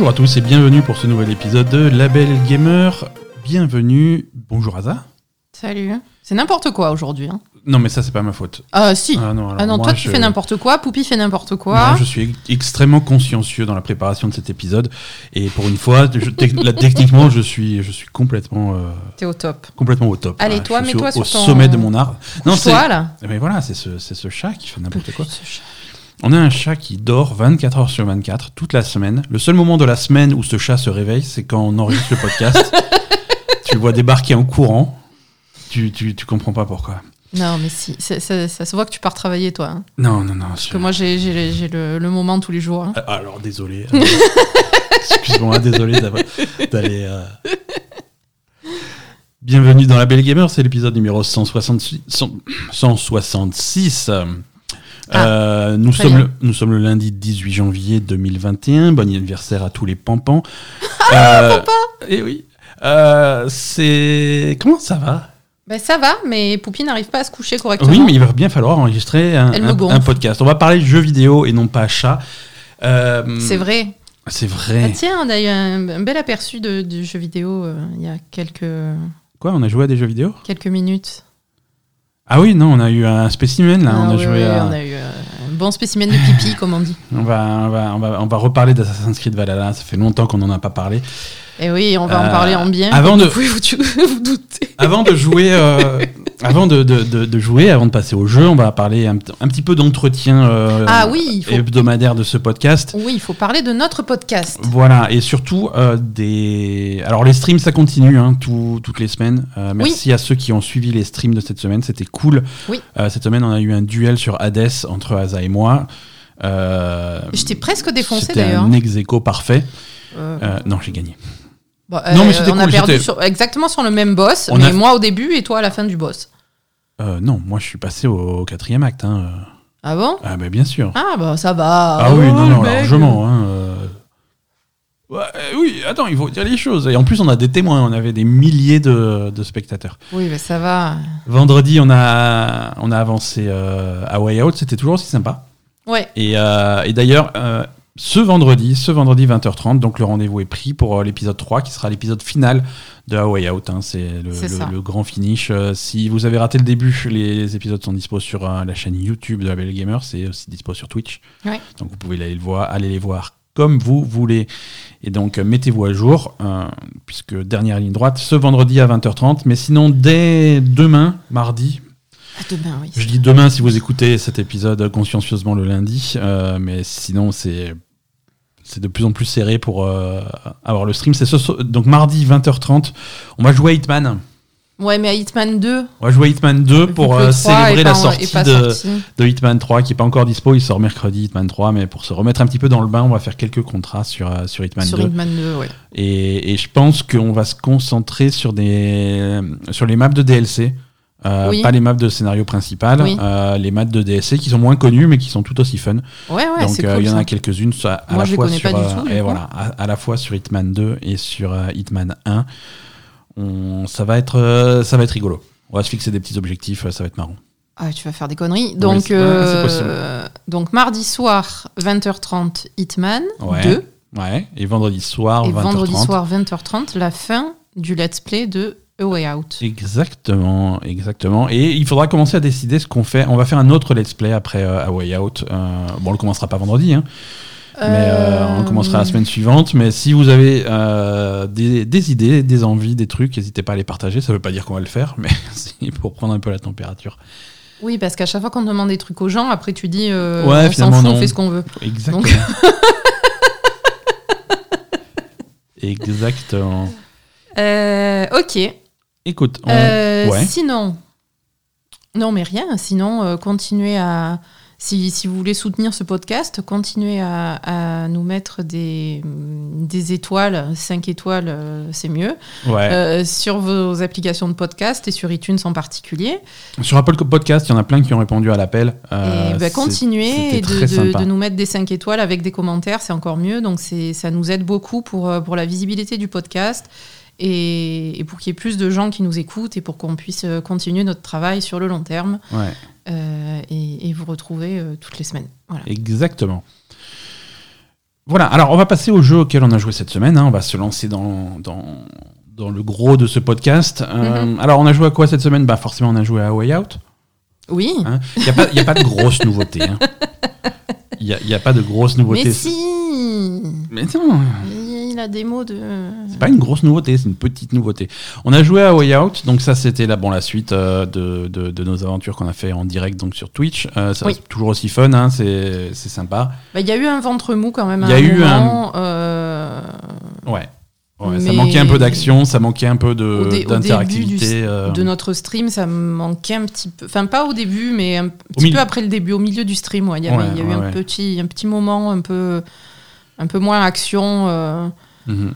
Bonjour à tous et bienvenue pour ce nouvel épisode de Label Gamer. Bienvenue. Bonjour Aza. Salut. C'est n'importe quoi aujourd'hui. Hein. Non mais ça c'est pas ma faute. Ah si. Ah non, alors Ah non, moi, toi tu fais n'importe quoi, Poupi fait n'importe quoi. Moi, je suis extrêmement consciencieux dans la préparation de cet épisode et pour une fois, je- tec- là, techniquement, je suis, je suis complètement, euh, T'es au top. complètement au top. Allez, toi, mets-toi au, sur au ton- sommet de mon art. Non, c'est. Toi là. Mais voilà, c'est ce, c'est ce chat qui fait n'importe quoi. On a un chat qui dort 24 heures sur 24 toute la semaine. Le seul moment de la semaine où ce chat se réveille, c'est quand on enregistre le podcast. tu le vois débarquer en courant. Tu, tu, tu comprends pas pourquoi. Non mais si, c'est- ça se voit que tu pars travailler toi. hein. Non, non, non. Parce que moi j'ai le, le moment tous les jours. hein. Ah, Alors, désolé. Euh, Excuse-moi, désolé d'aller. euh. Bienvenue dans la Belle Gamer, c'est l'épisode numéro 166. cent- 166. Euh, nous, Ah, sommes le, nous sommes le lundi 18 janvier 2021. Bon anniversaire à tous les pampans. Euh, Et oui. Euh, c'est. Comment ça va? Ben ça va, mais Poupi n'arrive pas à se coucher correctement. Oui, mais il va bien falloir enregistrer un, un- un podcast. On va parler jeux vidéo et non pas chat. Euh, C'est vrai. C'est Ah, vrai. tiens, on a eu un, un bel aperçu de, du jeu vidéo euh, il y a quelques, Quoi, on a joué à des jeux vidéo? Quelques minutes. Ah oui, non, on a eu un spécimen là. Ah on a oui, joué oui, à. on a eu euh, un bon spécimen de pipi, comme on dit. On va, on va, on va, on va reparler d'Assassin's Creed Valhalla. Ça fait longtemps qu'on n'en a pas parlé. Et oui, on va Euh, en parler en bien. avant de- Vous pouvez vous, vous douter. Avant de jouer, euh, avant de, de, de- de jouer, avant de passer au jeu, on va parler un, petit peu d'entretien euh, Ah oui, faut hebdomadaire de ce podcast. Oui, il faut parler de notre podcast. Voilà, et surtout euh, des. Alors les streams, ça continue hein, tout- toutes les semaines. Euh, merci à ceux qui ont suivi les streams de cette semaine, c'était cool. Oui. Euh, cette semaine, on a eu un duel sur Hades entre Asa et moi. Euh, Je t'ai presque défoncé d'ailleurs. un ex parfait. Euh, Euh, non, j'ai gagné. Bon, non, euh, mais c'était on a perdu c'était- sur- exactement sur le même boss, On mais a- moi au début et toi à la fin du boss. Euh, non, moi je suis passé au, au quatrième acte. hein. Ah bon? Ah, bah bien sûr. Ah bah ça va. Ah, oui, non, non, largement. hein, euh. Ouais, euh, oui, attends, il faut dire les choses. Et en plus, on a des témoins, on avait des milliers de, de spectateurs. Oui, mais ça va. Vendredi, on a, on a avancé euh, à Way Out, c'était toujours aussi sympa. Ouais. Et, euh, et d'ailleurs, euh, ce vendredi, ce vendredi 20h30, donc le rendez-vous est pris pour euh, l'épisode 3, qui sera l'épisode final de A Way Out. hein. c'est le, grand finish. Euh, si vous avez raté le début, les épisodes sont dispo sur euh, la chaîne YouTube de la Belle Gamer, c'est aussi dispo sur Twitch. Ouais. Donc vous pouvez aller, le voir, aller les voir comme vous voulez. Et donc mettez-vous à jour, puisque dernière ligne droite, ce vendredi à 20h30. Mais sinon, dès demain, mardi, demain, oui. je dis demain si vous écoutez cet épisode consciencieusement le lundi, euh, mais sinon c'est c'est de plus en plus serré pour euh, avoir le stream. C'est ce donc mardi 20h30. On va jouer à Hitman. Ouais, mais à Hitman 2, On va jouer à Hitman 2 vu pour euh, 3 célébrer la pas sortie de, sorti. de Hitman 3 qui est pas encore dispo. Il sort mercredi Hitman 3, mais pour se remettre un petit peu dans le bain, on va faire quelques contrats sur euh, sur Hitman Sur 2. Hitman 2, ouais. Et, et je pense qu'on va se concentrer sur, des, sur les maps de DLC. Euh, Oui. Pas les maps de scénario principal, Oui. euh, les maps de DLC qui sont moins connus mais qui sont tout aussi fun. Ouais, ouais, Donc euh, cool. il y en a quelques-unes à Moi, la fois sur tout, et voilà, à, à la fois sur Hitman 2 et sur Hitman 1. On, ça va être ça va être rigolo. On va se fixer des petits objectifs, ça va être marrant. Ah, tu vas faire des conneries. Donc, donc mardi soir, 20h30, Hitman Ouais. 2. Ouais. Et vendredi soir Et 20h30. vendredi soir, 20h30, la fin du let's play de A Way Out. Exactement, exactement. Et il faudra commencer à décider ce qu'on fait. On va faire un autre let's play après euh, A Way Out. Euh, bon, on le commencera pas vendredi, hein, mais euh, on commencera la semaine suivante. Mais si vous avez euh, des, des idées, des envies, des trucs, n'hésitez pas à les partager. Ça veut pas dire qu'on va le faire, mais c'est pour prendre un peu la température. Oui, parce qu'à chaque fois qu'on demande des trucs aux gens, après tu dis euh, Ouais, on s'en finalement, fout, non. on fait ce qu'on veut. Exactement. Exactement. Euh, ok. Écoute, on- Euh, ouais. Sinon, non mais rien. Sinon, euh, continuez à, si, si vous voulez soutenir ce podcast, continuez à, à nous mettre des, des étoiles, 5 étoiles, euh, c'est mieux, ouais. euh, sur vos applications de podcast et sur iTunes en particulier. Sur Apple Podcast, il y en a plein qui ont répondu à l'appel. Euh, et bah, continuez et de, de- nous mettre des 5 étoiles avec des commentaires, c'est encore mieux. Donc ça nous aide beaucoup pour, pour la visibilité du podcast et, et pour qu'il y ait plus de gens qui nous écoutent et pour qu'on puisse euh, continuer notre travail sur le long terme Ouais. euh, et, et vous retrouver euh, toutes les semaines. Voilà. Exactement. Voilà, alors on va passer au jeu auquel on a joué cette semaine. hein. On va se lancer dans, dans, dans le gros de ce podcast. Euh, Mhm. Alors on a joué à quoi cette semaine? Bah forcément on a joué à Way Out. Oui. hein. Il n'y a, pas- y a pas de grosses nouveautés. hein. Il n'y a, a pas de grosses nouveautés. Mais si Mais non, Il a des mots de. c'est pas une grosse nouveauté, c'est une petite nouveauté. On a joué à Way Out, donc ça c'était la, bon, la suite euh, de, de, de nos aventures qu'on a fait en direct donc sur Twitch. Euh, ça Oui. reste toujours aussi fun, hein, c'est sympa. Bah, Il y a eu un ventre mou quand même. Il y a un eu moment, euh, Ouais. Ouais, Ça manquait un peu d'action, ça manquait un peu d'interactivité. euh, de notre stream, ça manquait un petit peu. Enfin, pas au début, mais un petit milieu. peu après le début, au milieu du stream. ouais. Il y, avait- Ouais, il y a eu un, petit, un petit moment un peu, un peu moins action. euh, mhm.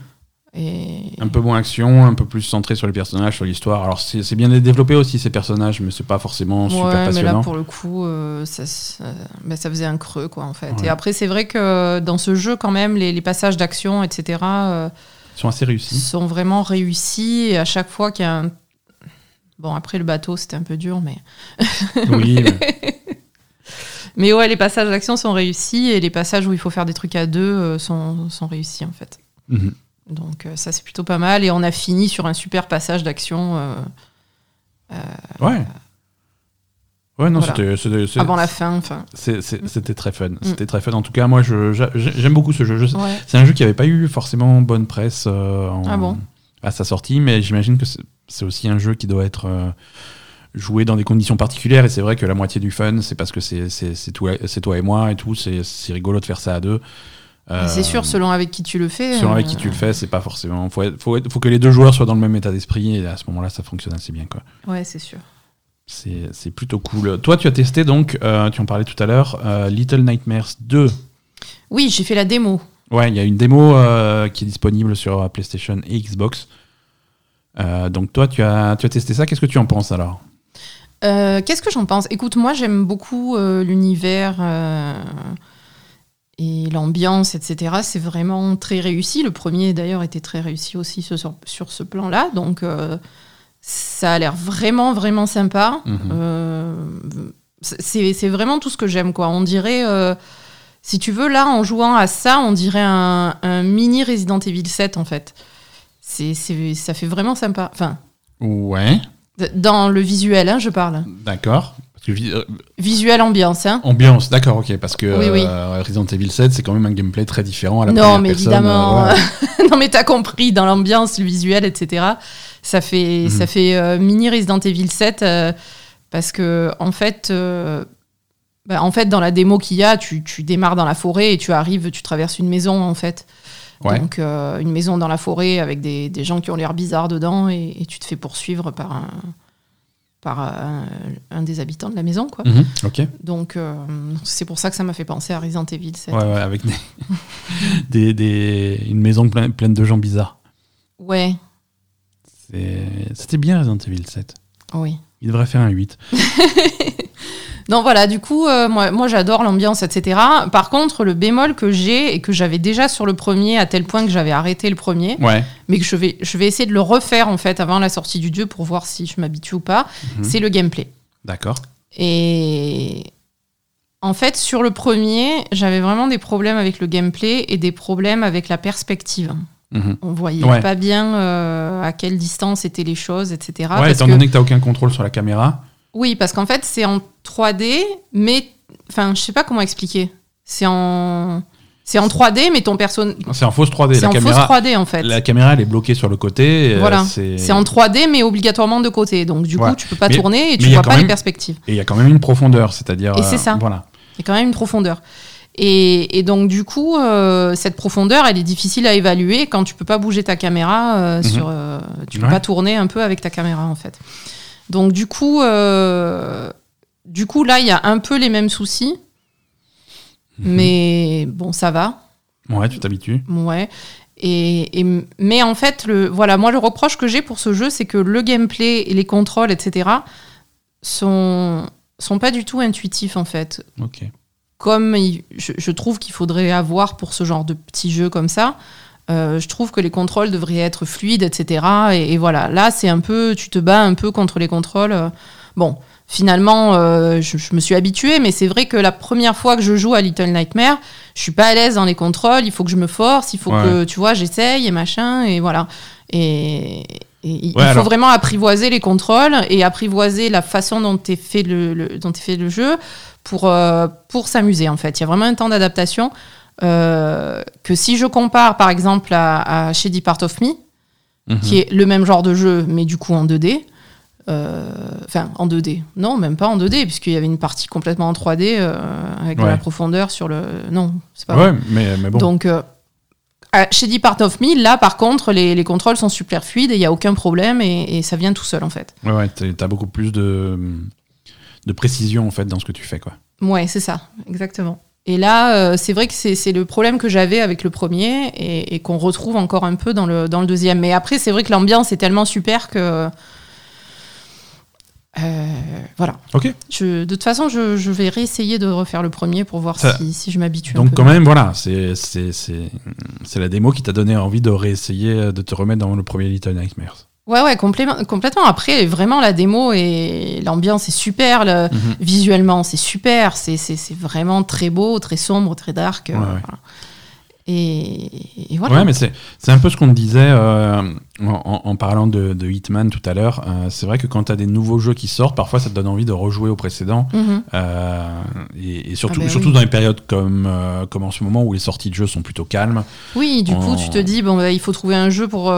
et... Un peu moins action, un peu plus centré sur les personnages, sur l'histoire. Alors c'est bien développé aussi ces personnages, mais c'est pas forcément super Ouais, mais passionnant. là, pour le coup, euh, ça, ça, bah, ça faisait un creux, quoi, en fait. Ouais. Et après, c'est vrai que dans ce jeu, quand même, les, les passages d'action, etc., euh, sont assez réussis. sont vraiment réussis. Et à chaque fois qu'il y a un... Bon, après, le bateau, c'était un peu dur, mais... oui, mais- Mais ouais, les passages d'action sont réussis, et les passages où il faut faire des trucs à deux euh, sont, sont réussis, en fait. Mhm. Donc euh, ça, c'est plutôt pas mal. Et on a fini sur un super passage d'action euh, Ouais. Ouais, non, Voilà. c'était- avant la fin. Enfin, c'est- c'était très fun. C'était très fun. En tout cas, moi, j'aime beaucoup ce jeu. Je- ouais. C'est un jeu qui n'avait pas eu forcément bonne presse euh, en- Ah bon à sa sortie, mais j'imagine que c'est aussi un jeu qui doit être euh, joué dans des conditions particulières. Et c'est vrai que la moitié du fun, c'est parce que c'est toi, toi et moi et tout. C'est rigolo de faire ça à deux. Euh, C'est sûr, selon avec qui tu le fais. Selon euh, avec qui tu le fais, c'est pas forcément. Faut, être- faut, être- faut que les deux joueurs soient dans le même état d'esprit et à ce moment-là, ça fonctionne assez bien. quoi. Ouais, c'est sûr. C'est plutôt cool. Toi, tu as testé donc, euh, tu en parlais tout à l'heure, euh, Little Nightmares 2. Oui, j'ai fait la démo. Ouais, il y a une démo euh, qui est disponible sur euh, PlayStation et Xbox. Euh, donc toi, tu as, tu as testé ça. Qu'est-ce que tu en penses alors? Euh, Qu'est-ce que j'en pense? Écoute, moi j'aime beaucoup euh, l'univers euh, et l'ambiance, etc. C'est vraiment très réussi. Le premier d'ailleurs était très réussi aussi sur, ce plan-là. Donc euh, ça a l'air vraiment, vraiment sympa. Mhm. Euh, c'est vraiment tout ce que j'aime. quoi. On dirait, euh, si tu veux, là en jouant à ça, on dirait un, un mini Resident Evil 7 en fait. C'est- ça fait vraiment sympa. Enfin, Ouais, dans le visuel, hein, je parle. d'accord. Euh, Visuel ambiance, hein. ambiance, d'accord, ok. Parce que Oui, oui. euh, Resident Evil 7, c'est quand même un gameplay très différent à la Non, mais personne, évidemment. euh, ouais. non, mais t'as compris, dans l'ambiance, le visuel, etc. Ça fait, Mhm. ça fait euh, mini Resident Evil 7 euh, parce que, en fait, bah, en fait, dans la démo qu'il y a, tu, tu démarres dans la forêt et tu arrives, tu traverses une maison, en fait. Ouais. Donc, une maison dans la forêt avec des, des gens qui ont l'air bizarres dedans et, et tu te fais poursuivre par un, par un, un des habitants de la maison, quoi. Ok. Donc, euh, c'est pour ça que ça m'a fait penser à Resident Evil 7. Ouais, ouais, avec des, des, des- une maison pleine, pleine de gens bizarres. ouais C'était bien Resident Evil 7. oui. Il devrait faire un 8. Non, voilà, du coup, euh, moi, moi j'adore l'ambiance, etc. Par contre, le bémol que j'ai et que j'avais déjà sur le premier, à tel point que j'avais arrêté le premier, Ouais. mais que je vais, je vais essayer de le refaire en fait avant la sortie du 2 pour voir si je m'habitue ou pas, Mhm. c'est le gameplay. D'accord. Et en fait, sur le premier, j'avais vraiment des problèmes avec le gameplay et des problèmes avec la perspective. Mhm. On voyait Ouais. pas bien euh, à quelle distance étaient les choses, etc. ouais, parce étant que- donné que tu n'as aucun contrôle sur la caméra. Oui, parce qu'en fait, c'est en 3D, mais. Enfin, je sais pas comment expliquer. C'est en. C'est en 3D, mais ton personnage. C'est en fausse 3D. C'est en caméra, fausse 3D, en fait. la caméra, elle est bloquée sur le côté. euh, Voilà. c'est C'est en 3D, mais obligatoirement de côté. Donc, du Ouais. coup, tu peux pas Mais- tourner et tu vois pas les perspectives. Et il y a quand même une profondeur, c'est-à-dire. Et c'est ça. Voilà. Il y a quand même une profondeur. Et, et donc, du coup, euh, cette profondeur, elle est difficile à évaluer quand tu peux pas bouger ta caméra. euh, Mhm. sur, euh, tu peux Ouais. pas tourner un peu avec ta caméra, en fait. Donc, du coup, euh, du coup là, il y a un peu les mêmes soucis. Mhm. Mais bon, ça va. Ouais, tu t'habitues. Ouais. Et, et- mais en fait, le, voilà, moi, le reproche que j'ai pour ce jeu, c'est que le gameplay et les contrôles, etc., sont, sont pas du tout intuitifs, en fait. Ok. Comme il- je, je trouve qu'il faudrait avoir pour ce genre de petits jeux comme ça. Euh, je trouve que les contrôles devraient être fluides, etc. Et, et voilà, là, c'est un peu, tu te bats un peu contre les contrôles. Euh, Bon, finalement, euh, je, je me suis habituée, mais c'est vrai que la première fois que je joue à Little Nightmare, je suis pas à l'aise dans les contrôles. Il faut que je me force, il faut Ouais. que, tu vois, j'essaye et machin, et voilà. Et, et il faut alors- vraiment apprivoiser les contrôles et apprivoiser la façon dont est fait le, le- dont est fait le jeu pour, euh, pour s'amuser, en fait. Il y a vraiment un temps d'adaptation. Euh, que si je compare par exemple à, à Shady Part of Me, Mhm. qui est le même genre de jeu, mais du coup en 2D. euh, Enfin, en 2D. Non, même pas en 2D, puisqu'il y avait une partie complètement en 3D euh, avec de la profondeur sur le. Non, c'est pas Ouais, vrai. mais, mais bon. Donc, euh, à Shady Part of Me, là par contre, les, les contrôles sont super fluides et il n'y a aucun problème et, et ça vient tout seul en fait. Ouais, ouais, t'as beaucoup plus de, de précision en fait dans ce que tu fais, quoi. Ouais, c'est ça, exactement. Et là, euh, c'est vrai que c'est le problème que j'avais avec le premier et, et qu'on retrouve encore un peu dans le, dans le deuxième. Mais après, c'est vrai que l'ambiance est tellement super que. euh, voilà. Ok. Je, de toute façon, je, je vais réessayer de refaire le premier pour voir si, si je m'habitue un Donc peu. quand même, voilà, c'est la démo qui t'a donné envie de réessayer de te remettre dans le premier Little Nightmares. Ouais, ouais, complètement. Après, vraiment, la démo et l'ambiance est super. le- Mhm. Visuellement, c'est super. C'est vraiment très beau, très sombre, très dark. euh, Ouais, voilà. Et, et voilà. Ouais, mais c'est c'est un peu ce qu'on disait euh, en, en- en parlant de, de Hitman tout à l'heure. Euh, c'est vrai que quand tu as des nouveaux jeux qui sortent, parfois ça te donne envie de rejouer au précédent. Mhm. Euh, et, et surtout, Ah ben surtout oui. dans les périodes comme, euh, comme en ce moment où les sorties de jeux sont plutôt calmes. Oui, du coup, tu te dis, bon, bah, il faut trouver un jeu pour,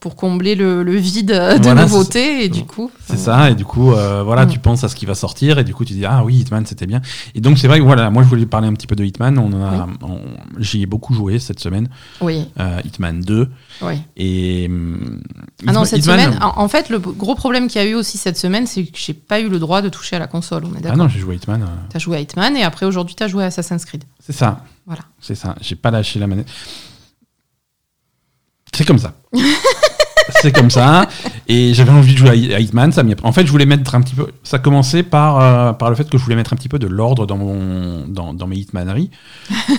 pour combler le, le vide de Voilà, nouveautés. Et du coup. C'est ça, et du coup, voilà, Mm. tu penses à ce qui va sortir, et du coup, tu dis, ah oui, Hitman, c'était bien. Et donc, c'est vrai que voilà, moi, je voulais parler un petit peu de Hitman. On a, j'y ai beaucoup joué cette semaine, Oui, Hitman 2. oui. Et. Ah non, cette Hitman- semaine, en, fait, le gros problème qu'il y a eu aussi cette semaine, c'est que j'ai pas eu le droit de toucher à la console. On est Ah non, j'ai joué à Hitman. euh, T'as joué à Hitman et après, aujourd'hui, t'as joué à Assassin's Creed. C'est ça. Voilà. C'est ça. J'ai pas lâché la manette. C'est comme ça. c'est comme ça. Et j'avais envie de jouer à Hi- à Hitman. Ça En fait, je voulais mettre un petit peu. Ça commençait par, euh, par le fait que je voulais mettre un petit peu de l'ordre dans, mon, dans, dans mes Hitmaneries.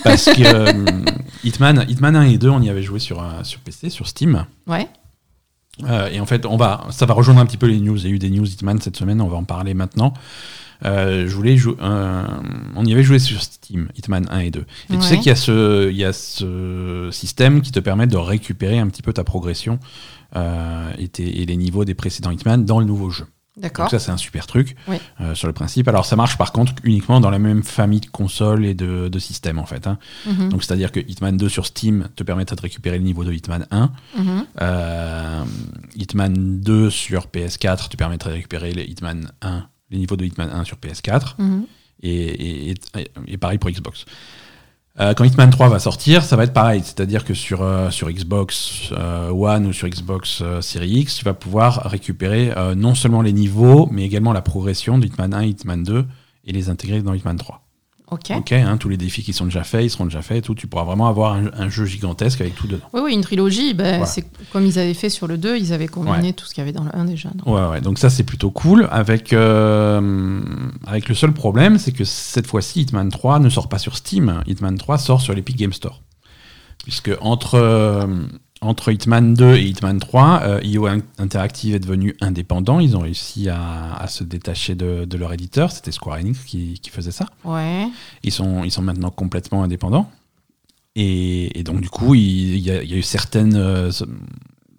Parce que euh, Hitman, Hitman 1 et 2, on y avait joué sur, euh, sur PC, sur Steam. Ouais. Euh, et en fait, on va, ça va rejoindre un petit peu les news. Il y a eu des news Hitman cette semaine, on va en parler maintenant. Euh, je voulais jouer, euh, on y avait joué sur Steam, Hitman 1 et 2. Et tu sais qu'il y a, ce, il y a ce système qui te permet de récupérer un petit peu ta progression et, tes- et les niveaux des précédents Hitman dans le nouveau jeu. Donc D'accord. ça, c'est un super truc Oui. euh, sur le principe. Alors ça marche par contre uniquement dans la même famille de consoles et de, de systèmes en fait. hein. Mhm, Donc c'est-à-dire que Hitman 2 sur Steam te permettra de récupérer le niveau de Hitman 1. mhm. Euh, Hitman 2 sur PS4 te permettrait de récupérer les Hitman 1, les niveaux de Hitman 1 sur PS4, Mhm. et, et- et- et pareil pour Xbox. Euh, quand Hitman 3 va sortir, ça va être pareil, c'est-à-dire que sur, euh, sur Xbox euh, One ou sur Xbox euh, Series X, tu vas pouvoir récupérer non seulement les niveaux, mais également la progression de Hitman 1 et Hitman 2 et les intégrer dans Hitman 3. Ok. Ok, hein, tous les défis qui sont déjà faits, ils seront déjà faits et tout. Tu pourras vraiment avoir un, un jeu gigantesque avec tout dedans. Oui, oui, une trilogie, ben, Voilà. c'est comme ils avaient fait sur le 2, ils avaient combiné Ouais. tout ce qu'il y avait dans le 1 déjà. donc. Ouais, ouais, donc ça c'est plutôt cool. Avec, euh, avec le seul problème, c'est que cette fois-ci, Hitman 3 ne sort pas sur Steam. Hitman 3 sort sur l'Epic Game Store. Puisque entre, euh, entre Hitman 2 et Hitman 3, euh, IO In- Interactive est devenu indépendant. Ils ont réussi à, à se détacher de, de leur éditeur. C'était Square Enix qui, qui faisait ça. Ouais. Ils sont, ils sont maintenant complètement indépendants. Et, et donc, du coup, il, il y, a, il y a eu certaines, euh,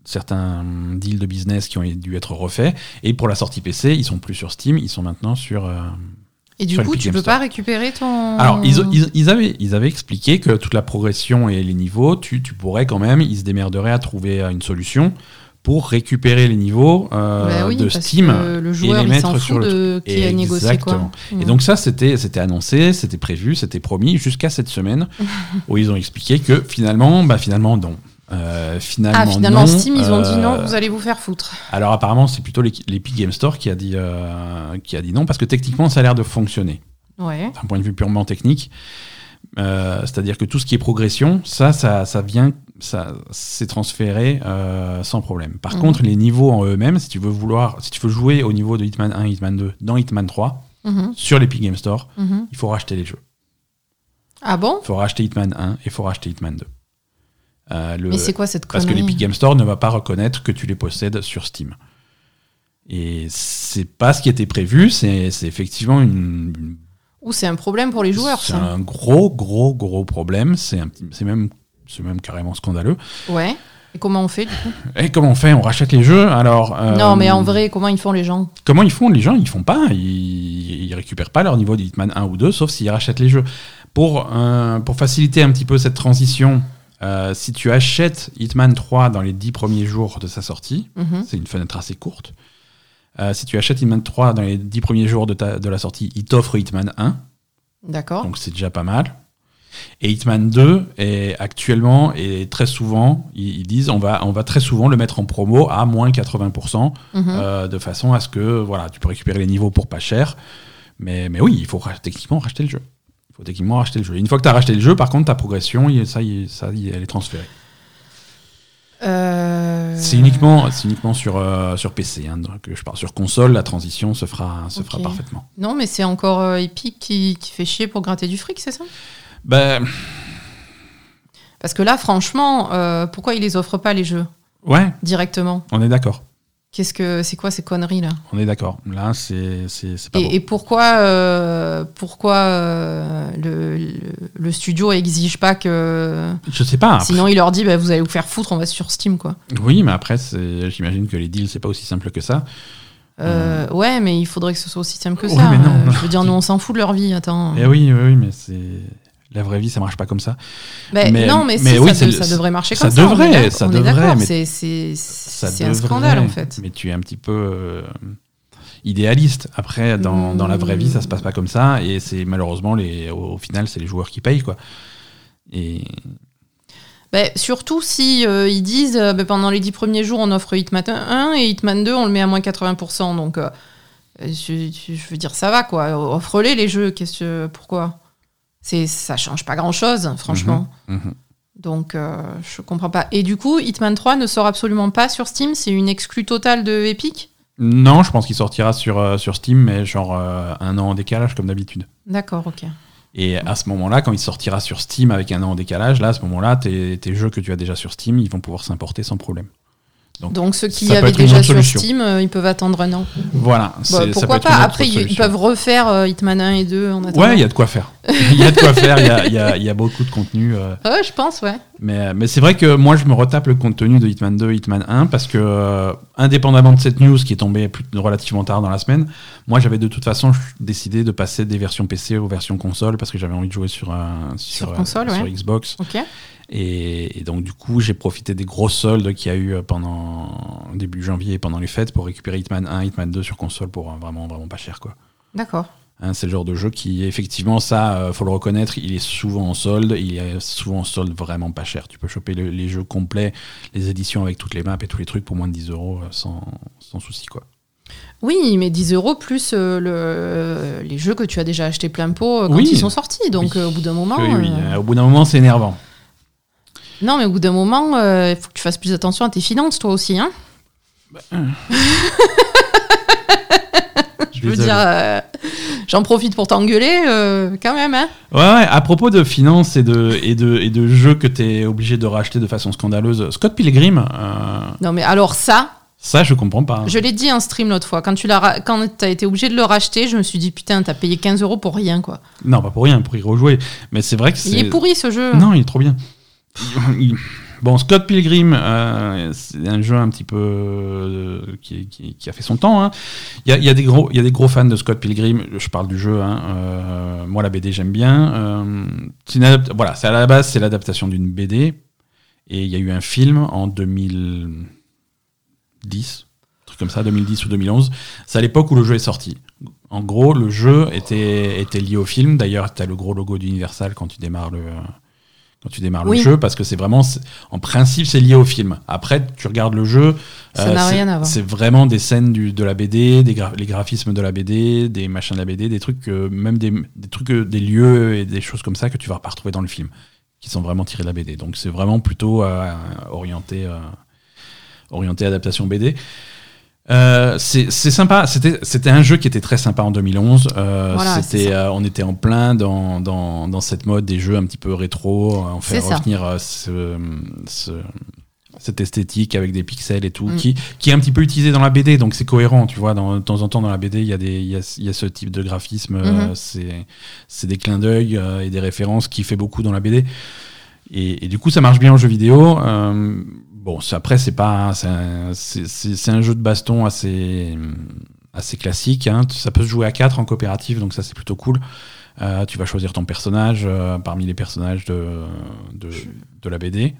certains deals de business qui ont dû être refaits. Et pour la sortie PC, ils sont plus sur Steam, ils sont maintenant sur. euh, Et du coup, tu peux Store. pas récupérer ton. Alors, ils, ils- ils avaient, ils avaient expliqué que toute la progression et les niveaux, tu, tu pourrais quand même, ils se démerderaient à trouver euh, une solution pour récupérer les niveaux euh, Bah oui, de Steam. le joueur, les il s'en mettre sur le de qui a négocié quoi. Et donc ça, c'était c'était annoncé, c'était prévu, c'était promis jusqu'à cette semaine où ils ont expliqué que finalement, bah finalement non. Euh, finalement, ah, finalement, non. Steam, ils ont dit Euh, non, vous allez vous faire foutre. Alors apparemment, c'est plutôt l'Epi- l'Epic Game Store qui a dit euh, qui a dit non parce que techniquement, ça a l'air de fonctionner Ouais. d'un point de vue purement technique. Euh, C'est-à-dire que tout ce qui est progression, ça, ça, ça vient, ça, c'est transféré euh, sans problème. Par Mhm. contre, les niveaux en eux-mêmes, si tu veux vouloir, si tu veux jouer au niveau de Hitman 1, Hitman 2, dans Hitman 3, Mhm, sur l'Epic Game Store, mhm. il faut racheter les jeux. Ah bon? Il faut racheter Hitman 1 et il faut racheter Hitman 2. Euh, le- Mais c'est quoi cette parce que connerie l'Epic Game Store ne va pas reconnaître que tu les possèdes sur Steam. Et c'est pas ce qui était prévu, c'est effectivement une, une- Ou c'est un problème pour les joueurs, c'est un gros, gros, gros problème. C'est même, même carrément scandaleux. Ouais. Et comment on fait du coup? Et comment on fait? On rachète les jeux Alors euh, Non, mais en vrai, comment ils font les gens? Comment ils font? Les gens, ils font pas. Ils, ils récupèrent pas leur niveau de Hitman 1 ou 2, sauf s'ils rachètent les jeux. Pour, euh, pour faciliter un petit peu cette transition, euh, si tu achètes Hitman 3 dans les 10 premiers jours de sa sortie, Mhm. c'est une fenêtre assez courte. Euh, si tu achètes Hitman 3 dans les 10 premiers jours de, ta- de la sortie, il t'offre Hitman 1, D'accord. donc c'est déjà pas mal. Et Hitman 2 est actuellement et très souvent, ils, ils disent on va, on va très souvent le mettre en promo à moins 80%, Mhm. euh, de façon à ce que voilà, tu peux récupérer les niveaux pour pas cher. Mais, mais oui, il faut techniquement racheter le jeu. Faut techniquement racheter le jeu. Une fois que tu as racheté le jeu, par contre, ta progression, ça, elle est transférée. Euh, C'est uniquement, uniquement sur, euh, sur PC hein, que je parle. Sur console, la transition se fera, se fera parfaitement. Non, mais c'est encore euh, Epic qui, qui fait chier pour gratter du fric, c'est ça? Ben, Parce que là, franchement, pourquoi ils les offrent pas les jeux? Ouais, directement on est d'accord. Qu'est-ce que c'est quoi ces conneries là? On est d'accord. Là, c'est pas et, et pourquoi euh, pourquoi euh, le, le, le studio exige pas que Je sais pas. après- sinon il leur dit bah, vous allez vous faire foutre on va sur Steam quoi. Oui, mais après, j'imagine que les deals, c'est pas aussi simple que ça. Euh, Ouais mais il faudrait que ce soit aussi simple que ça. mais non. Je veux dire nous on s'en fout de leur vie attends. Eh oui, oui, oui, mais c'est. La vraie vie, ça marche pas comme ça. Bah, mais- non mais, mais si, oui, ça, de- ça devrait marcher ça comme ça. est devrait, ça devrait, c'est Ça un scandale en fait. Mais tu es un petit peu euh, idéaliste. Après, dans, dans la vraie vie, ça se passe pas comme ça. Et c'est malheureusement, les, au, au final, c'est les joueurs qui payent. quoi. Et Bah, surtout si euh, ils disent euh, bah, pendant les 10 premiers jours on offre Hitman 1 et Hitman 2 on le met à moins 80%. Donc je, veux dire ça va quoi. Offre-les les jeux. Qu'est-ce pourquoi? C'est ça change pas grand chose franchement. mhm. Donc euh, je comprends pas. Et du coup Hitman 3 ne sort absolument pas sur Steam? C'est une exclue totale de Epic? non, je pense qu'il sortira sur, euh, sur Steam, mais genre euh, un an en décalage, comme d'habitude. D'accord ok. Et à ce moment-là, quand il sortira sur Steam avec un an en décalage, là, à ce moment-là, tes, tes jeux que tu as déjà sur Steam, ils vont pouvoir s'importer sans problème. Donc, Donc ceux qui avaient déjà sur. Steam euh, ils peuvent attendre un an. Voilà. Bah, ça pourquoi pas Après ils, solution. peuvent refaire euh, Hitman 1 et 2 en attendant. Ouais, il y a de quoi faire. Il y a de quoi faire, il y a, y y beaucoup de contenu. euh, Ouais, je pense ouais. Mais, mais c'est vrai que moi, je me retape le contenu de Hitman 2, Hitman 1, parce que, indépendamment de cette news qui est tombée plus, relativement tard dans la semaine, moi, j'avais de toute façon décidé de passer des versions PC aux versions console, parce que j'avais envie de jouer sur, un, sur, Sur euh. Xbox. Ok. Et, et donc, du coup, j'ai profité des grosses soldes qu'il y a eu euh, pendant début janvier et pendant les fêtes pour récupérer Hitman 1, Hitman 2 sur console pour euh, vraiment, vraiment pas cher, quoi. D'accord. Hein, c'est le genre de jeu qui, effectivement, ça, euh, faut le reconnaître, il est souvent en solde. Il est souvent en solde vraiment pas cher. Tu peux choper le- les jeux complets, les éditions avec toutes les maps et tous les trucs pour moins de 10 euros euh, sans, sans souci, quoi. Oui, mais 10 euros plus euh, le, les jeux que tu as déjà acheté plein pot quand Oui. ils sont sortis. Donc Oui. au bout d'un moment. Oui, oui, Au bout d'un moment, c'est énervant. Non, mais au bout d'un moment, euh, il faut que tu fasses plus attention à tes finances, toi aussi. Hein Je veux dire, euh, j'en profite pour t'engueuler euh, quand même. Hein Ouais, ouais, à propos de finances et de, et de, et de jeux que tu es obligé de racheter de façon scandaleuse, Scott Pilgrim, non, mais alors ça, ça, je comprends pas. je l'ai dit en stream l'autre fois. Quand tu l'as, quand t'as été obligé de le racheter, je me suis dit putain, t'as payé 15 euros pour rien, quoi. Non, pas pour rien, pour y rejouer. Mais c'est vrai que c'est. Il est pourri ce jeu. Non, il est trop bien. Bon, Scott Pilgrim, euh, c'est un jeu un petit peu euh, qui, qui- qui a fait son temps. hein. Il y, a, y a des gros, y a des gros fans de Scott Pilgrim. Je parle du jeu. hein. Euh, moi, la BD, j'aime bien. Euh, voilà, c'est à la base, c'est l'adaptation d'une BD. Et il y a eu un film en 2010, un truc comme ça, 2010 ou 2011. C'est à l'époque où le jeu est sorti. En gros, le jeu était, était lié au film. D'ailleurs, tu as le gros logo d'Universal quand tu démarres le, quand tu démarres Oui. le jeu, parce que c'est vraiment, en principe, c'est lié au film. Après, tu regardes le jeu, Ça n'a c'est- rien à voir. C'est vraiment des scènes du, de la BD, des gra- les graphismes de la BD, des machins de la BD, des trucs, euh, même des, des trucs, euh, des lieux et des choses comme ça que tu vas pas retrouver dans le film, qui sont vraiment tirés de la BD. Donc c'est vraiment plutôt euh, orienté, euh, orienté adaptation BD. Euh, c'est sympa. C'était un jeu qui était très sympa en 2011. Euh, Voilà, euh, on était en plein dans, dans, dans cette mode des jeux un petit peu rétro. euh, On fait C'est ça. revenir euh, ce, ce- cette esthétique avec des pixels et tout, Mm. qui, qui est un petit peu utilisé dans la BD, donc c'est cohérent, tu vois. Dans, de temps en temps, dans la BD, il y a, des, y a, y a ce type de graphisme, euh, Mhm. c'est c'est des clins d'œil euh, et des références qui fait beaucoup dans la BD. Et, et du coup, ça marche bien en jeu vidéo. Euh, bon, après, c'est pas, c'est un, un jeu de baston assez, assez classique. hein. Ça peut se jouer à 4 en coopérative, donc ça c'est plutôt cool. Euh, tu vas choisir ton personnage euh, parmi les personnages de, de, de la BD.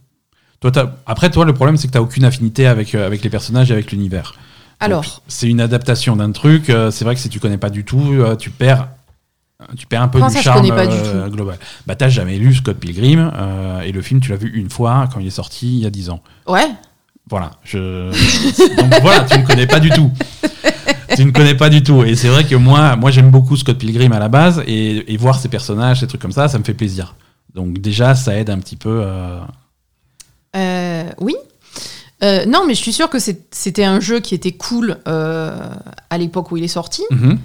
Toi, après, toi, le problème, c'est que tu n'as aucune affinité avec, euh, avec les personnages et avec l'univers. Alors, c'est une adaptation d'un truc. c'est vrai que si tu connais pas du tout, tu perds. Tu perds un peu Comment du ça, charme connais pas du euh, global. Bah, t'as jamais lu Scott Pilgrim euh, et le film, tu l'as vu une fois quand il est sorti il y a 10 ans. ouais. Voilà. Je... Donc voilà, tu ne connais pas du tout. tu ne connais pas du tout. Et c'est vrai que moi, moi j'aime beaucoup Scott Pilgrim à la base et, et voir ces personnages, ces trucs comme ça, ça me fait plaisir. Donc déjà, ça aide un petit peu. euh, Euh, oui. Euh, non, mais je suis sûre que c'était un jeu qui était cool euh, à l'époque où il est sorti. mhm.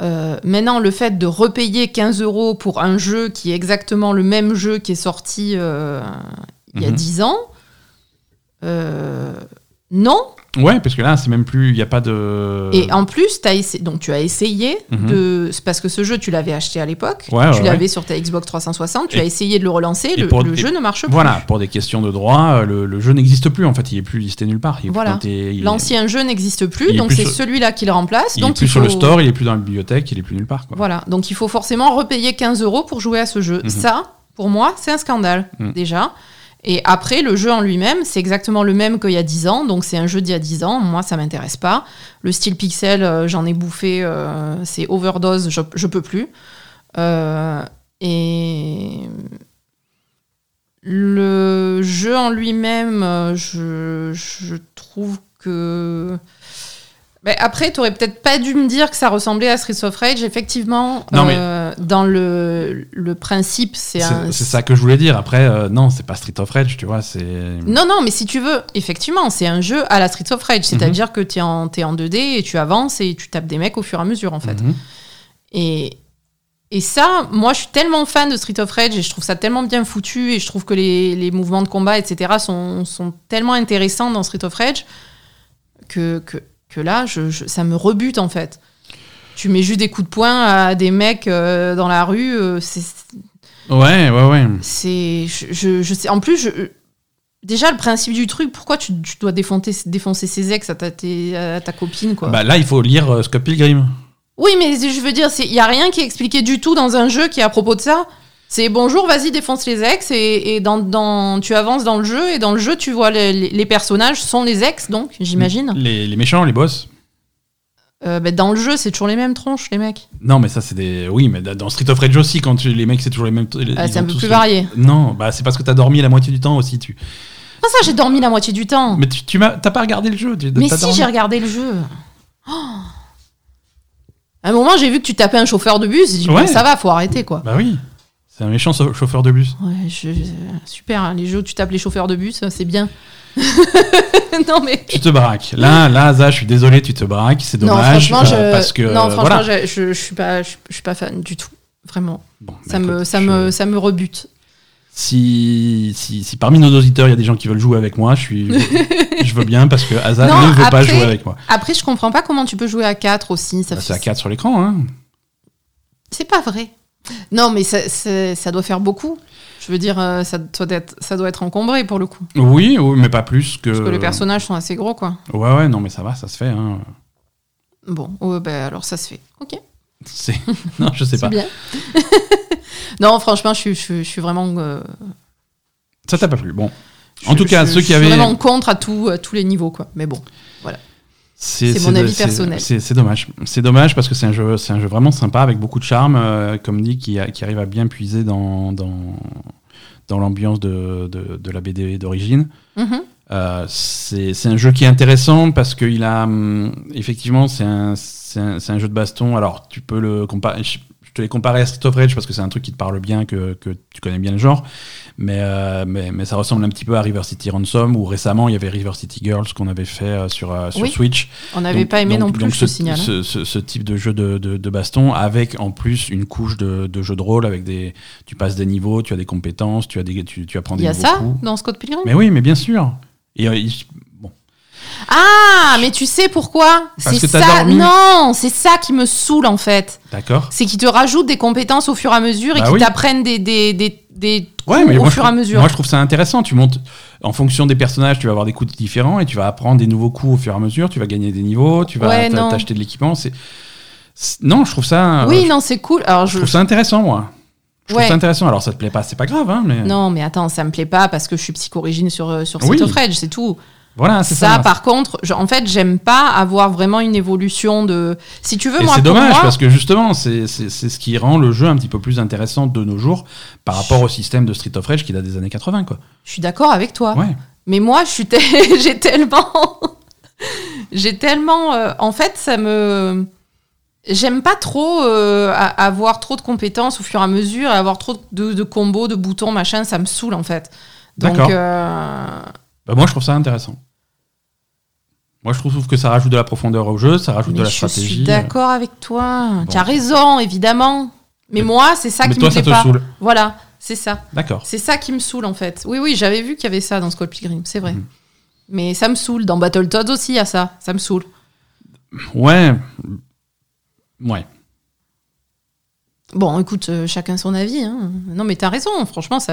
Euh, maintenant, le fait de repayer 15 euros pour un jeu qui est exactement le même jeu qui est sorti euh, il y a Mhm. 10 ans, euh, non. Ouais, parce que là, c'est même plus. Il n'y a pas de. Et en plus, as donc tu as essayé Mhm. de. Parce que ce jeu, tu l'avais acheté à l'époque. Ouais, tu ouais, l'avais sur ta Xbox 360. Tu Et- as essayé de le relancer. Le, pour- le et- jeu ne marche plus. Voilà, pour des questions de droit, euh, le, le jeu n'existe plus en fait, il est plus listé nulle part. Est plus Voilà. L'ancien jeu n'existe plus, il est donc c'est sur- celui-là qui le remplace. Il donc est plus sur le store, il est plus dans la bibliothèque, il est plus nulle part. Quoi. Voilà, donc il faut forcément repayer 15 euros pour jouer à ce jeu. Mhm. Ça, pour moi, c'est un scandale, Mhm. déjà. Et après, le jeu en lui-même, c'est exactement le même qu'il y a 10 ans, donc c'est un jeu d'il y a 10 ans. Moi, ça m'intéresse pas. Le style pixel, euh, j'en ai bouffé, euh, c'est overdose, je, je peux plus. Euh, et le jeu en lui-même, je trouve que. Après, tu aurais peut-être pas dû me dire que ça ressemblait à Streets of Rage. Effectivement, Non, mais- euh, dans le, le principe, c'est un. C'est ça que je voulais dire. Après, euh, non, c'est pas Street of Rage, tu vois, c'est. Non, non, mais si tu veux, effectivement, c'est un jeu à la Streets of Rage. C'est-à-dire que tu es, en t'es en 2D et tu avances et tu tapes des mecs au fur et à mesure, en fait. Mhm. Et, et ça, moi, je suis tellement fan de Street of Rage et je trouve ça tellement bien foutu et je trouve que les, les mouvements de combat, etc., sont, sont tellement intéressants dans Street of Rage que, que, que là, je, je- ça me rebute, en fait. Tu mets juste des coups de poing à des mecs euh, dans la rue, euh, c'est Ouais, ouais, ouais. c'est je, je, sais en plus je déjà le principe du truc pourquoi tu, tu dois défoncer défoncer ses ex à ta, tes- à ta copine quoi? Bah, là, il faut lire euh, Scott Pilgrim. oui mais je veux dire il y a rien qui est expliqué du tout dans un jeu qui est à propos de ça c'est bonjour vas-y défonce les ex et, et dans, dans tu avances dans le jeu et dans le jeu tu vois les, les- les personnages sont les ex donc j'imagine Les, les méchants, les boss. Euh, bah, dans le jeu c'est toujours les mêmes tronches les mecs Non, mais ça, c'est des. Oui, mais dans Street of Rage aussi, quand tu- les mecs, c'est toujours les mêmes. Euh, c'est un peu plus varié Non, bah, c'est parce que t'as dormi la moitié du temps aussi. Tu... Comment ça j'ai dormi la moitié du temps Mais tu, tu m'as t'as pas regardé le jeu. Tu, Mais si, dormi. j'ai regardé le jeu. Oh. À un moment, j'ai vu que tu tapais un chauffeur de bus. J'ai dit, Ouais. bon, ça va, faut arrêter, quoi. Bah oui. C'est un méchant chauffeur de bus. Ouais, je- super, hein, les jeux où tu tapes les chauffeurs de bus, c'est bien. non, mais. Tu te braques. Là, là, je suis désolé, tu te braques. C'est non, dommage. franchement, je... euh, parce que. non, euh, franchement, voilà. je, je, je suis pas, je, suis pas fan du tout. Vraiment. Bon, Ça, bah, me, écoute, ça, me, ça me rebute. Si, si, si parmi nos auditeurs, il y a des gens qui veulent jouer avec moi, je, suis, je veux bien parce que Aza Non, ne veut pas jouer avec moi. Après, je comprends pas comment tu peux jouer à 4 aussi. Ça Bah, c'est à 4 sur l'écran. Hein. C'est pas vrai. Non, mais ça, doit faire beaucoup. Je veux dire, euh, ça doit, être, ça doit être encombré pour le coup. Oui, oui, mais pas plus que. Parce que les personnages sont assez gros, quoi. Ouais, ouais, non, mais ça va, ça se fait. Hein. Bon, ouais, bah, alors ça se fait. Ok. Non, je sais C'est pas. bien. non, franchement, je suis, je suis, je suis vraiment. euh, Ça t'a pas plu. Bon. je- En tout cas, je- ceux je qui suis avaient. vraiment contre à, tout, à tous les niveaux, quoi. Mais bon. C'est mon avis personnel. C'est dommage. C'est dommage parce que c'est un jeu, un jeu vraiment sympa avec beaucoup de charme, euh, comme dit, qui, a- qui arrive à bien puiser dans dans, dans l'ambiance de, de, de la BD d'origine. Mhm. Euh, c'est un jeu qui est intéressant parce qu'il a hum, effectivement c'est un, un jeu de baston. Alors tu peux le comparer. Je, te les comparais à Street of Rage parce que c'est un truc qui te parle bien, que, que tu connais bien le genre. Mais, euh, mais, mais ça ressemble un petit peu à River City Ransom, où récemment il y avait River City Girls qu'on avait fait euh, sur, euh, sur Oui. Switch. On n'avait pas aimé donc- non plus, donc je ce, signale. hein. ce, ce- ce type de jeu de, de, de baston, avec en plus une couche de, de jeu de rôle, avec des, tu passes des niveaux, tu as des compétences, tu, as des, tu, tu apprends Il des y a ça coups. dans Scott Pilgrim? Mais oui, mais bien sûr. Et euh, il- Ah, mais tu sais pourquoi? Parce C'est que t'as ça. dormi. Non, c'est ça qui me saoule en fait. d'accord. C'est qu'ils te rajoutent des compétences au fur et à mesure et Bah qu'ils oui. t'apprennent des, des, des, des Ouais, coups mais au moi, fur et à mesure. Moi, je trouve ça intéressant. Tu montes en fonction des personnages, tu vas avoir des coups différents et tu vas apprendre des nouveaux coups au fur et à mesure. Tu vas gagner des niveaux, tu vas Ouais, t'a- non. t'acheter de l'équipement. C'est c'est- non, je trouve ça. oui, je, non, c'est cool. Alors, je je, trouve ça intéressant, moi. Je trouve ça intéressant. Alors, ça te plaît pas, c'est pas grave, hein, mais Non, mais attends, ça me plaît pas parce que je suis psychorigine sur, euh, sur Oui. Of Rage, c'est tout. Voilà, c'est Ça, ça. par contre, je- en fait, j'aime pas avoir vraiment une évolution de. Si tu veux, Et moi, c'est dommage moi, parce que justement, c'est c'est- c'est ce qui rend le jeu un petit peu plus intéressant de nos jours par rapport au système de Street of Rage qui date des années 80, quoi. je suis d'accord avec toi. Ouais. Mais moi, je suis j'ai tellement, j'ai tellement, euh, en fait, ça me, j'aime pas trop euh, avoir trop de compétences au fur et à mesure, avoir trop de, de combos, de boutons, machin, ça me saoule en fait. Donc, D'accord. euh, Bah, moi, je trouve ça intéressant. Moi, je trouve que ça rajoute de la profondeur au jeu, ça rajoute mais de la je stratégie. suis d'accord avec toi. Bon. Tu as raison, évidemment. Mais, Mais- moi, c'est ça Mais qui toi, me ça plaît te pas. saoule. Voilà, c'est ça. D'accord. C'est ça qui me saoule en fait. Oui, oui, j'avais vu qu'il y avait ça dans Scott Pilgrim, c'est vrai. Mhm. Mais ça me saoule. Dans Battletoads aussi, il y a ça. Ça me saoule. Ouais. Ouais. Bon, écoute, euh, chacun son avis. hein. Non, mais t'as raison. Franchement, ça,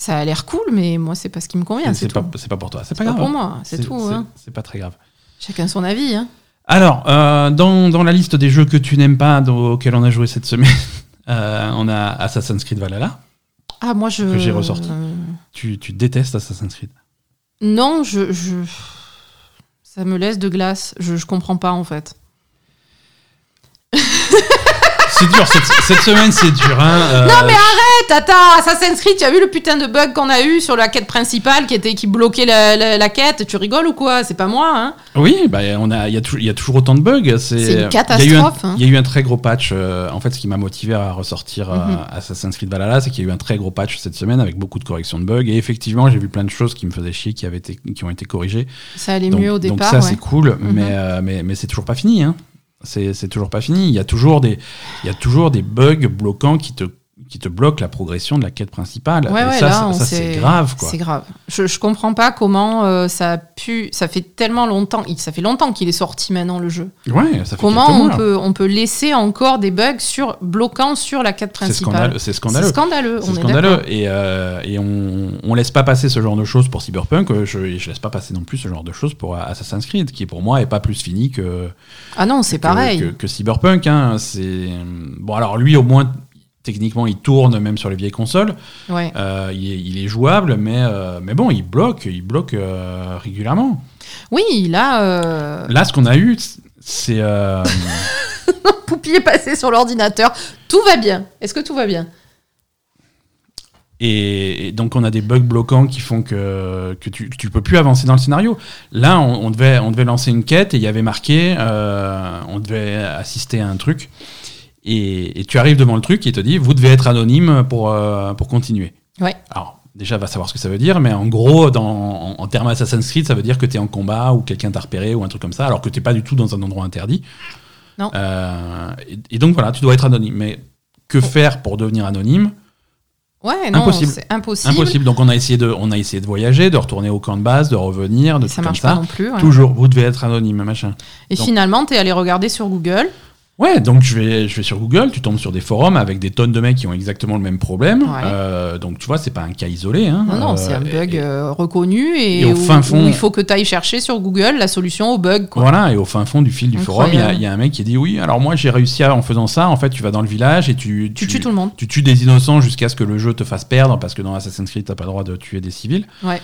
ça a l'air cool, mais moi, c'est pas ce qui me convient. C'est pas, pas pour toi. C'est pas pas grave. pour moi. C'est tout. C'est hein. c'est pas très grave. Chacun son avis. Hein. Alors, euh, dans, dans la liste des jeux que tu n'aimes pas, dans- auxquels on a joué cette semaine, euh, on a Assassin's Creed Valhalla. Ah, moi, je. Que j'ai ressorti. euh, Tu, tu détestes Assassin's Creed? Non, je, je. Ça me laisse de glace. Je, je comprends pas en fait. C'est dur, cette, cette semaine, c'est dur. Hein, euh, Non, mais arrête, attends, Assassin's Creed, tu as vu le putain de bug qu'on a eu sur la quête principale qui, était, qui bloquait la, la- la quête? Tu rigoles ou quoi? C'est pas moi, hein Oui, bah, on a, il y, a il y a toujours autant de bugs. C'est une il y a eu un- catastrophe, hein. Il y, a eu un très gros patch. euh, en fait, ce qui m'a motivé à ressortir euh, Mhm. Assassin's Creed Valhalla, c'est qu'il y a eu un très gros patch cette semaine avec beaucoup de corrections de bugs. Et effectivement, j'ai vu plein de choses qui me faisaient chier, qui, avaient été, qui ont été corrigées. Ça allait donc, mieux au donc départ. ça, ouais. c'est cool, Mhm. mais, euh, mais, mais c'est toujours pas fini. Hein. C'est toujours pas fini. Il y a toujours des, il y a toujours des bugs bloquants qui te, qui te bloquent la progression de la quête principale. Ouais, Et ouais, ça, là, ça, on ça, s'est- c'est grave. C'est grave. Je, je comprends pas comment euh, ça a pu. Ça fait tellement longtemps. Ça fait longtemps qu'il est sorti maintenant le jeu. Ouais, ça fait Comment on mois. peut, on peut laisser encore des bugs sur bloquants sur la quête principale. C'est scandaleux. C'est scandaleux. C'est on est scandaleux et, euh, et on, on laisse pas passer ce genre de choses pour Cyberpunk. euh, Je, je laisse pas passer non plus ce genre de choses pour Assassin's Creed, qui pour moi est pas plus fini que Ah non, c'est pareil. que, que Cyberpunk. Hein. Bon alors lui au moins techniquement il tourne même sur les vieilles consoles. Ouais. Euh, il, est, il est jouable, mais mais bon il bloque, il bloque euh, régulièrement. Oui, là, euh, Là ce qu'on a eu c'est euh, Poupie est passé sur l'ordinateur. Tout va bien. Est-ce que tout va bien? Et, et donc on a des bugs bloquants qui font que, que tu, tu peux plus avancer dans le scénario. Là, on, on devait, on devait lancer une quête et il y avait marqué, euh, on devait assister à un truc. Et, et tu arrives devant le truc et il te dit, vous devez être anonyme pour, euh, pour continuer. Ouais. Alors, déjà, va savoir ce que ça veut dire, mais en gros, dans, en, en termes Assassin's Creed, ça veut dire que tu es en combat ou quelqu'un t'a repéré ou un truc comme ça, alors que tu pas du tout dans un endroit interdit. Non. Euh, et, et donc voilà, tu dois être anonyme. Mais que faire pour devenir anonyme? Ouais, non, Impossible. c'est impossible. Impossible. Donc on a essayé de, on a essayé de voyager, de retourner au camp de base, de revenir, de Ça trucs comme marche pas ça. non plus. ouais. Toujours, vous devez être anonyme, machin. Et Donc- finalement, t'es allé regarder sur Google. Ouais, donc je vais, je vais sur Google, tu tombes sur des forums avec des tonnes de mecs qui ont exactement le même problème. Ouais. Euh, donc tu vois, c'est pas un cas isolé. Hein. Non, non, Euh, c'est un bug et- euh, reconnu et, et au où, fin fond- où il faut que tu ailles chercher sur Google la solution au bug. Quoi. Voilà, et au fin fond du fil du forum, il y a- y, un mec qui dit oui, alors moi j'ai réussi à, en faisant ça, en fait tu vas dans le village et tu, Tu tues tout le monde. tu tues des innocents jusqu'à ce que le jeu te fasse perdre, parce que dans Assassin's Creed t'as pas le droit de tuer des civils. Ouais.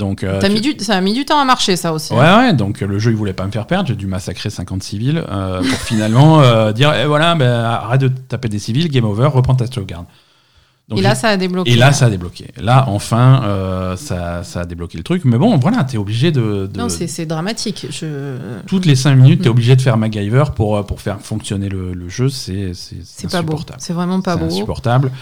Donc, euh, T'as tu- mis du, ça a mis du temps à marcher, ça aussi. Ouais, ouais, donc euh, le jeu il voulait pas me faire perdre, j'ai dû massacrer 50 civils euh, pour finalement euh, dire eh, voilà, ben, arrête de taper des civils, game over, reprends ta sauvegarde. Donc Et là, ça a débloqué. et là, ça a débloqué. Là, enfin, euh, ça, ça a débloqué le truc. Mais bon, voilà, t'es obligé de. de- Non, c'est c'est dramatique. Je... toutes les 5 minutes, t'es Mm. obligé de faire MacGyver pour, euh, pour faire fonctionner le, le jeu. C'est c'est- C'est pas beau. insupportable. C'est vraiment pas C'est beau. insupportable.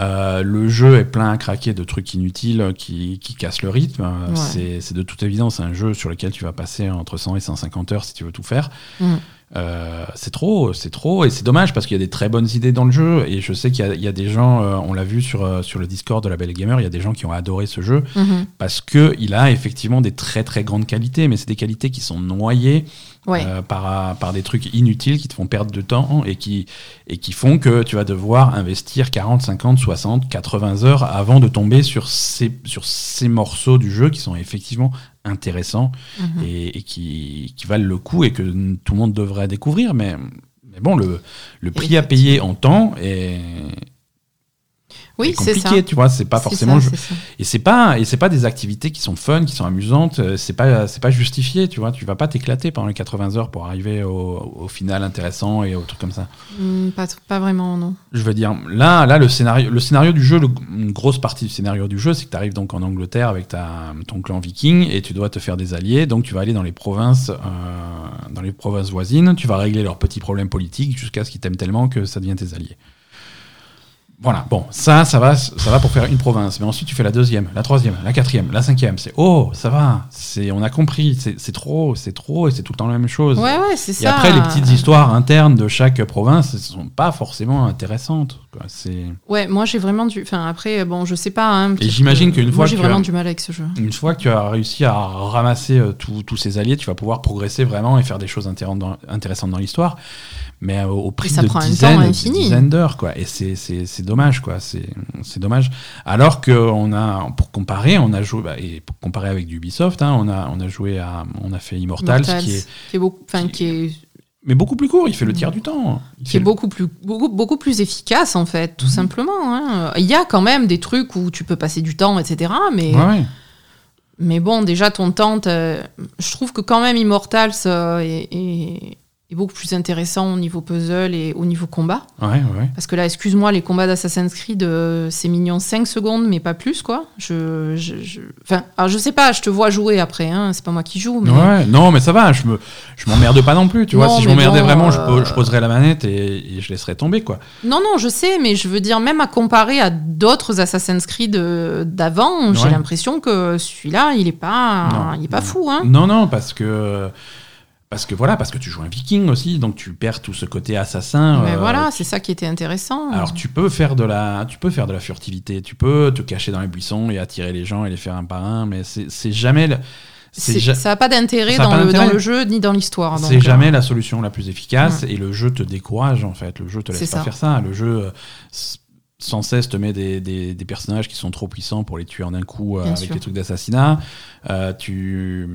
Euh, le jeu est plein à craquer de trucs inutiles qui, qui cassent le rythme. Ouais. c'est- C'est de toute évidence un jeu sur lequel tu vas passer entre 100 et 150 heures si tu veux tout faire. Mm. Euh, c'est trop, c'est trop, et c'est dommage parce qu'il y a des très bonnes idées dans le jeu. Et je sais qu'il y, a- il y a des gens, euh, on l'a vu sur, euh, sur le Discord de la Belle Gamer, il y a des gens qui ont adoré ce jeu Mhm. parce que il a effectivement des très très grandes qualités, mais c'est des qualités qui sont noyées Ouais. euh, par, par des trucs inutiles qui te font perdre de temps et qui, et qui font que tu vas devoir investir 40, 50, 60, 80 heures avant de tomber sur ces, sur ces morceaux du jeu qui sont effectivement intéressants Mhm. et, et qui, qui valent le coup et que tout le monde devrait découvrir. Mais, mais bon, le, le prix à payer en temps est, Oui, c'est ça. compliqué, tu vois, c'est pas forcément... ça. Et c'est pas et c'est pas des activités qui sont fun, qui sont amusantes. euh, C'est pas c'est pas justifié, tu vois. Tu vas pas t'éclater pendant les 80 heures pour arriver au, au final intéressant et au truc comme ça. Hmm, pas, pas vraiment, non. Je veux dire, là là le scénario le scénario du jeu, le- une grosse partie du scénario du jeu, c'est que tu arrives donc en Angleterre avec ta ton clan viking et tu dois te faire des alliés. Donc tu vas aller dans les provinces euh, dans les provinces voisines. Tu vas régler leurs petits problèmes politiques jusqu'à ce qu'ils t'aiment tellement que ça devient tes alliés. Voilà, bon, ça, ça va, ça va pour faire une province. Mais ensuite, tu fais la deuxième, la troisième, la quatrième, la cinquième. C'est oh, ça va, c'est, on a compris, c'est trop, c'est trop, et c'est tout le temps la même chose. Ouais, ouais, c'est et ça. après, les petites histoires internes de chaque province ne sont pas forcément intéressantes. quoi. C'est Ouais, moi j'ai vraiment du. Enfin, après, bon, je sais pas. hein, peut-être j'imagine qu'une fois Moi j'ai vraiment as- du mal avec ce jeu. une fois que tu as réussi à ramasser euh, tous ces alliés, tu vas pouvoir progresser vraiment et faire des choses intéressantes dans, intéressantes dans l'histoire. Mais euh, au prix ça de prend un temps dizaines, dizaines d'heures, quoi. Et c'est c'est dommage, quoi. C'est c'est dommage. Alors que on a, pour comparer, on a joué bah, et pour comparer avec du Ubisoft, hein, on a on a joué à, on a fait Immortals, Immortals, qui est qui est beaucoup, enfin, qui- qui est, mais beaucoup plus court. Il fait le tiers du temps. Il qui est le- beaucoup plus, beaucoup, beaucoup plus efficace en fait, tout Mhm. simplement. hein. Il y a quand même des trucs où tu peux passer du temps, etc. Mais, Ouais, mais bon, déjà ton temps, je trouve que quand même Immortals euh, est, est- est beaucoup plus intéressant au niveau puzzle et au niveau combat. Ouais, ouais. Parce que là, excuse-moi, les combats d'Assassin's Creed, euh, c'est mignon 5 secondes, mais pas plus, quoi. Je, je, je- Enfin, alors je sais pas, je te vois jouer après, hein, c'est pas moi qui joue, mais... Ouais, non, mais ça va, je me, je m'emmerde pas non plus, tu vois. Si je m'emmerdais bon, vraiment, je, euh, je poserais la manette et, et je laisserais tomber, quoi. Non, non, je sais, mais je veux dire, même à comparer à d'autres Assassin's Creed euh, d'avant, j'ai l'impression que celui-là, il est pas, Non. il est pas fou, hein. Non, non, parce que. Parce que voilà, parce que tu joues un viking aussi, donc tu perds tout ce côté assassin. Mais euh, voilà, c'est ça qui était intéressant. Alors tu peux faire de la, tu peux faire de la furtivité, tu peux te cacher dans les buissons et attirer les gens et les faire un par un, mais c'est jamais, le- ja- Ça n'a pas d'intérêt dans, pas le- d'intérêt. dans le jeu ni dans l'histoire. c'est jamais euh, la solution la plus efficace et le jeu te décourage en fait. Le jeu te laisse pas ça. faire ça. Le jeu euh, sans cesse te met des, des- des personnages qui sont trop puissants pour les tuer en un coup euh, avec sûr. des trucs d'assassinat. Euh, tu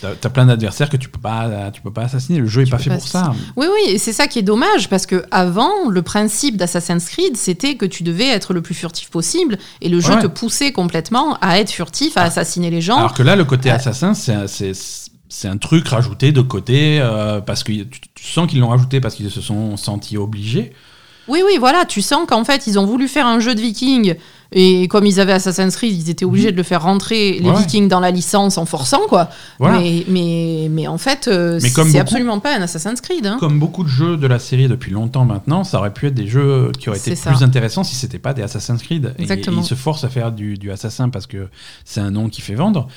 T'as as plein d'adversaires que tu peux pas, tu peux pas assassiner. Le jeu est Tu pas fait pas pour ça. Oui, oui, et c'est ça qui est dommage, parce que avant, le principe d'Assassin's Creed, c'était que tu devais être le plus furtif possible, et le jeu Ouais. te poussait complètement à être furtif, à Ah. assassiner les gens. Alors que là, le côté Euh, assassin, c'est un- c'est c'est un truc rajouté de côté euh, parce que tu, tu sens qu'ils l'ont rajouté parce qu'ils se sont sentis obligés. Oui, oui, voilà, tu sens qu'en fait, ils ont voulu faire un jeu de vikings, et comme ils avaient Assassin's Creed, ils étaient obligés de le faire rentrer, les Ouais. vikings, dans la licence en forçant, quoi. Voilà. Mais, mais, mais en fait, euh, c'est absolument pas un Assassin's Creed. hein. Comme beaucoup de jeux de la série depuis longtemps maintenant, ça aurait pu être des jeux qui auraient été ça. plus intéressants si c'était pas des Assassin's Creed. Et- Exactement. Et, ils se forcent à faire du, du assassin parce que c'est un nom qui fait vendre.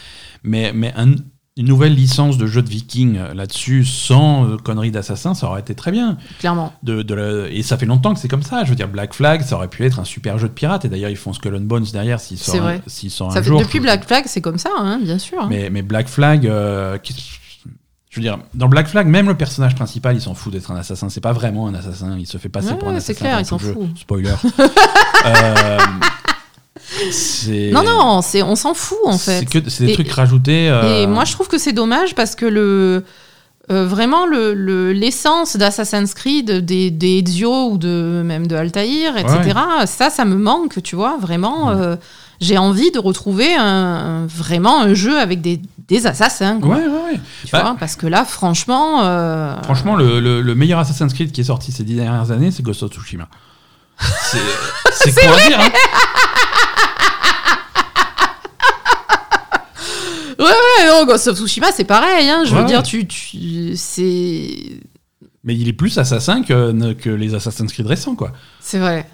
Mais, mais un- une nouvelle licence de jeu de viking euh, là-dessus, sans euh, conneries d'assassin, ça aurait été très bien. Clairement. De, de la- et ça fait longtemps que c'est comme ça. Je veux dire, Black Flag, ça aurait pu être un super jeu de pirate. Et d'ailleurs, ils font Skull and Bones derrière s'ils sortent vrai. un, Ça un fait, jour. depuis Black Flag, c'est comme ça, hein, bien sûr. Mais, mais Black Flag, euh, qui- je veux dire, dans Black Flag, même le personnage principal, il s'en fout d'être un assassin. C'est pas vraiment un assassin. Il se fait passer Ouais, pour un assassin. c'est clair, il s'en fout. Spoiler. Euh, Non, non, c'est, on s'en fout, en fait. C'est des Et- trucs rajoutés. euh, Et moi, je trouve que c'est dommage parce que le. euh, vraiment, le- le- l'essence d'Assassin's Creed, des, des Ezio ou de, même de Altaïr, etc., ça, ça me manque, tu vois, vraiment. Ouais. euh, j'ai envie de retrouver un, vraiment un jeu avec des, des assassins, quoi, Ouais, ouais, ouais. tu Bah, vois, parce que là, franchement. euh, Franchement, le, le- le meilleur Assassin's Creed qui est sorti ces dix dernières années, c'est Ghost of Tsushima. C'est quoi dire, hein Ouais, ouais, non, Ghost of Tsushima, c'est pareil. Hein, je veux Ouais. dire, tu, tu, c'est. Mais il est plus assassin que, que les Assassin's Creed récents, quoi. C'est vrai.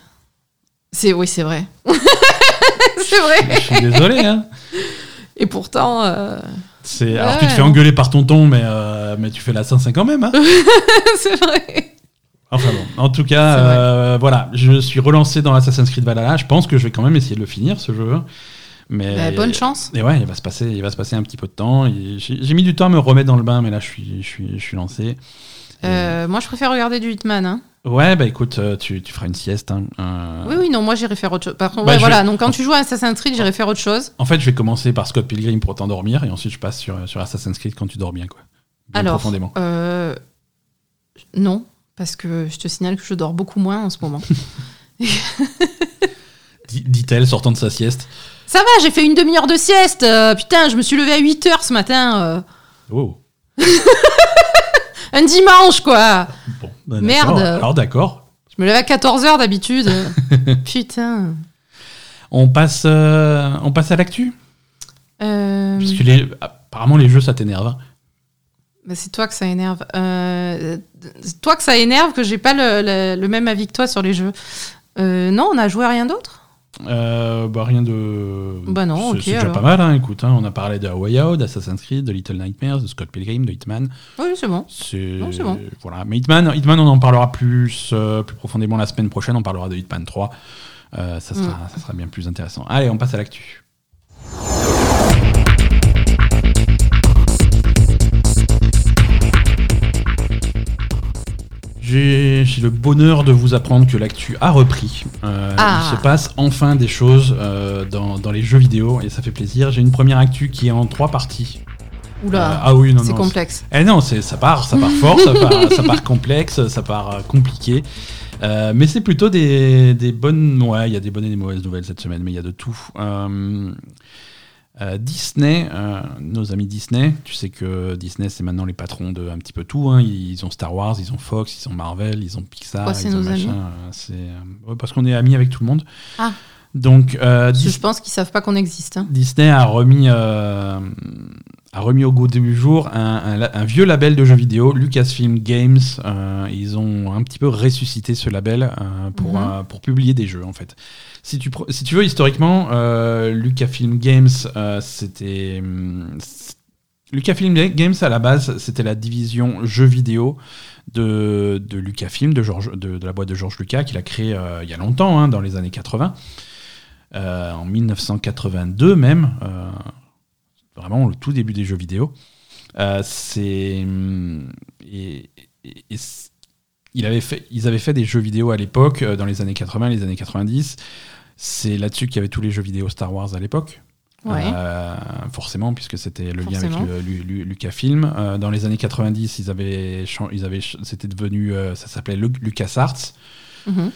C'est oui, c'est vrai. c'est vrai. Je suis désolé, hein. Et pourtant, euh, C'est- Alors tu te fais engueuler par tonton, mais, euh, mais tu fais l'assassin quand même, hein. c'est vrai. Enfin bon, en tout cas, C'est vrai. euh, voilà, je suis relancé dans Assassin's Creed Valhalla. Je pense que je vais quand même essayer de le finir, ce jeu. Mais Bah, bonne chance. Et ouais, il va se passer, il va se passer un petit peu de temps. J'ai mis du temps à me remettre dans le bain, mais là, je suis, je suis, je suis lancé. Euh, moi, je préfère regarder du Hitman. Hein. Ouais, bah écoute, euh, tu, tu feras une sieste. hein. Euh, Oui, oui, non, moi, j'irai faire autre chose. Par contre, Bah, ouais, voilà. vais- Donc, quand tu joues à Assassin's Creed, j'irai faire autre chose. En fait, je vais commencer par Scott Pilgrim pour t'endormir, et ensuite je passe sur, sur Assassin's Creed quand tu dors bien, quoi. Bien Alors, profondément. euh, non, parce que je te signale que je dors beaucoup moins en ce moment. Dit- Dit-elle, sortant de sa sieste. Ça va, j'ai fait une demi-heure de sieste. euh, putain, je me suis levé à 8 heures ce matin. euh, Oh. un dimanche, quoi. Bon, bah, Merde. Alors d'accord. Je me lève à 14 heures d'habitude. putain. On passe, euh, on passe à l'actu Euh, Parce que les, apparemment les jeux ça t'énerve. hein. bah, c'est toi que ça énerve. Euh, c'est toi que ça énerve que j'ai pas le, le- le même avis que toi sur les jeux. Euh, non, on a joué à rien d'autre? Euh, bah rien de. Bah non, c'est ok, c'est déjà alors. pas mal. Hein, écoute, hein, on a parlé de Way Out, d'Assassin's Creed, de Little Nightmares, de Scott Pilgrim, de Hitman. Oui, c'est bon. C'est bon. voilà. Mais Hitman, Hitman, on en parlera plus, euh, plus profondément la semaine prochaine. On parlera de Hitman 3. Euh, ça, sera, Mm. ça sera bien plus intéressant. Allez, on passe à l'actu. J'ai le bonheur de vous apprendre que l'actu a repris. Euh, Ah. Il se passe enfin des choses euh, dans, dans les jeux vidéo et ça fait plaisir. J'ai une première actu qui est en trois parties. Euh, Oula, ah oui, non, c'est complexe. eh non, c'est ça part, ça part fort, ça part, ça part complexe, ça part euh, compliqué. Euh, mais c'est plutôt des, des bonnes. Ouais, il y a des bonnes et des mauvaises nouvelles cette semaine, mais il y a de tout. Euh, Disney, euh, nos amis Disney, tu sais que Disney c'est maintenant les patrons de un petit peu tout. hein. Ils ont Star Wars, ils ont Fox, ils ont Marvel, ils ont Pixar. C'est ils ont nos amis machin, euh, ouais, parce qu'on est amis avec tout le monde. Ah. Donc Dis- je pense qu'ils savent pas qu'on existe. hein. Disney a remis, a remis au goût du jour un, un la- un vieux label de jeux vidéo, Lucasfilm Games. Ils ont un petit peu ressuscité ce label pour, Mhm. euh, pour publier des jeux, en fait. Si tu, veux, historiquement, euh, Lucasfilm Games, euh, c'était. c- Lucasfilm Games, à la base, c'était la division jeux vidéo de, de Lucasfilm, de, George, de, la boîte de George Lucas, qu'il a créé euh, il y a longtemps, hein, dans les années 80. Euh, en 1982 même, euh, vraiment le tout début des jeux vidéo. C'est hum, et, et- fait, ils avaient fait des jeux vidéo à l'époque, dans les années 80, les années 90. C'est là-dessus qu'il y avait tous les jeux vidéo Star Wars à l'époque. Ouais. Euh, forcément, puisque c'était le lien avec le- Lucasfilm. Euh, dans les années 90, ils avaient, ils avaient, c'était devenu, euh, ça s'appelait Lu- LucasArts. Mhm.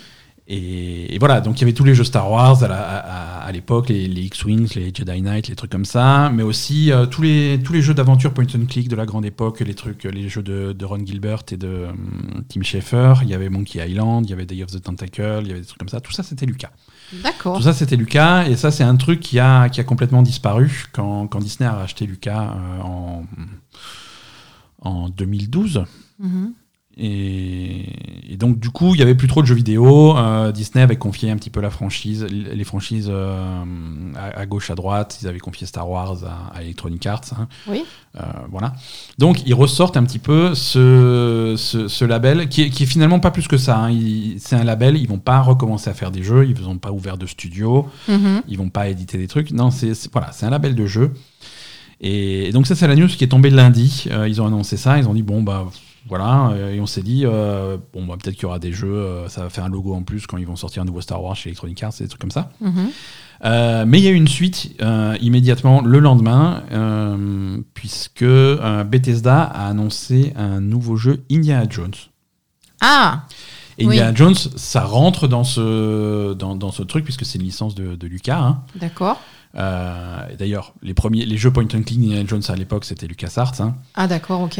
Et, et voilà, donc il y avait tous les jeux Star Wars à, la- à- à l'époque, les, les X-Wings, les Jedi Knight, les trucs comme ça, mais aussi tous, les, tous les jeux d'aventure point and click de la grande époque, les trucs, les jeux de, de Ron Gilbert et de hum, Tim Schafer. Il y avait Monkey Island, il y avait Day of the Tentacle, il y avait des trucs comme ça. Tout ça, c'était Lucas. D'accord. Tout ça, c'était Lucas, et ça, c'est un truc qui a, qui a complètement disparu quand, quand Disney a racheté Lucas euh, en, en 2012. Mhm. Et, et donc, du coup, il y avait plus trop de jeux vidéo. Euh, Disney avait confié un petit peu la franchise, les franchises euh, à, à gauche, à droite. Ils avaient confié Star Wars à, à Electronic Arts. hein. Oui. Euh, voilà. Donc, ils ressortent un petit peu ce, ce, ce label qui est, qui est finalement pas plus que ça. hein. C'est un label. Ils vont pas recommencer à faire des jeux. Ils n'ont pas ouvert de studio. Mhm. Ils vont pas éditer des trucs. Non, c'est c'est- voilà, c'est un label de jeu. Et, donc ça, c'est la news qui est tombée lundi. Euh, ils ont annoncé ça. Ils ont dit bon bah voilà. Euh, et on s'est dit euh, bon bah peut-être qu'il y aura des jeux. euh, ça va faire un logo en plus quand ils vont sortir un nouveau Star Wars chez Electronic Arts, et des trucs comme ça. Mhm. Euh, mais il y a eu une suite immédiatement le lendemain, puisque Bethesda a annoncé un nouveau jeu Indiana Jones. Ah, Et Oui. Indiana Jones, ça rentre dans ce, dans, dans ce truc, puisque c'est une licence de, de Lucas. hein. d'accord. D'ailleurs, les premiers, les jeux point and click d'Indiana Jones à l'époque, c'était LucasArts. Hein. Ah, d'accord, ok.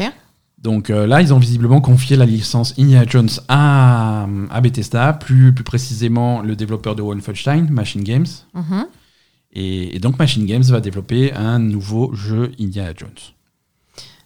Donc euh, là, ils ont visiblement confié la licence Indiana Jones à, à Bethesda, plus, plus précisément le développeur de Wolfenstein, Machine Games. Mhm. Et, et donc Machine Games va développer un nouveau jeu Indiana Jones.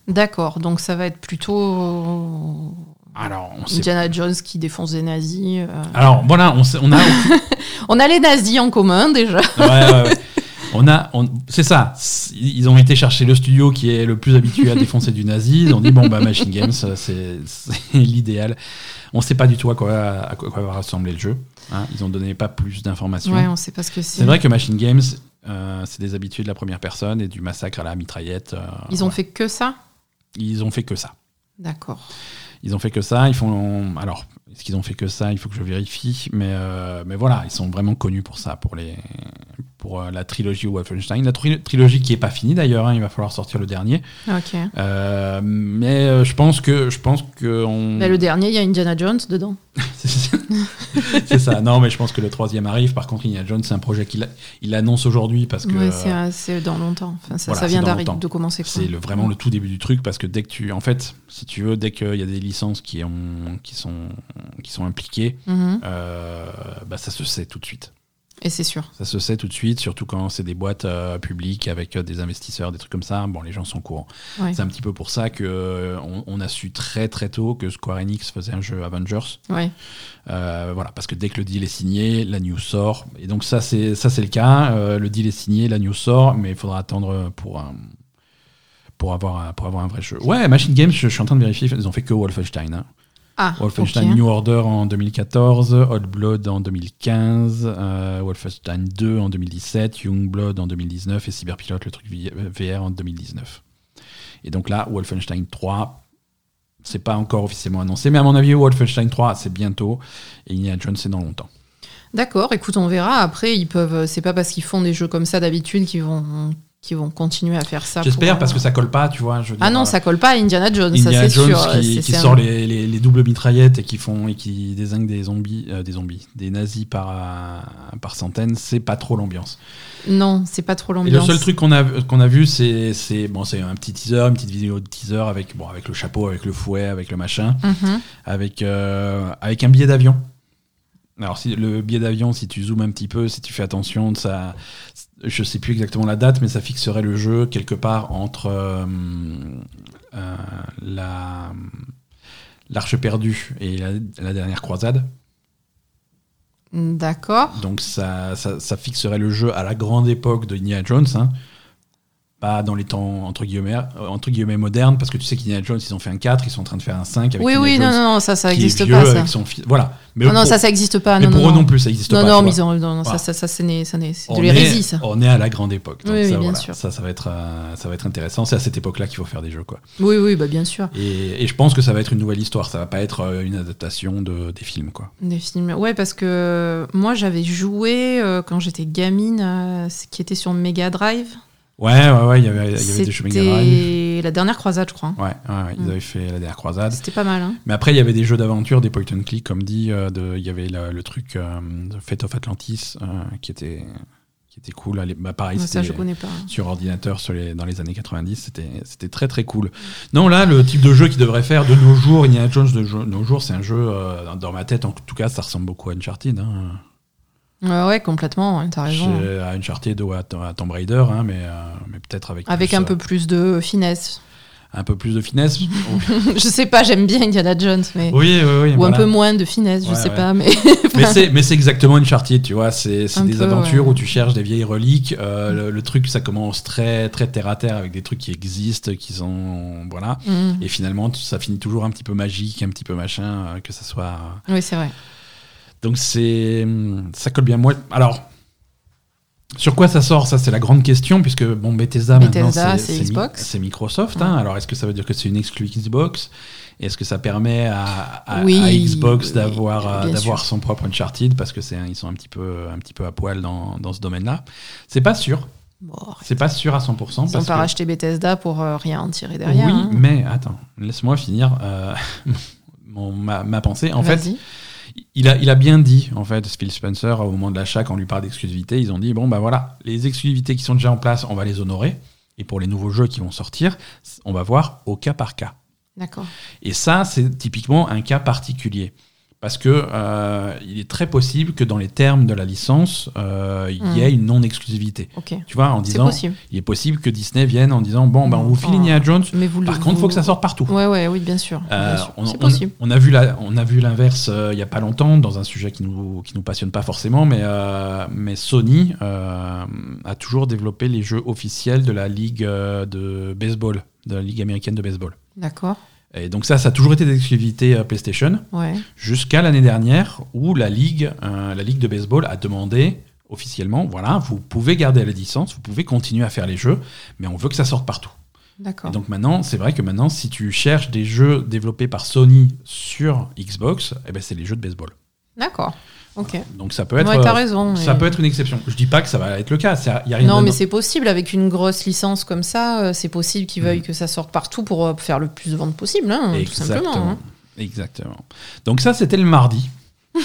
D'accord, donc ça va être plutôt Alors, on sait Indiana Jones qui défonce des nazis. euh. Alors voilà, on, sait- on a On a les nazis en commun déjà. Ouais, ouais, ouais. On a, on- c'est ça. Ils ont été chercher le studio qui est le plus habitué à défoncer du nazi. Ils ont dit bon bah Machine Games, euh, c'est l'idéal. On sait pas du tout à quoi, à quoi, quoi va ressembler le jeu. hein. Ils ont donné pas plus d'informations. Ouais, on sait pas ce que c'est. c'est vrai que Machine Games, euh, c'est des habitués de la première personne et du massacre à la mitraillette. euh, Ils ont fait que ça? Ils ont fait que ça. D'accord. Ils ont fait que ça. Ils font. Alors, est-ce qu'ils ont fait que ça? Il faut que je vérifie. Mais, euh, mais voilà, ils sont vraiment connus pour ça, pour, les, pour euh, la trilogie Wolfenstein. La tri- trilogie qui est pas finie d'ailleurs. hein, il va falloir sortir le dernier. Ok. Euh, mais je pense que. Je pense que on... Mais le dernier, il y a Indiana Jones dedans. c'est ça. Non, mais je pense que le troisième arrive. Par contre, Indiana Jones, c'est un projet qu'il il annonce aujourd'hui parce que. Ouais, c'est, euh, c'est dans longtemps. Enfin, ça, voilà, ça c'est vient d'arriver de commencer. C'est le, vraiment le tout début du truc parce que dès que tu, en fait, si tu veux, dès qu'il y a des licences qui, ont, qui, sont, qui sont impliquées, Mhm. euh, bah, ça se sait tout de suite. Et c'est sûr. Ça se sait tout de suite, surtout quand c'est des boîtes euh, publiques avec euh, des investisseurs, des trucs comme ça. Bon, les gens sont au courant. Ouais. C'est un petit peu pour ça que euh, on, on a su très très tôt que Square Enix faisait un jeu Avengers. Ouais. Euh, voilà, parce que dès que le deal est signé, la news sort. Et donc ça, c'est ça, c'est le cas. Le deal est signé, la news sort, mais il faudra attendre pour un- pour avoir un, pour avoir un vrai jeu. Ouais, Machine Games, je, je suis en train de vérifier, ils ont fait que Wolfenstein. hein. Ah, Wolfenstein. New Order en 2014, Old Blood en 2015, euh, Wolfenstein 2 en 2017, Youngblood en 2019 et Cyberpilot, le truc VR en 2019. Et donc là, Wolfenstein 3, c'est pas encore officiellement annoncé, mais à mon avis, Wolfenstein 3, c'est bientôt, et Indiana Jones, c'est dans longtemps. D'accord, écoute, on verra. Après, ils peuvent. C'est pas parce qu'ils font des jeux comme ça d'habitude qu'ils vont, qu'ils vont continuer à faire ça. J'espère, parce euh, que ça colle pas, tu vois. Je veux Ah dire, non, euh, ça colle pas à Indiana Jones, Indiana ça c'est Jones sûr. qui, qui sort les, les- les doubles mitraillettes et qui font et qui désingue des zombies, euh, des zombies, des nazis par euh, par centaines, c'est pas trop l'ambiance. Non, c'est pas trop Et le l'ambiance. seul truc qu'on a qu'on a vu, c'est c'est bon, c'est un petit teaser, une petite vidéo de teaser avec bon avec le chapeau, avec le fouet, avec le machin, Mhm. avec euh, avec un billet d'avion. Alors si le billet d'avion, si tu zoomes un petit peu, si tu fais attention, ça, je sais plus exactement la date, mais ça fixerait le jeu quelque part entre euh, euh, la l'arche perdue et la, la dernière croisade. D'accord. Donc ça, ça, ça fixerait le jeu à la grande époque de Indiana Jones, hein. Pas dans les temps entre guillemets, euh, entre guillemets modernes, parce que tu sais qu'Indiana Jones, ils ont fait un 4, ils sont en train de faire un 5 avec Oui, Indiana oui, non, Jones, non, non, ça, ça qui est existe vieux pas, ça. son fils. Voilà. Mais Non, non, pour, ça, ça existe pas. mais non, pour non, eux non. non plus, ça existe Non, pas. non, mais ils ont, non, non, Voilà. ça, ça, ça, c'est de On l'hérésie, est, ça. on est à la grande époque. Donc Oui, oui, ça, bien voilà, sûr. ça, ça va être, euh, ça va être intéressant. C'est à cette époque-là qu'il faut faire des jeux, quoi. Oui, oui, bah, bien sûr. Et, et je pense que ça va être une nouvelle histoire. Ça va pas être euh, une adaptation de, des films, quoi. Des films. Ouais, parce que moi, j'avais joué euh, quand j'étais gamine, euh, qui était sur Mega Drive. Ouais, ouais, ouais. Il y avait, il y avait des. C'était la dernière croisade, je crois. Ouais, ouais, ouais, ils Mm. avaient fait la dernière croisade. C'était pas mal, hein. Mais après, il y avait des jeux d'aventure, des point and click, comme dit. euh, de- Il y avait le, le truc euh, de Fate of Atlantis euh, qui, était, qui était cool. Allez, Bah, pareil, ça, c'était je connais pas. sur ordinateur sur les, dans les années 90. C'était très très cool. Non, là, le type de jeu qu'il devrait faire de nos jours, Indiana Jones de nos jours, c'est un jeu, euh, dans ma tête, en tout cas, ça ressemble beaucoup à Uncharted. Hein. Ouais, ouais, complètement, ouais, t'as raison. À Uncharted ou à, à Tomb Raider, hein, mais, euh, mais peut-être avec, Avec plus, un euh, peu plus de finesse. un peu plus de finesse. je sais pas, j'aime bien Indiana Jones, mais. oui, oui, oui. Ou voilà. un peu moins de finesse, je sais ouais. pas, mais. Mais c'est, mais c'est exactement Uncharted, tu vois. C'est, des peu, aventures où tu cherches des vieilles reliques. Euh, le, le truc, ça commence très, très terre à terre avec des trucs qui existent, qui sont. Voilà. Mm. Et finalement, ça finit toujours un petit peu magique, un petit peu machin, euh, que ça soit. Oui, c'est vrai. Donc c'est. Ça colle bien. Moi, alors. Sur quoi ça sort? Ça, c'est la grande question, puisque bon, Bethesda, maintenant, Bethesda, c'est, Mi- Microsoft. hein. Ouais. Alors, est-ce que ça veut dire que c'est une exclue Xbox? Est-ce que ça permet à, à- Oui, à Xbox oui, d'avoir, euh, d'avoir son propre Uncharted? Parce que c'est, ils sont un petit peu, un petit peu à poil dans, dans ce domaine-là. C'est pas sûr. Bon, C'est pas sûr à 100%. ils ont parce pas que- racheté Bethesda pour euh, rien en tirer derrière. oui, hein. mais attends, laisse-moi finir euh, mon- ma, ma pensée. En fait. Il a, il a bien dit, en fait, Phil Spencer, au moment de l'achat, quand on lui parle d'exclusivité, ils ont dit bon, bah voilà, les exclusivités qui sont déjà en place, on va les honorer. Et pour les nouveaux jeux qui vont sortir, on va voir au cas par cas. D'accord. Et ça, c'est typiquement un cas particulier. Parce que euh, il est très possible que dans les termes de la licence, euh, il y ait Mm. une non-exclusivité. Tu vois, en disant, possible. il est possible que Disney vienne en disant, bon, ben, on vous file Oh. Indiana Jones. Mais vous Par contre, il faut que ça sorte partout. Ouais, ouais, oui, bien sûr. Euh, sûr. on, possible. on a vu la- on a vu l'inverse euh, il y a pas longtemps dans un sujet qui nous qui nous passionne pas forcément, mais mais Sony a toujours développé les jeux officiels de la ligue de baseball, de la ligue américaine de baseball. D'accord. Et donc ça, ça a toujours été d'exclusivité euh, PlayStation Ouais. jusqu'à l'année dernière où la ligue, euh, la ligue de baseball a demandé officiellement, voilà, vous pouvez garder la licence, vous pouvez continuer à faire les jeux, mais on veut que ça sorte partout. D'accord. Et donc maintenant, c'est vrai que maintenant, si tu cherches des jeux développés par Sony sur Xbox, eh ben c'est les jeux de baseball. D'accord. Ok. Donc ça peut être, Ouais, euh, raison. ça peut être une exception. Je dis pas que ça va être le cas. Y a rien Non, mais c'est possible. Avec une grosse licence comme ça, euh, c'est possible qu'ils veuillent Mhm. que ça sorte partout pour euh, faire le plus de ventes possible, hein, tout Exactement. simplement. hein. Exactement. Donc ça, c'était le mardi.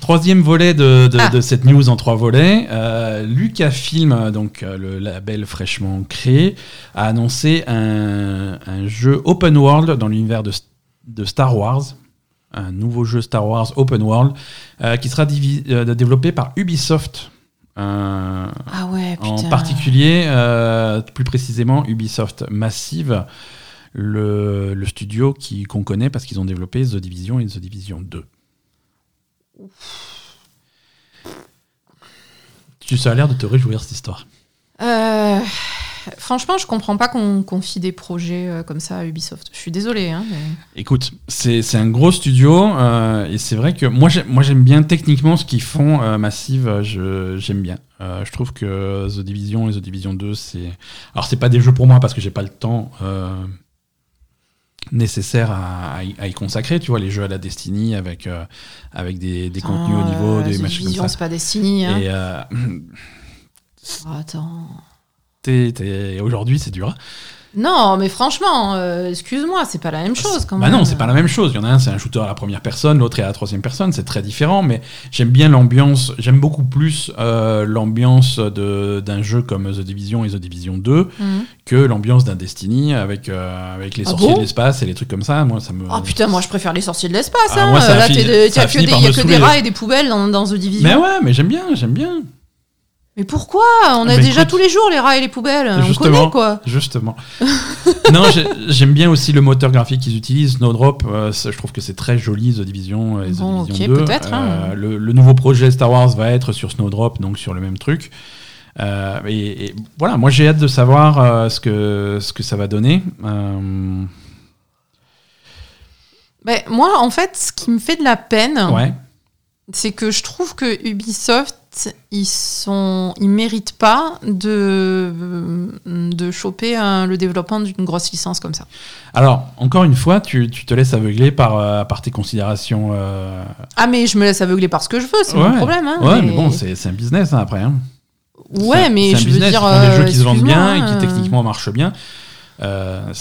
Troisième volet de, de- Ah. de cette news en trois volets. Euh, Lucasfilm, donc euh, le label fraîchement créé, a annoncé un, un jeu open world dans l'univers de, de Star Wars. Un nouveau jeu Star Wars open world euh, qui sera euh, développé par Ubisoft. Euh, Ah ouais, en particulier, plus précisément, Ubisoft Massive, le, le studio qu'on connaît parce qu'ils ont développé The Division et The Division 2. Tu ça a l'air de te réjouir cette histoire. Euh, Franchement, je comprends pas qu'on confie des projets euh, comme ça à Ubisoft. Je suis désolée. Hein, mais- Écoute, c'est un gros studio euh, et c'est vrai que moi j'ai- moi j'aime bien techniquement ce qu'ils font euh, Massive, j'aime bien. Euh, je trouve que The Division et The Division 2 c'est alors c'est pas des jeux pour moi parce que j'ai pas le temps nécessaire à, à y, consacrer, tu vois les jeux à la Destiny avec euh, avec des, des contenus au Attends, niveau euh, des Division, comme ça. c'est pas Destiny. Hein. Et euh, Oh, attends. T'es- aujourd'hui c'est dur. hein. Non, mais franchement, euh, excuse-moi, c'est pas la même chose quand Bah même. non, c'est pas la même chose. Il y en a un, c'est un shooter à la première personne, l'autre est à la troisième personne. C'est très différent, mais j'aime bien l'ambiance. J'aime beaucoup plus euh, l'ambiance de- d'un jeu comme The Division et The Division 2 Mhm. que l'ambiance d'un Destiny avec, euh, avec les Ah sorciers bon de l'espace et les trucs comme ça. Moi, ça me. Oh putain, moi je préfère les sorciers de l'espace. Ah, hein. moi, ça a Là, de- ça a que des- par y a me que des saouler. rats et des poubelles dans, dans The Division. Mais ouais, mais j'aime bien, j'aime bien. Mais pourquoi On a Bah, déjà écoute, tous les jours les rats et les poubelles. On justement. connaît quoi. Justement. non, j'ai- j'aime bien aussi le moteur graphique qu'ils utilisent, Snowdrop. euh, ça, je trouve que c'est très joli, The Division et The Bon, Division ok, 2. peut-être, hein. Euh, le, le nouveau projet Star Wars va être sur Snowdrop, donc sur le même truc. Euh, et, et voilà, moi j'ai hâte de savoir euh, ce, que, ce que ça va donner. Ben, moi, en fait, ce qui me fait de la peine, ouais. c'est que je trouve que Ubisoft, ils sont, ils méritent pas de de choper un- le développement d'une grosse licence comme ça. Alors, encore une fois, tu, tu te laisses aveugler par, euh, par tes considérations. euh, Ah mais je me laisse aveugler par ce que je veux, c'est ouais. mon problème. Hein, ouais, mais bon, c'est c'est un business hein, après. hein. ouais, mais c'est un je veux business, dire, ils font des jeux euh, qui se vendent bien et excuse-moi, qui euh, techniquement marchent bien. Euh.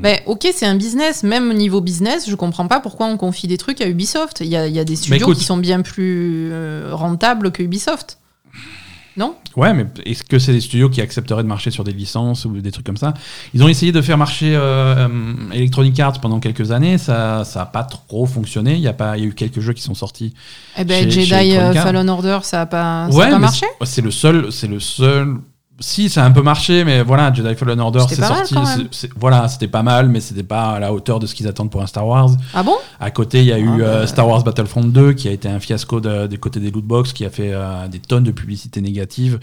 Mais ok, c'est un business. Même au niveau business, je comprends pas pourquoi on confie des trucs à Ubisoft. Il y a, il y a des studios écoute- qui sont bien plus euh, rentables que Ubisoft. Non? Ouais, mais est-ce que c'est des studios qui accepteraient de marcher sur des licences ou des trucs comme ça? Ils ont essayé de faire marcher euh, Electronic Arts pendant quelques années, ça ça a pas trop fonctionné. Il y a pas, il y a eu quelques jeux qui sont sortis. Eh ben, Chez- chez Jedi Electronic Arts. Fallen Order, ça a pas, ça a pas marché? c'est le seul, c'est le seul. Si, ça a un peu marché, mais voilà, Jedi Fallen Order, c'est sorti. voilà, c'était pas mal, mais c'était pas à la hauteur de ce qu'ils attendent pour un Star Wars. Ah bon? À côté, il y a eu Ah, bah. euh, Star Wars Battlefront 2 qui a été un fiasco de- des côtés des lootbox, qui a fait euh, des tonnes de publicité négative.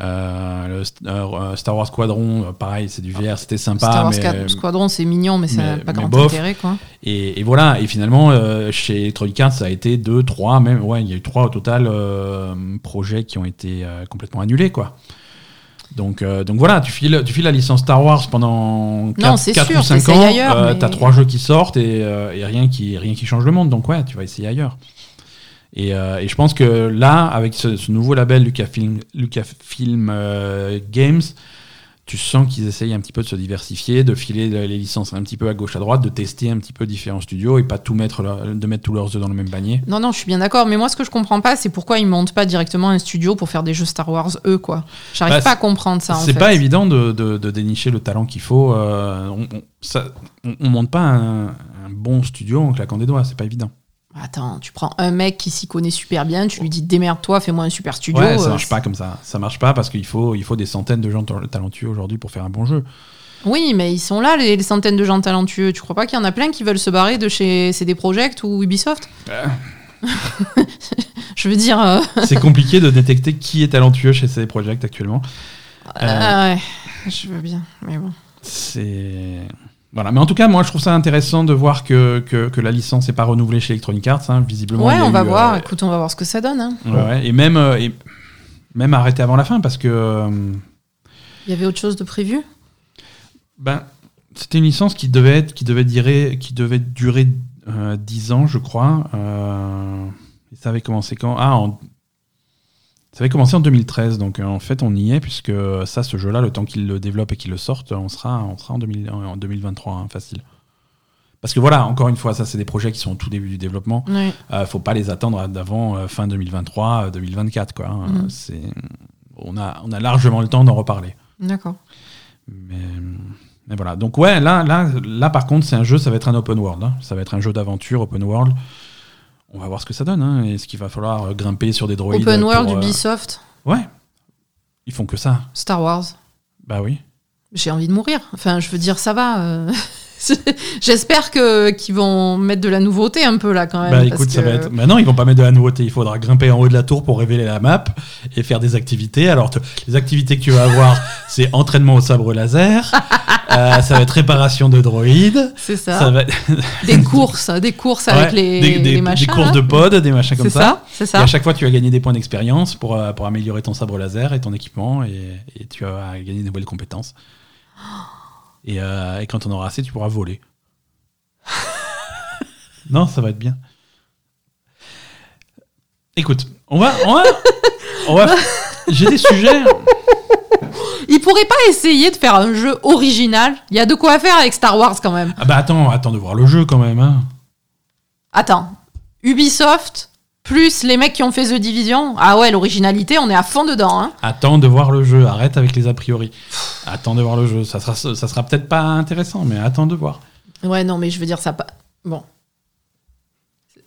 Euh, le euh, Star Wars Squadron, pareil, c'est du VR, c'était sympa. Star Wars mais, 4 Squadron, c'est mignon, mais ça n'a pas grand bof. intérêt, quoi. et, et voilà, et finalement, euh, chez Electronic Arts, ça a été 2, 3, même, ouais, il y a eu 3 au total projets qui ont été complètement annulés, quoi. Donc, euh, donc voilà, tu files, tu files la licence Star Wars pendant 4, c'est 4 sûr, ou 5 t'essayes ans, ailleurs, euh, mais- t'as 3 jeux qui sortent et, euh, et rien, qui, rien qui change le monde, donc ouais, tu vas essayer ailleurs. Et, euh, et je pense que là, avec ce, ce nouveau label Lucasfilm, Lucasfilm Games, tu sens qu'ils essayent un petit peu de se diversifier, de filer les licences un petit peu à gauche à droite, de tester un petit peu différents studios et pas tout mettre, de mettre tous leurs œufs dans le même panier. Non, non, je suis bien d'accord. Mais moi, ce que je comprends pas, c'est pourquoi ils montent pas directement un studio pour faire des jeux Star Wars, eux, quoi. J'arrive Bah, pas à comprendre ça. en C'est pas évident de, de- de dénicher le talent qu'il faut. euh, on, on, ça- on- on monte pas un, un bon studio en claquant des doigts, c'est pas évident. Attends, tu prends un mec qui s'y connaît super bien, tu lui dis démerde-toi, fais-moi un super studio. ouais, ça euh, marche pas comme ça. Ça marche pas parce qu'il faut, il faut des centaines de gens ta- talentueux aujourd'hui pour faire un bon jeu. Oui, mais ils sont là, les, les centaines de gens talentueux. Tu crois pas qu'il y en a plein qui veulent se barrer de chez CD Projekt ou Ubisoft Euh. Je veux dire. euh, c'est compliqué de détecter qui est talentueux chez ces projets actuellement. ah ouais, je veux bien, mais bon. C'est voilà, mais en tout cas, moi, je trouve ça intéressant de voir que, que, que la licence n'est pas renouvelée chez Electronic Arts. hein. Visiblement, Ouais, on va eu, voir. euh, Écoute, on va voir ce que ça donne. hein. ouais, ouais. et même euh, et même arrêté avant la fin parce que euh, Il y avait autre chose de prévu? Ben c'était une licence qui devait être qui devait durer qui devait durer euh, 10 ans, je crois. Et ça avait commencé quand? Ah, en- ça avait commencé en 2013, donc euh, en fait on y est puisque ça, ce jeu-là, le temps qu'il le développe et qu'il le sorte, on sera, on sera en, 2000 en 2023, hein, facile. Parce que voilà, encore une fois, ça c'est des projets qui sont au tout début du développement. Oui. Euh, faut pas les attendre d'avant euh, fin 2023, euh, 2024 quoi. hein. C'est, on a, on a largement le temps d'en reparler. D'accord. Mais, mais voilà. Donc ouais, là, là, là par contre, c'est un jeu, ça va être un open world. hein. Ça va être un jeu d'aventure open world. On va voir ce que ça donne. Hein. Est-ce qu'il va falloir euh, grimper sur des droïdes Open pour, World, euh, Ubisoft, Ouais. Ils font que ça. Star Wars. Bah oui. J'ai envie de mourir. Enfin, je veux dire, ça va. J'espère que qu'ils vont mettre de la nouveauté un peu là quand même. Bah parce écoute, ça que- va être. Bah non, ils vont pas mettre de la nouveauté. Il faudra grimper en haut de la tour pour révéler la map et faire des activités. Alors, te- les activités que tu vas avoir, c'est entraînement au sabre laser. euh, ça va être réparation de droïdes. C'est ça. Ça va Des courses, des courses avec les, des, des- les des machins. courses là. de pod, des machins comme C'est ça. ça, c'est Et ça. à chaque fois, tu vas gagner des points d'expérience pour, euh, pour améliorer ton sabre laser et ton équipement et, et tu vas gagner de nouvelles compétences. Et, euh, et quand on aura assez, tu pourras voler. non, ça va être bien. Écoute, on va. On va, on va J'ai des sujets. Ils pourraient pas essayer de faire un jeu original. Il y a de quoi faire avec Star Wars quand même. Ah bah attends, attends de voir le jeu quand même. Hein. Attends, Ubisoft plus les mecs qui ont fait The Division. Ah ouais, l'originalité, on est à fond dedans. Hein. Attends de voir le jeu. Arrête avec les a priori. Attends de voir le jeu. Ça sera, ça sera peut-être pas intéressant, mais attends de voir. Ouais, non, mais je veux dire ça pas. Bon.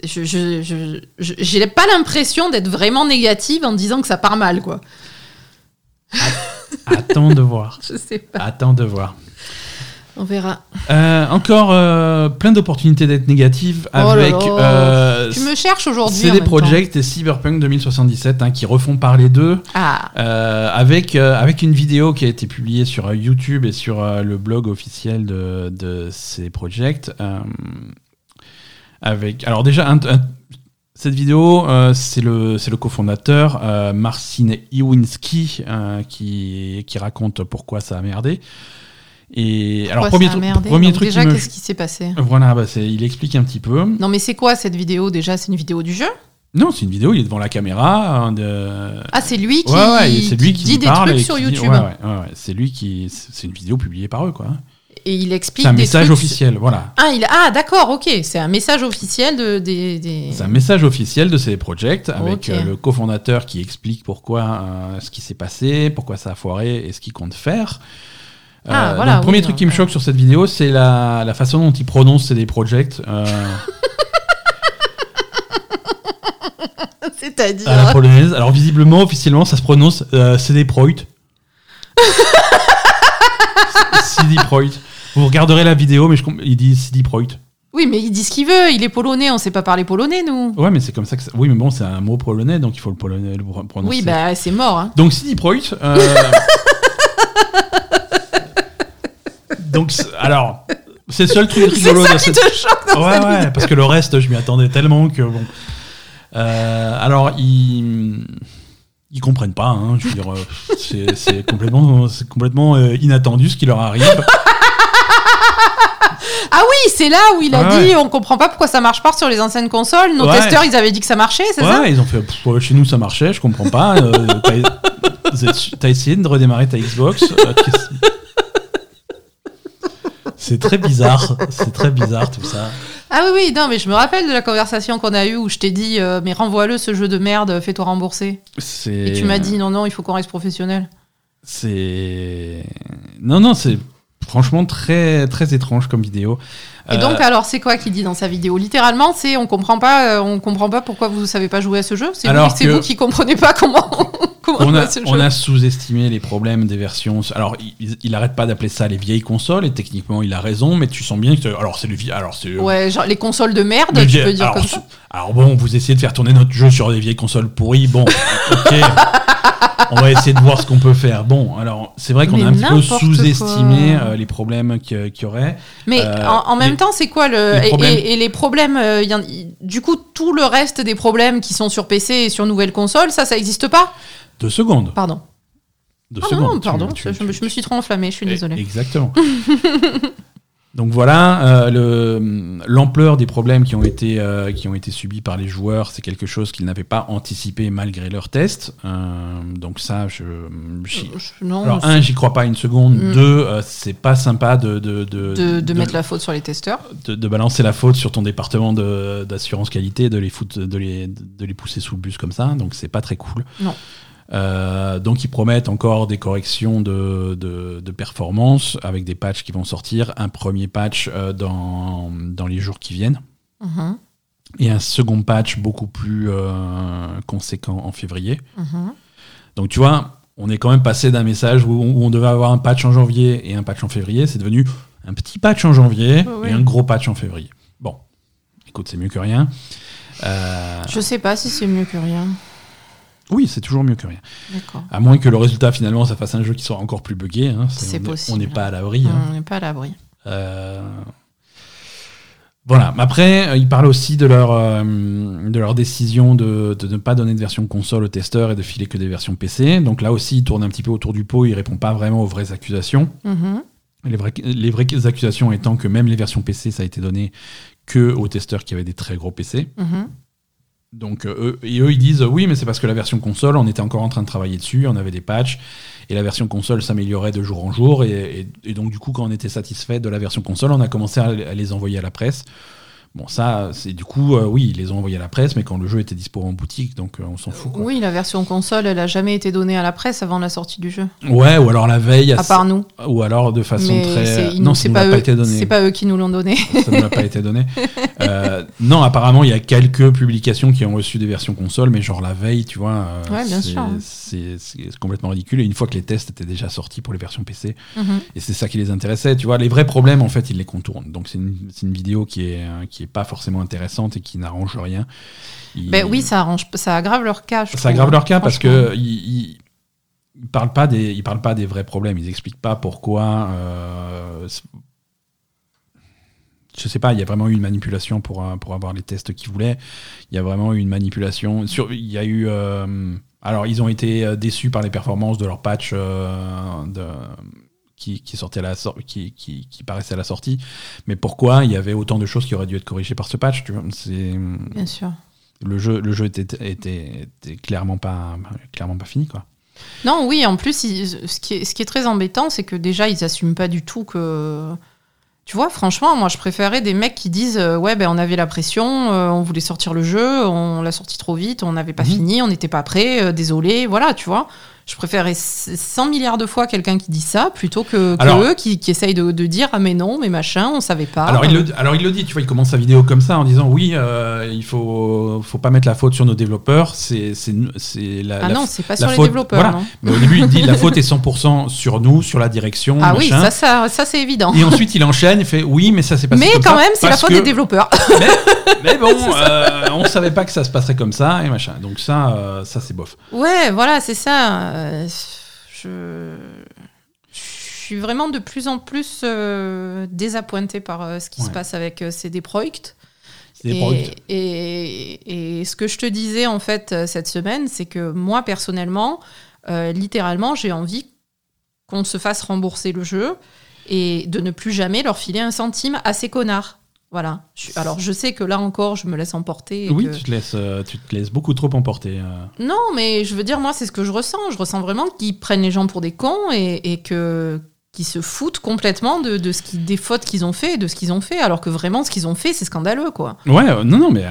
Je, je, je, je- j'ai pas l'impression d'être vraiment négative en disant que ça part mal, quoi. Attends de voir. Je sais pas. Attends de voir. On verra. Euh, encore euh, plein d'opportunités d'être négatives Oh avec là. euh, Tu me cherches aujourd'hui. CD. Projekt et Cyberpunk 2077 hein, qui refont parler d'eux Ah, avec, avec une vidéo qui a été publiée sur YouTube et sur le blog officiel de, de CD Projekt. avec, alors déjà, un- un- cette vidéo, euh, c'est le, le cofondateur euh, Marcin Iwinski euh, qui, qui raconte pourquoi ça a merdé. Et alors, pourquoi premier, truc- premier truc déjà, qui me- qu'est-ce qui s'est passé? Voilà, bah, il explique un petit peu. Non, mais c'est quoi cette vidéo? Déjà C'est une vidéo du jeu? Non, c'est une vidéo, il est devant la caméra. de... Ah, c'est lui qui, ouais, ouais, lui qui qui, dit des trucs sur YouTube. ouais, c'est lui qui. C'est une vidéo publiée par eux, quoi. Et il explique C'est un des message trucs- officiel, voilà. Ah, il... ah d'accord, ok. C'est un message officiel de, des. des- C'est un message officiel de CD Projekt avec euh, le cofondateur qui explique pourquoi euh, ce qui s'est passé, pourquoi ça a foiré et ce qu'il compte faire. Euh, Ah, donc, voilà, le premier oui, truc qui me choque sur cette vidéo, c'est la, la façon dont il prononce CD Projekt euh, C'est-à-dire. à la polonaise. Alors visiblement, officiellement, ça se prononce euh, CD Projekt. CD Projekt. Vous regarderez la vidéo, mais je il dit CD Projekt. Oui, mais il dit ce qu'il veut. Il est polonais. On sait pas parler polonais, nous. Ouais, mais c'est comme ça que. ça- Oui, mais bon, c'est un mot polonais, donc il faut le polonais le pro- prononcer. Oui, bah c'est mort. Hein. Donc CD Projekt. euh, donc alors, c'est le seul truc rigolo ça de qui cette. te choque dans Ouais, cette ouais, vidéo. parce que le reste, je m'y attendais tellement que bon. Euh, alors, ils. Ils comprennent pas, hein, je veux dire, euh, c'est complètement, complètement euh, inattendu ce qui leur arrive. Ah oui, c'est là où il a Ouais, dit on comprend pas pourquoi ça marche pas sur les anciennes consoles. Nos Ouais. testeurs, ils avaient dit que ça marchait, c'est ça? Ouais, ils ont fait, pff, ouais, chez nous ça marchait, je comprends pas. euh, t'as- T'as essayé de redémarrer ta Xbox euh, qu'est-ce- C'est très bizarre. C'est très bizarre tout ça. Ah oui, oui, non, mais je me rappelle de la conversation qu'on a eue où je t'ai dit, euh, mais renvoie-le ce jeu de merde, fais-toi rembourser. Et tu m'as dit, non, non, il faut qu'on reste professionnel. C'est. Non, non, c'est franchement très, très étrange comme vidéo. Et Euh, donc, alors, c'est quoi qu'il dit dans sa vidéo? Littéralement, c'est on comprend pas, euh, on comprend pas pourquoi vous savez pas jouer à ce jeu? C'est vous, que- vous qui comprenez pas comment on a, on sous-estimé les problèmes des versions. Alors, il, il arrête pas d'appeler ça les vieilles consoles, et techniquement, il a raison, mais tu sens bien que. Alors, c'est le vie. Alors, c'est. Ouais, genre les consoles de merde, tu vieil- peux dire alors, comme ça. alors bon, vous essayez de faire tourner notre jeu sur des vieilles consoles pourries. Bon, ok. on va essayer de voir ce qu'on peut faire. Bon, alors c'est vrai qu'on a un petit peu sous-estimé euh, les problèmes qu'il y aurait. Mais Euh, en, en même les- temps, c'est quoi le les et- les problèmes euh, y en- y- Du coup, tout le reste des problèmes qui sont sur PC et sur nouvelles consoles, ça, ça existe pas? Deux secondes. Pardon. Deux Ah secondes. non, pardon, tu- je, je me- tu- je me suis trop enflammée, je suis Eh, désolée. Exactement. Donc voilà, euh, le- l'ampleur des problèmes qui ont été euh, qui ont été subis par les joueurs, c'est quelque chose qu'ils n'avaient pas anticipé malgré leurs tests. Euh, donc ça, je, non, alors un, j'y crois pas une seconde. Mm. Deux, euh, c'est pas sympa de de, de, de, de mettre la faute sur les testeurs. de, de balancer la faute sur ton département d'assurance qualité, de les foutre, de les, de les pousser sous le bus comme ça. Donc c'est pas très cool. Non. Euh, donc ils promettent encore des corrections de, de, de performance avec des patchs qui vont sortir. Un premier patch euh, dans, dans les jours qui viennent Mhm, et un second patch beaucoup plus euh, conséquent en février. mhm. Donc tu vois, on est quand même passé d'un message où, où on devait avoir un patch en janvier et un patch en février. C'est devenu un petit patch en janvier et un gros patch en février. Bon, écoute, c'est mieux que rien. Je sais pas si c'est mieux que rien. Oui, c'est toujours mieux que rien. À moins que le résultat finalement, ça fasse un jeu qui soit encore plus buggé. hein. C'est possible. On n'est pas à l'abri. hein. On n'est pas à l'abri. Euh, Voilà. Après, euh, ils parlent aussi de leur, euh, de leur décision de, de ne pas donner de version console aux testeurs et de filer que des versions PC. Donc là aussi, ils tournent un petit peu autour du pot. Ils répondent pas vraiment aux vraies accusations. Mhm. Les, vraies- les vraies accusations étant que même les versions PC, ça a été donné que aux testeurs qui avaient des très gros PC. Mhm. Donc euh, eux, et eux ils disent oui mais c'est parce que la version console on était encore en train de travailler dessus, on avait des patchs et la version console s'améliorait de jour en jour et, donc du coup quand on était satisfait de la version console on a commencé à les envoyer à la presse. Bon ça c'est du coup euh, oui ils les ont envoyés à la presse mais quand le jeu était dispo en boutique donc euh, on s'en fout quoi. Oui, la version console, elle a jamais été donnée à la presse avant la sortie du jeu. Ouais ou alors la veille À part nous. ou alors de façon Mais très c'est non c'est pas, pas été donné. c'est pas eux qui nous l'ont donné. ça ne m'a pas été donné. Euh, non, apparemment, il y a quelques publications qui ont reçu des versions console, mais genre la veille, tu vois. euh, Ouais, bien c'est- sûr. C'est c'est complètement ridicule. Et une fois que les tests étaient déjà sortis pour les versions PC, Mhm. et c'est ça qui les intéressait, tu vois, les vrais problèmes, en fait, ils les contournent. Donc c'est une, vidéo qui est, qui est pas forcément intéressante et qui n'arrange rien. Ben oui, ça, arrange, ça aggrave leur cas. je ça aggrave leur cas parce que ils, ils, ils parlent pas des ils parlent pas des vrais problèmes. Ils expliquent pas pourquoi. euh, je sais pas. Il y a vraiment eu une manipulation pour euh, pour avoir les tests qu'ils voulaient. Il y a vraiment eu une manipulation. Sur, il y a eu. euh, alors ils ont été euh, déçus par les performances de leur patch euh, de qui, qui sortait à la qui, qui, qui paraissait à la sortie. Mais pourquoi il y avait autant de choses qui auraient dû être corrigées par ce patch tu vois? C'est Bien sûr. le jeu, le jeu était, était, était clairement, pas, clairement pas fini. Quoi. Non, oui, en plus, ils- ce, qui est, ce qui est très embêtant, c'est que déjà, ils assument pas du tout que. Tu vois, franchement, moi, je préférais des mecs qui disent euh, Ouais, ben, on avait la pression, euh, on voulait sortir le jeu, on l'a sorti trop vite, on n'avait pas Mhm. fini, on n'était pas prêt, euh, désolé, voilà, tu vois. Je préférais 100 milliards de fois quelqu'un qui dit ça plutôt que, que Alors- eux qui, qui essayent de, de dire Ah, mais non, mais machin, on savait pas. alors, il le, alors il le dit, tu vois, il commence sa vidéo comme ça en disant oui, euh, il faut, faut pas mettre la faute sur nos développeurs. C'est, la, Ah la- non, c'est pas sur les développeurs, voilà. non. Mais au début, il dit la faute est 100% sur nous, sur la direction. Ah oui, ça, ça, ça c'est évident. Et ensuite, il enchaîne, il fait oui, mais ça s'est passé Mais comme quand ça même, c'est la faute que- des développeurs. Mais, mais bon, euh, on savait pas que ça se passerait comme ça et machin. Donc ça, euh, ça c'est bof. Ouais, voilà, c'est ça. Euh, Je... je suis vraiment de plus en plus euh, désappointée par euh, ce qui se passe avec CD Projekt. Et, et, et ce que je te disais en fait cette semaine, c'est que moi personnellement, littéralement, j'ai envie qu'on se fasse rembourser le jeu et de ne plus jamais leur filer un centime à ces connards. Voilà. Je- alors, je sais que là encore, je me laisse emporter. et Oui, que- tu te laisses, euh, tu te laisses beaucoup trop emporter. euh. Non, mais je veux dire, moi, c'est ce que je ressens. Je ressens vraiment qu'ils prennent les gens pour des cons et, et que qu'ils se foutent complètement de, de ce qui, des fautes qu'ils ont fait et de ce qu'ils ont fait, alors que vraiment, ce qu'ils ont fait, c'est scandaleux, quoi. Ouais, euh, non, non, mais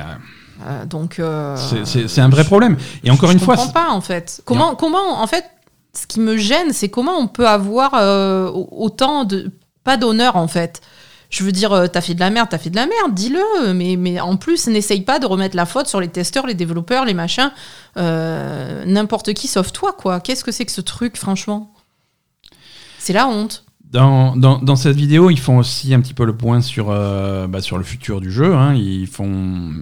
donc. c'est- un vrai problème. Et encore je une fois, comprends pas, en fait. Comment, comment, en fait, ce qui me gêne, c'est comment on peut avoir autant de. Pas d'honneur, en fait. Je veux dire, euh, t'as fait de la merde, t'as fait de la merde, dis-le. Mais, en plus, n'essaye pas de remettre la faute sur les testeurs, les développeurs, les machins. Euh, N'importe qui sauf toi, quoi. Qu'est-ce que c'est que ce truc, franchement? C'est la honte. Dans, dans, dans cette vidéo, ils font aussi un petit peu le point sur, euh, bah, sur le futur du jeu. hein. Ils font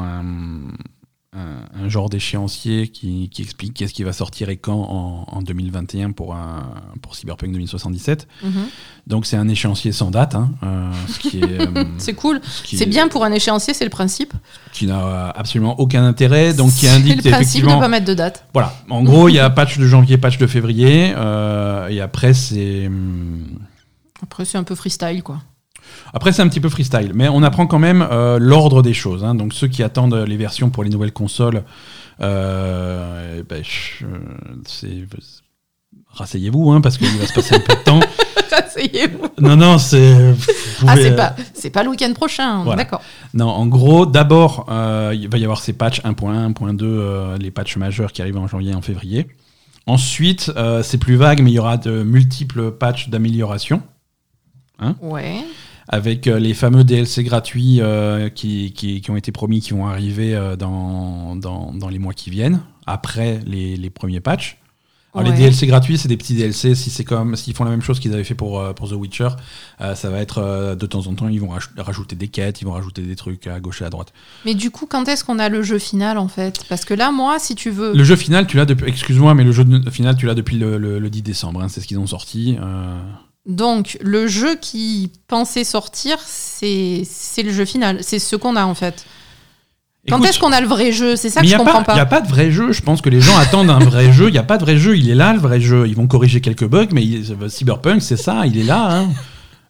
un, un, un genre d'échéancier qui, qui explique qu'est-ce qui va sortir et quand en, en 2021 pour, un, pour Cyberpunk 2077. Mhm. Donc c'est un échéancier sans date, hein, euh, euh, C'est cool. ce C'est est- bien pour un échéancier, c'est le principe. qui n'a absolument aucun intérêt, donc qui C'est indique le principe de effectivement. pas mettre de date. Voilà, en gros, il y a patch de janvier, patch de février, euh, et après c'est. hum, Après, c'est un peu freestyle, quoi. Après, c'est un petit peu freestyle, mais on apprend quand même euh, l'ordre des choses. hein. Donc, ceux qui attendent les versions pour les nouvelles consoles, euh, ben, je- c'est. Rasseyez-vous, hein, parce qu'il va se passer un peu de temps. Asseyez-vous. Non, non, c'est. Ah, c'est pas, c'est pas le week-end prochain. Voilà. D'accord. Non, en gros, d'abord, euh, il va y avoir ces patchs 1.1, 1.2, euh, les patchs majeurs qui arrivent en janvier et en février. Ensuite, euh, c'est plus vague, mais il y aura de multiples patchs d'amélioration. Ouais. Avec euh, les fameux DLC gratuits euh, qui, qui, qui ont été promis, qui vont arriver euh, dans, dans, dans les mois qui viennent, après les, les premiers patchs. Alors, Ouais. Les DLC gratuits, c'est des petits DLC. Si c'est comme s'ils font la même chose qu'ils avaient fait pour, pour The Witcher, euh, ça va être euh, de temps en temps, ils vont raj- rajouter des quêtes, ils vont rajouter des trucs à gauche et à droite. Mais du coup, quand est-ce qu'on a le jeu final, en fait? Parce que là, moi, si tu veux. Le jeu final, tu l'as depuis. Excuse-moi, mais le jeu final, tu l'as depuis le, le- le 10 décembre. hein, c'est ce qu'ils ont sorti. euh. Donc, le jeu qui pensait sortir, c'est le jeu final. C'est ce qu'on a, en fait. Quand est-ce qu'on a le vrai jeu? C'est ça que il je n'y a, comprends pas- y a pas. de vrai jeu. Je pense que les gens attendent un vrai jeu. Il n'y a pas de vrai jeu. Il est là, le vrai jeu. Ils vont corriger quelques bugs, mais il- Cyberpunk, c'est ça. Il est là. hein.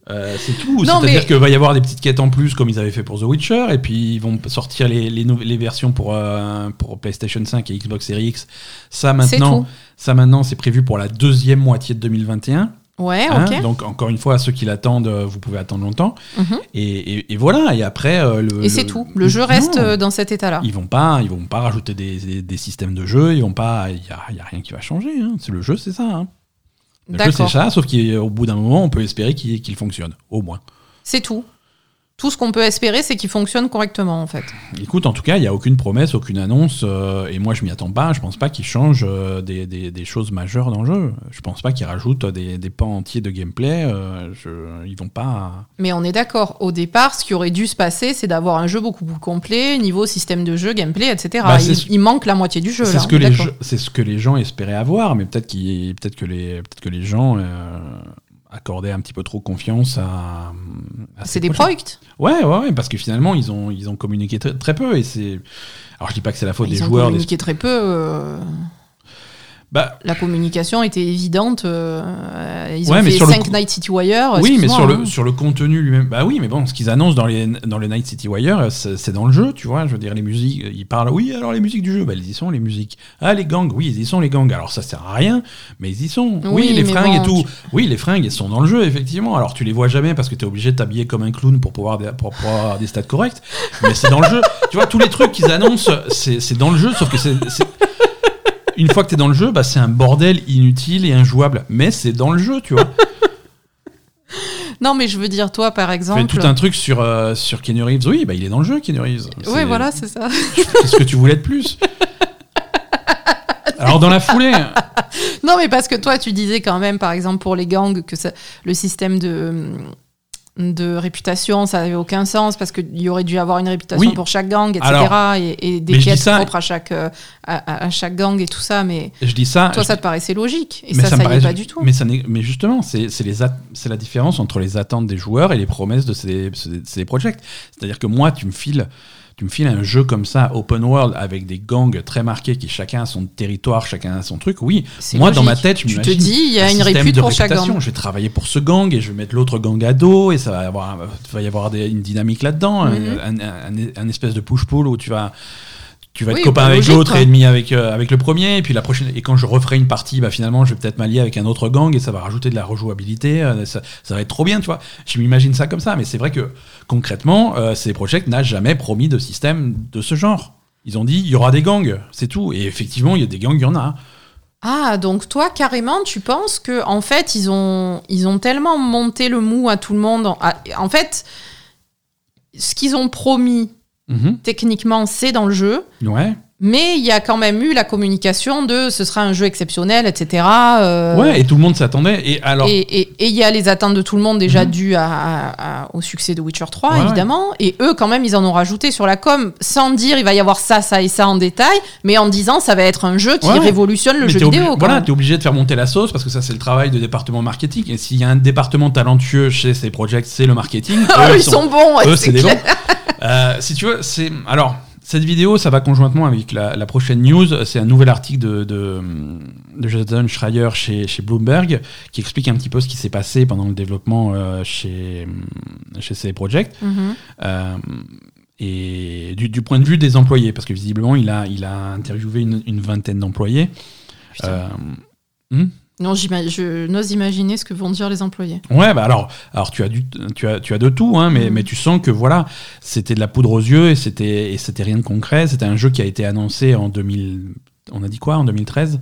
Euh, c'est tout. C'est-à-dire mais- qu'il va y avoir des petites quêtes en plus, comme ils avaient fait pour The Witcher, et puis ils vont sortir les, les, versions pour, euh, pour PlayStation 5 et Xbox Series X. Ça maintenant, ça maintenant, c'est prévu pour la deuxième moitié de 2021. Ouais, hein. ok. Donc encore une fois, ceux qui l'attendent, euh, vous pouvez attendre longtemps. Mhm. Et, et- et voilà. Et après, euh, le, Et c'est tout. Le jeu reste Non. euh, dans cet état-là. Ils vont pas, ils vont pas rajouter des, des- des systèmes de jeu. Ils vont pas, il y a, il y a rien qui va changer. hein. C'est le jeu, c'est ça. hein. Le jeu, c'est ça. Sauf qu'au bout d'un moment, on peut espérer qu'il qu'il fonctionne, au moins. C'est tout. Tout ce qu'on peut espérer, c'est qu'il fonctionne correctement, en fait. Écoute, en tout cas, il y a aucune promesse, aucune annonce, euh, et moi je m'y attends pas. Je pense pas qu'ils changent euh, des, des- des choses majeures dans le jeu. Je pense pas qu'ils rajoutent des, des pans entiers de gameplay. euh, je- ils vont pas. Mais on est d'accord. Au départ, ce qui aurait dû se passer, c'est d'avoir un jeu beaucoup plus complet, niveau système de jeu, gameplay, etc. Bah, il, c'est ce- il manque la moitié du jeu. C'est ce que les, gens- c'est ce que les gens espéraient avoir, mais peut-être que les, peut-être que les gens accordaient un petit peu trop confiance à. à ces C'est des projets. Ouais, ouais, ouais, parce que finalement, ils ont, ils ont communiqué très, très peu. Et c'est. Alors, je dis pas que c'est la faute Ils des ont joueurs. des- communiqué très peu. euh, Bah, La communication était évidente. euh, ils Ouais, ont mais fait sur le 5 coup- Night City Wire. oui, mais sur le, hein. sur le contenu lui-même. Bah oui, mais bon, ce qu'ils annoncent dans, les, dans le Night City Wire, c'est c'est dans le jeu, tu vois. Je veux dire, les musiques, ils parlent. Oui, alors les musiques du jeu, bah, ils y sont, les musiques. Ah, les gangs, oui, ils y sont, les gangs. Alors, ça sert à rien, mais ils y sont. Oui, Oui, les fringues bon, et tout. Oui, les fringues, elles sont dans le jeu, effectivement. Alors, tu les vois jamais parce que tu es obligé de t'habiller comme un clown pour pouvoir, pour pouvoir avoir des stats corrects. Mais c'est dans le jeu. Tu vois, tous les trucs qu'ils annoncent, c'est c'est dans le jeu, sauf que c'est. Une fois que tu es dans le jeu, bah, c'est un bordel inutile et injouable. Mais c'est dans le jeu, tu vois. Non, mais je veux dire, toi, par Tu fais exemple. tout un truc sur, euh, sur Keanu Reeves. Oui, bah, il est dans le jeu, Keanu Reeves. Ouais, C'est- voilà, c'est ça. Qu'est-ce que tu voulais de plus? Alors, dans la foulée, Non, mais parce que toi, tu disais quand même, par exemple, pour les gangs, que ça- le système de, de réputation, ça n'avait aucun sens parce qu'il y aurait dû avoir une réputation Oui. pour chaque gang, etc. Alors, et, et des quêtes ça- propres à chaque, à, chaque gang et tout ça. Mais je dis ça. toi, ça te paraissait logique. Et mais ça, ça, me y est paraît- pas du tout. Mais, ça mais justement, c'est la différence entre les attentes des joueurs et les promesses de ces, ces, ces projects. C'est-à-dire que moi, tu me files. Tu me files un jeu comme ça, open world, avec des gangs très marqués qui chacun a son territoire, chacun a son truc, oui. Moi, dans ma tête, je Tu te dis, il y a un une répute pour chaque gang. Je vais travailler pour ce gang et je vais mettre l'autre gang à dos et ça va y avoir, va y avoir des- une dynamique là-dedans, Mhm. un, un- un espèce de push-pull où tu vas. Tu vas être Oui, copain bah, avec l'autre et ennemi avec, euh, avec le premier, et puis la prochaine. Et quand je referai une partie, bah, finalement, je vais peut-être m'allier avec un autre gang et ça va rajouter de la rejouabilité. euh, ça, ça va être trop bien, tu vois. Je m'imagine ça comme ça, mais c'est vrai que concrètement, euh, ces projets n'a jamais promis de système de ce genre. Ils ont dit il y aura des gangs, c'est tout. Et effectivement, il y a des gangs, il y en a. Ah, donc toi, carrément, tu penses que en fait, ils ont, ils ont tellement monté le mou à tout le monde. En fait, ce qu'ils ont promis, Mhm. techniquement, c'est dans le jeu. Ouais. Mais il y a quand même eu la communication de ce sera un jeu exceptionnel, etc. euh, Ouais, et tout le monde s'attendait. Et alors, Et il y a les attentes de tout le monde déjà Mhm. dues à- à- à- au succès de Witcher 3, Ouais, évidemment. Et eux, quand même, ils en ont rajouté sur la com, sans dire il va y avoir ça, ça et ça en détail, mais en disant ça va être un jeu qui Ouais. révolutionne le mais jeu vidéo. voilà, t'es obligé de faire monter la sauce parce que ça, c'est le travail de département marketing. Et s'il y a un département talentueux chez ces projets, c'est le marketing. Ah, Eux, ils sont bons, ouais, eux, c'est c'est des bons. Euh, si tu veux, c'est. Alors, cette vidéo, ça va conjointement avec la, la prochaine news. C'est un nouvel article de, de, de Jonathan Schreier chez, chez Bloomberg qui explique un petit peu ce qui s'est passé pendant le développement euh, chez, chez ces. Mhm. Euh, et du, du point de vue des employés, parce que visiblement, il a, il a interviewé une, une vingtaine d'employés. Euh, hmm? Non, je n'ose imaginer ce que vont dire les employés. Ouais, bah alors, alors tu as du, tu as, tu as de tout, hein, mais, Mhm. mais tu sens que voilà, c'était de la poudre aux yeux et c'était, et c'était rien de concret. C'était un jeu qui a été annoncé en 2000, on a dit quoi, en 2013,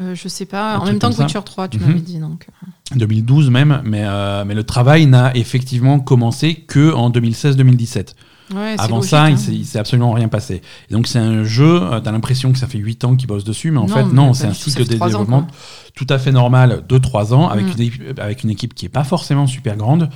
Euh, je sais pas, Un en même temps que. Witcher 3, tu Mhm. m'avais dit donc. 2012 même, mais, euh, mais le travail n'a effectivement commencé que en 2016-2017. Ouais, Avant logique, ça, hein. il s'est- absolument rien passé. Et donc c'est un jeu, euh, t'as l'impression que ça fait 8 ans qu'ils bossent dessus, mais en Non, fait non, c'est un cycle de ans, développement tout à fait normal de 3 ans, avec, Mm. une, équipe- avec une équipe qui est pas forcément super grande.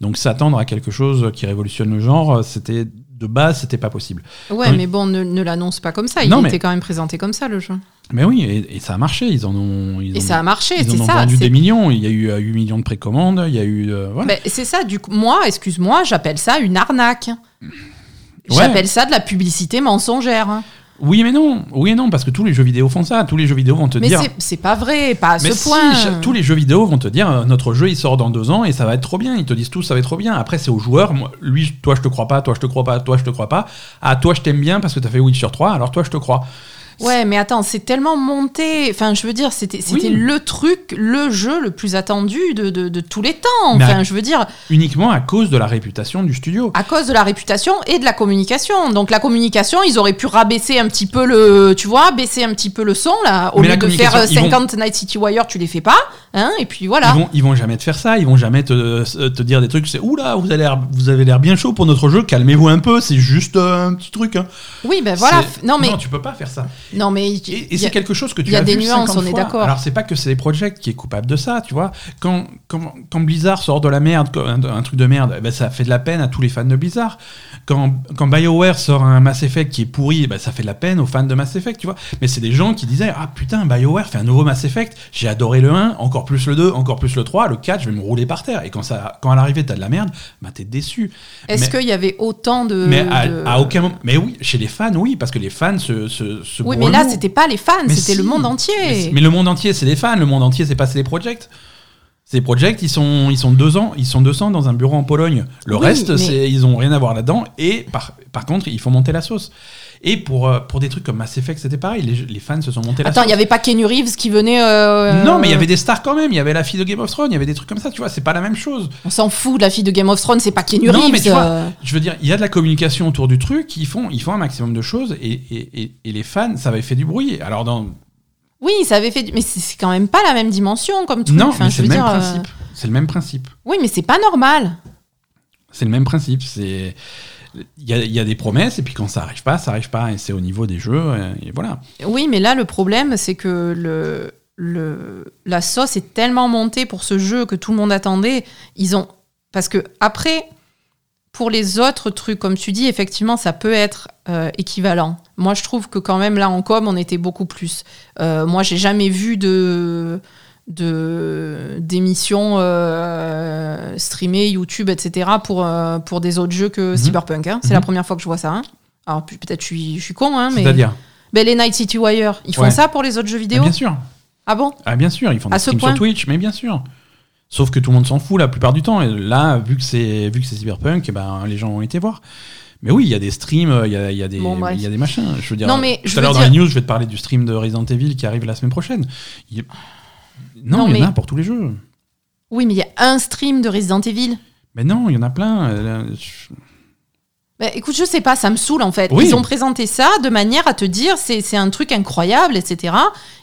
Donc s'attendre à quelque chose qui révolutionne le genre, c'était de base, c'était pas possible. Ouais, Quand- mais bon, ne, ne l'annonce pas comme ça. Il Non, mais- était quand même présenté comme ça, le jeu. Mais oui, et, et ça a marché, ils en ont... Ils Et ça a marché, ils en ont ça. vendu des millions, il y a eu euh, 8 millions de précommandes, il y a eu... euh, voilà. Ben, c'est ça, du coup, moi, excuse-moi, j'appelle ça une arnaque. Ouais. J'appelle ça de la publicité mensongère. Oui mais non, oui et non, parce que tous les jeux vidéo font ça, tous les jeux vidéo vont te Mais dire... c'est- c'est pas vrai, pas à Mais ce si, point. tous les jeux vidéo vont te dire euh, notre jeu il sort dans deux ans et ça va être trop bien. Ils te disent tous ça va être trop bien. Après c'est aux joueurs. Moi, lui, toi je te crois pas, toi je te crois pas, toi je te crois pas. Ah toi je t'aime bien parce que t'as fait Witcher 3, alors toi je te crois. Ouais, mais attends, c'est tellement monté. Enfin, je veux dire, c'était Oui. le truc, le jeu le plus attendu de, de, de tous les temps. Enfin, à- je veux dire, Uniquement à cause de la réputation du studio. à cause de la réputation et de la communication. Donc, la communication, ils auraient pu rabaisser un petit peu le. Tu vois, baisser un petit peu le son, là. Au Mais lieu de faire euh, communication, ils 50 Night City Wire, tu les fais pas. Hein, et puis voilà. Ils vont, ils vont jamais te faire ça. Ils vont jamais te, te dire des trucs. C'est oula, vous avez l'air, vous avez l'air bien chaud pour notre jeu. Calmez-vous un peu. C'est juste euh, un petit truc. hein. Oui, ben voilà. Non, mais. non, tu peux pas faire ça. Non, mais. Et, et il y a- c'est quelque chose que tu y a as des vu nuances, 50 on est fois. d'accord. Alors c'est pas que c'est les projets qui est coupable de ça, tu vois. Quand, quand, quand Blizzard sort de la merde, un, un truc de merde, ben, ça fait de la peine à tous les fans de Blizzard. Quand, quand BioWare sort un Mass Effect qui est pourri, ben, ça fait de la peine aux fans de Mass Effect, tu vois. Mais c'est des gens qui disaient ah putain BioWare fait un nouveau Mass Effect, j'ai adoré le 1, encore plus le 2, encore plus le 3, le 4, je vais me rouler par terre. Et quand ça, quand à l'arrivée t'as de la merde, bah t'es déçu. Est-ce qu'il y avait autant de. Mais à, de- à aucun moment. Mais oui, chez les fans, oui, parce que les fans se, se, se Oui, bourrent mais là, c'était pas les fans, c'était le monde Mais, entier. mais le monde entier, c'est les fans. Le monde entier, c'est pas les projects. Ces projects, ils sont, ils sont deux ans, ils sont 200 dans un bureau en Pologne. Le Oui, reste, mais- c'est, ils ont rien à voir là-dedans. Et par, par contre, il faut monter la sauce. Et pour, euh, pour des trucs comme Mass Effect, c'était pareil. Les, les fans se sont montés la Attends, il n'y avait pas Kenny Reeves qui venait. euh, Non, mais il y avait des stars quand même. Il y avait la fille de Game of Thrones. Il y avait des trucs comme ça. Tu vois, c'est pas la même chose. On s'en fout de la fille de Game of Thrones, c'est pas Kenny Non, Reeves. mais tu vois, euh. Je veux dire, il y a de la communication autour du truc. Ils font, ils font un maximum de choses. Et, et, et, et les fans, ça avait fait du bruit. Alors, dans, Oui, ça avait fait. du- Mais c'est quand même pas la même dimension comme truc. non, Enfin, c'est le veux même dire, euh, le même principe. Oui, mais c'est pas normal. C'est le même principe. C'est il y, a, des promesses et puis quand ça arrive pas, ça arrive pas et c'est au niveau des jeux et, voilà. Oui, mais là, le problème, c'est que le, le, la sauce est tellement montée pour ce jeu que tout le monde attendait. Ils ont. Parce que après, pour les autres trucs, comme tu dis, effectivement, ça peut être euh, équivalent. Moi, je trouve que quand même, là, en com, on était beaucoup plus. Euh, moi, j'ai jamais vu de de d'émissions euh, streamées YouTube etc pour euh, pour des autres jeux que Mhm. Cyberpunk hein. c'est Mhm. la première fois que je vois ça hein. Alors peut-être je suis, je suis con, hein, mais. C'est-à-dire Ben, les Night City Wire, ils font Ouais. ça pour les autres jeux Ah, vidéo Bien sûr. Ah bon? Ah bien sûr, ils font des streams sur Twitch, mais bien sûr. Sauf que tout le monde s'en fout la plupart du temps. Et là, vu que c'est vu que c'est Cyberpunk, eh ben les gens ont été voir. Mais oui, il y a des streams, il y a, y a des Bon, y a des machins. Je veux dire. Non, mais tout je à l'heure veux dans les dire- news, je vais te parler du stream de Resident Evil qui arrive la semaine prochaine. Il- Non, Non, il y en mais- a pour tous les jeux. Oui, mais il y a un stream de Resident Evil. Mais non, il y en a plein. Euh, je- Ben, écoute, je sais pas, ça me saoule en fait. Oui. Ils ont présenté ça de manière à te dire c'est c'est un truc incroyable, etc.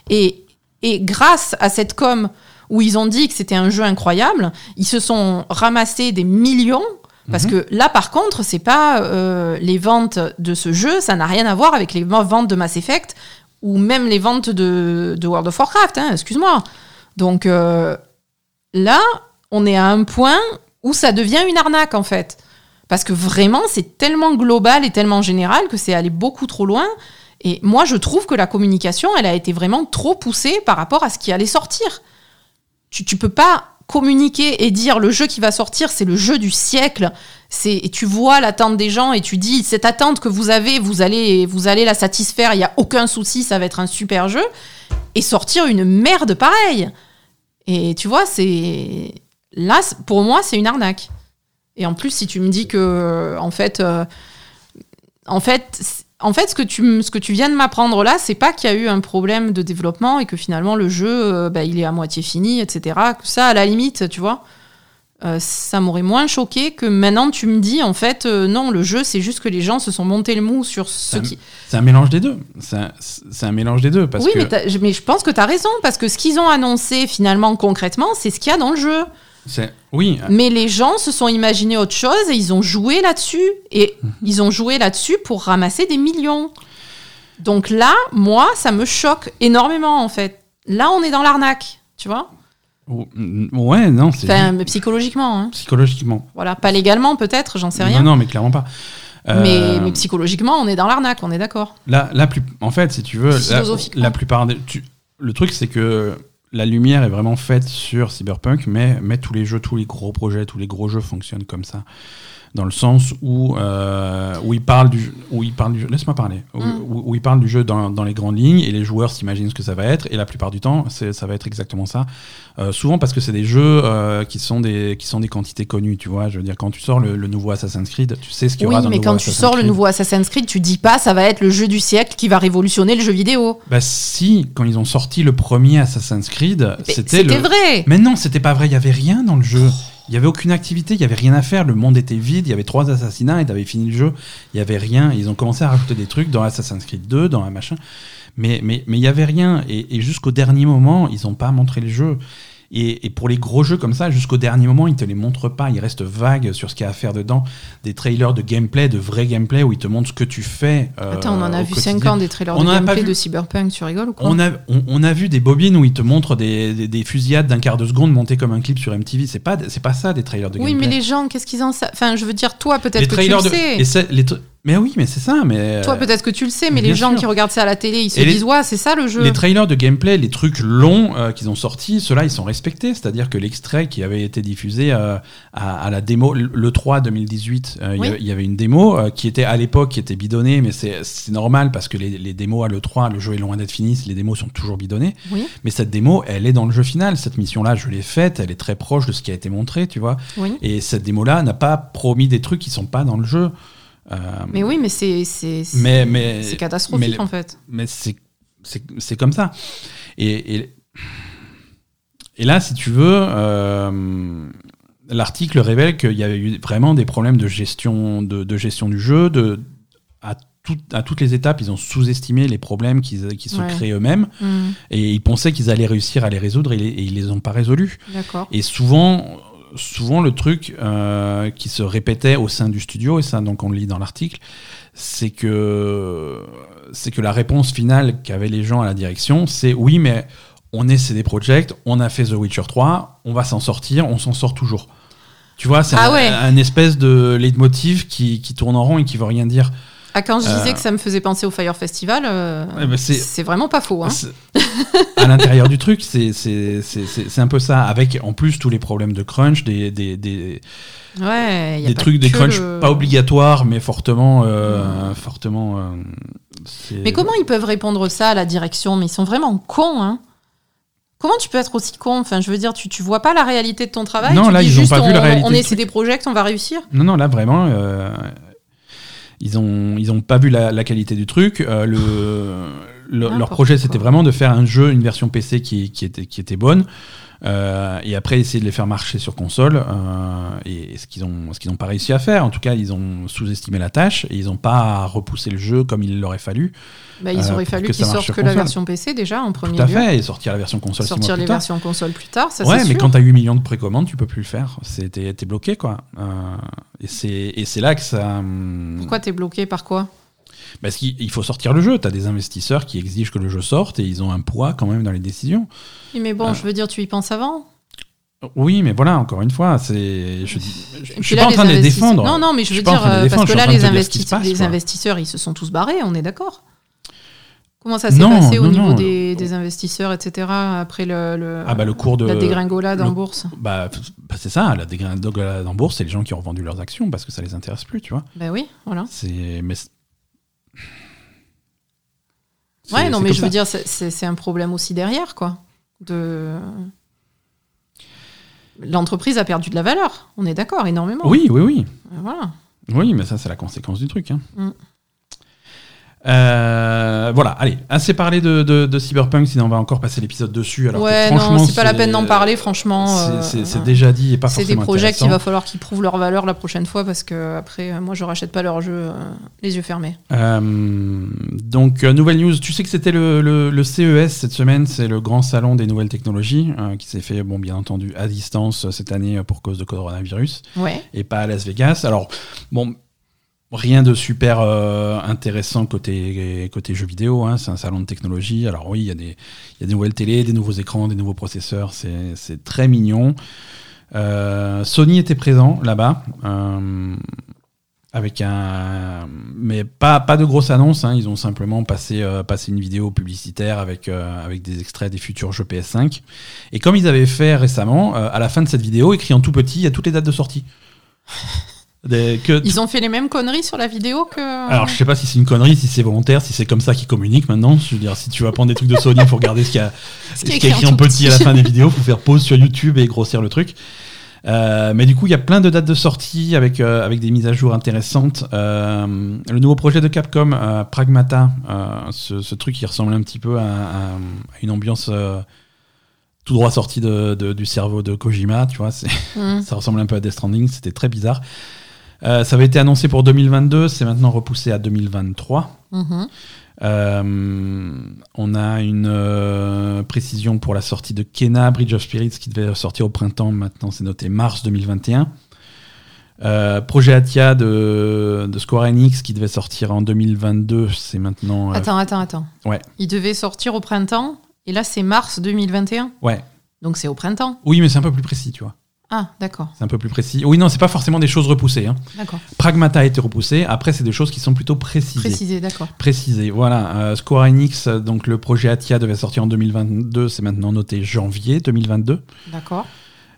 Et, et grâce à cette com où ils ont dit que c'était un jeu incroyable, ils se sont ramassés des millions. Parce Mhm. que là, par contre, c'est pas euh, les ventes de ce jeu, ça n'a rien à voir avec les ventes de Mass Effect ou même les ventes de, de World of Warcraft, hein, excuse-moi. Donc euh, là, on est à un point où ça devient une arnaque en fait. Parce que vraiment, c'est tellement global et tellement général que c'est allé beaucoup trop loin. Et moi, je trouve que la communication, elle a été vraiment trop poussée par rapport à ce qui allait sortir. Tu, tu peux pas communiquer et dire le jeu qui va sortir, c'est le jeu du siècle. Et tu vois l'attente des gens et tu dis cette attente que vous avez, vous allez vous allez la satisfaire, il y a aucun souci, ça va être un super jeu et sortir une merde pareille. Et tu vois, c'est là pour moi, c'est une arnaque. Et en plus, si tu me dis que en fait euh, en fait en fait, ce que tu, ce que tu viens de m'apprendre là, c'est pas qu'il y a eu un problème de développement et que finalement le jeu, euh, bah, il est à moitié fini, etc. Ça, à la limite, tu vois, euh, ça m'aurait moins choqué que maintenant tu me dis, en fait, euh, non, le jeu, c'est juste que les gens se sont montés le mou sur ce qui. C'est un mélange des deux. C'est un, mélange des deux parce oui, que mais, mais je pense que tu as raison, parce que ce qu'ils ont annoncé finalement concrètement, c'est ce qu'il y a dans le jeu. Oui. Mais les gens se sont imaginés autre chose et ils ont joué là-dessus. Et Mhm. ils ont joué là-dessus pour ramasser des millions. Donc là, moi, ça me choque énormément en fait. Là, on est dans l'arnaque, tu vois Oh, mm, Ouais, non, c'est Enfin, mais psychologiquement. hein. psychologiquement. Voilà, pas légalement peut-être, j'en sais rien. Non, non, mais clairement pas. Euh, Mais, mais psychologiquement, on est dans l'arnaque, on est d'accord. Là, la plus, en fait, si tu veux, la plupart des, tu- le truc, c'est que la lumière est vraiment faite sur Cyberpunk, mais, mais tous les jeux, tous les gros projets, tous les gros jeux fonctionnent comme ça. Dans le sens où, euh, où ils parlent du, où ils parlent du jeu, laisse-moi parler, où, Mm. où- où parlent du jeu dans, dans les grandes lignes et les joueurs s'imaginent ce que ça va être et la plupart du temps, ça va être exactement ça. Euh, souvent parce que c'est des jeux euh, qui sont des, qui sont des quantités connues, tu vois. Je veux dire, quand tu sors le, le nouveau Assassin's Creed, tu sais ce qu'il y Oui, aura dans mais le nouveau quand tu sors le nouveau Assassin's Creed, tu dis pas ça va être le jeu du siècle qui va révolutionner le jeu vidéo. Bah si, quand ils ont sorti le premier Assassin's Creed, Mais c'était C'était le... vrai. Mais non, c'était pas vrai, il y avait rien dans le jeu. Il y avait aucune activité, il y avait rien à faire, le monde était vide, il y avait trois assassinats et t'avais fini le jeu, il y avait rien. Ils ont commencé à rajouter des trucs dans Assassin's Creed 2, dans un machin. Mais mais mais il y avait rien et, et jusqu'au dernier moment, ils ont pas montré le jeu. Et, et pour les gros jeux comme ça, jusqu'au dernier moment, ils te les montrent pas. Ils restent vagues sur ce qu'il y a à faire dedans. Des trailers de gameplay, de vrai gameplay, où ils te montrent ce que tu fais. euh, Attends, on en a vu quotidien. 5 ans des trailers On de gameplay de Cyberpunk, tu rigoles ou quoi On a, on, on a vu des bobines où ils te montrent des, des, des fusillades d'un quart de seconde montées comme un clip sur MTV. C'est pas, c'est pas ça des trailers de Oui, gameplay. mais les gens, qu'est-ce qu'ils en savent Enfin, je veux dire, toi, peut-être que tu le de. sais. et les mais oui, mais c'est ça. Mais Toi, euh, peut-être que tu le sais, mais les gens sûr. qui regardent ça à la télé, ils se Et disent, ouais, c'est ça le jeu. les trailers de gameplay, les trucs longs euh, qu'ils ont sortis, ceux-là, ils sont respectés. C'est-à-dire que l'extrait qui avait été diffusé euh, à, à la démo, le le 3 2018, euh, il y Oui. avait- il y avait une démo qui était à l'époque qui était bidonnée, mais c'est c'est normal parce que les, les démos à l'E3, le jeu est loin d'être fini, les démos sont toujours bidonnées. Oui, Mais cette démo, elle est dans le jeu final. Cette mission-là, je l'ai faite, elle est très proche de ce qui a été montré, tu vois. oui. Et cette démo-là n'a pas promis des trucs qui sont pas dans le jeu. Euh, Mais oui, mais c'est mais, catastrophique mais- en fait. mais c'est, comme ça. Et, et, et là, si tu veux, euh, l'article révèle qu'il y avait eu vraiment des problèmes de gestion, de, de gestion du jeu. De, à, tout- à toutes les étapes, ils ont sous-estimé les problèmes qui, qui se Ouais. créent eux-mêmes. Hmm, Et ils pensaient qu'ils allaient réussir à les résoudre et, les- et ils les ont pas résolus. Et souvent, souvent le truc euh, qui se répétait au sein du studio, et ça donc on le lit dans l'article, c'est que c'est que la réponse finale qu'avaient les gens à la direction, c'est oui, mais on est CD Projekt, on a fait The Witcher 3, on va s'en sortir, on s'en sort toujours. Tu vois, c'est Ah un, ouais. un espèce de leitmotiv qui, qui tourne en rond et qui veut rien dire. Ah, quand je disais que ça me faisait penser au Fire Festival, eh ben, c'est vraiment pas faux. Hein. à l'intérieur du truc, c'est un peu ça, avec en plus tous les problèmes de crunch, des, des, des, ouais, des trucs, des crunch pas obligatoires, mais fortement. Euh, fortement euh, mais comment ils peuvent répondre ça à la direction? Mais ils sont vraiment cons, hein Comment tu peux être aussi con? Enfin, je veux dire, tu, tu vois pas la réalité de ton travail? Non, là, ils ont pas on, vu la réalité. On essaie des projets, on va réussir? Non, non, là, vraiment, euh, ils ont, ils ont pas vu la, qualité du truc. le, leur projet, c'était vraiment de faire un jeu, une version PC qui, qui, était, qui était bonne. Euh, et après essayer de les faire marcher sur console euh, et, ce qu'ils ont ce qu'ils n'ont pas réussi à faire. En tout cas ils ont sous-estimé la tâche et ils n'ont pas repoussé le jeu comme il l'aurait fallu bah, il aurait euh, fallu qu'ils sortent que la version PC déjà en premier tout à fait et sortir la version console sortir les versions console plus tard ça ouais mais sûr. quand tu as 8 millions de précommandes tu peux plus le faire. C'était t'es bloqué quoi. Et c'est et c'est là que ça hum, pourquoi t'es bloqué par quoi? Parce qu'il faut sortir le jeu. Tu as des investisseurs qui exigent que le jeu sorte et ils ont un poids quand même dans les décisions. Oui, mais bon, euh. je veux dire, tu y penses avant oui, mais voilà, encore une fois, c'est. Je, je, suis pas en train de les défendre. Non, non, mais je veux dire, euh, parce que là, les, les investisseurs, ils se sont tous barrés, on est d'accord. Comment ça s'est passé au niveau des, investisseurs, etc. après le, ah bah le cours de la dégringolade en bourse? bah, bah, c'est ça, la dégringolade en bourse, c'est les gens qui ont revendu leurs actions parce que ça les intéresse plus, tu vois. Bah oui, voilà. Mais Ouais, non, mais je veux dire, c'est un problème aussi derrière, quoi. De... L'entreprise a perdu de la valeur, on est d'accord, énormément. Oui, oui, oui. Voilà. Oui, mais ça, c'est la conséquence du truc. Hein. Mm. Euh, voilà, allez, assez parlé de, de, Cyberpunk, sinon on va encore passer l'épisode dessus. Alors ouais, non, c'est pas la peine d'en parler, franchement. C'est euh, déjà dit et pas C'est des projets qu'il va falloir qu'ils prouvent leur valeur la prochaine fois parce que après, euh, moi, je rachète pas leur jeu les yeux fermés. donc, nouvelle news, tu sais que c'était le, le, CES cette semaine, c'est le grand salon des nouvelles technologies qui s'est fait, bon, bien entendu, à distance cette année pour cause de coronavirus. Ouais. Et pas à Las Vegas. Alors, bon, Rien de super euh, intéressant côté, côté jeux vidéo, hein. c'est un salon de technologie. Alors oui, il y, a des, y a des nouvelles télé, des nouveaux écrans, des nouveaux processeurs, c'est très mignon. Euh, Sony était présent là-bas, euh, avec un... Mais pas, pas de grosse annonce, hein. ils ont simplement passé, passé une vidéo publicitaire avec, avec des extraits des futurs jeux PS5. Et comme ils avaient fait récemment, à la fin de cette vidéo, écrit en tout petit, il y a toutes les dates de sortie. Ils ont fait les mêmes conneries sur la vidéo que. Alors, je sais pas si c'est une connerie, si c'est volontaire, si c'est comme ça qu'ils communiquent maintenant. Je veux dire, si tu vas prendre des trucs de Sony, il faut regarder ce qu'il y a, ce écrit, en petit à la fin des vidéos, faut faire pause sur YouTube et grossir le truc. Euh, mais du coup, il y a plein de dates de sortie avec, euh, avec des mises à jour intéressantes. Euh, le nouveau projet de Capcom, Pragmata, ce, truc qui ressemble un petit peu à, une ambiance tout droit sorti de, du cerveau de Kojima, tu vois. Mm. Ça ressemble un peu à Death Stranding, c'était très bizarre. Euh, ça avait été annoncé pour 2022, c'est maintenant repoussé à 2023. Mhm. Euh, on a une euh, précision pour la sortie de Kena, Bridge of Spirits, qui devait sortir au printemps. Maintenant, c'est noté mars 2021. projet Atia de, de, Square Enix qui devait sortir en 2022, c'est maintenant. Attends, attends, attends. Ouais. Il devait sortir au printemps et là c'est mars 2021 Ouais. Donc c'est au printemps. Oui, mais c'est un peu plus précis, tu vois. Ah, d'accord. C'est un peu plus précis. Oui, non, c'est pas forcément des choses repoussées. Hein. D'accord. Pragmata a été repoussé. Après, c'est des choses qui sont plutôt précisées. Précisées, d'accord. Précisées, voilà. Euh, Square Enix, donc le projet Atia devait sortir en 2022. C'est maintenant noté janvier 2022. D'accord.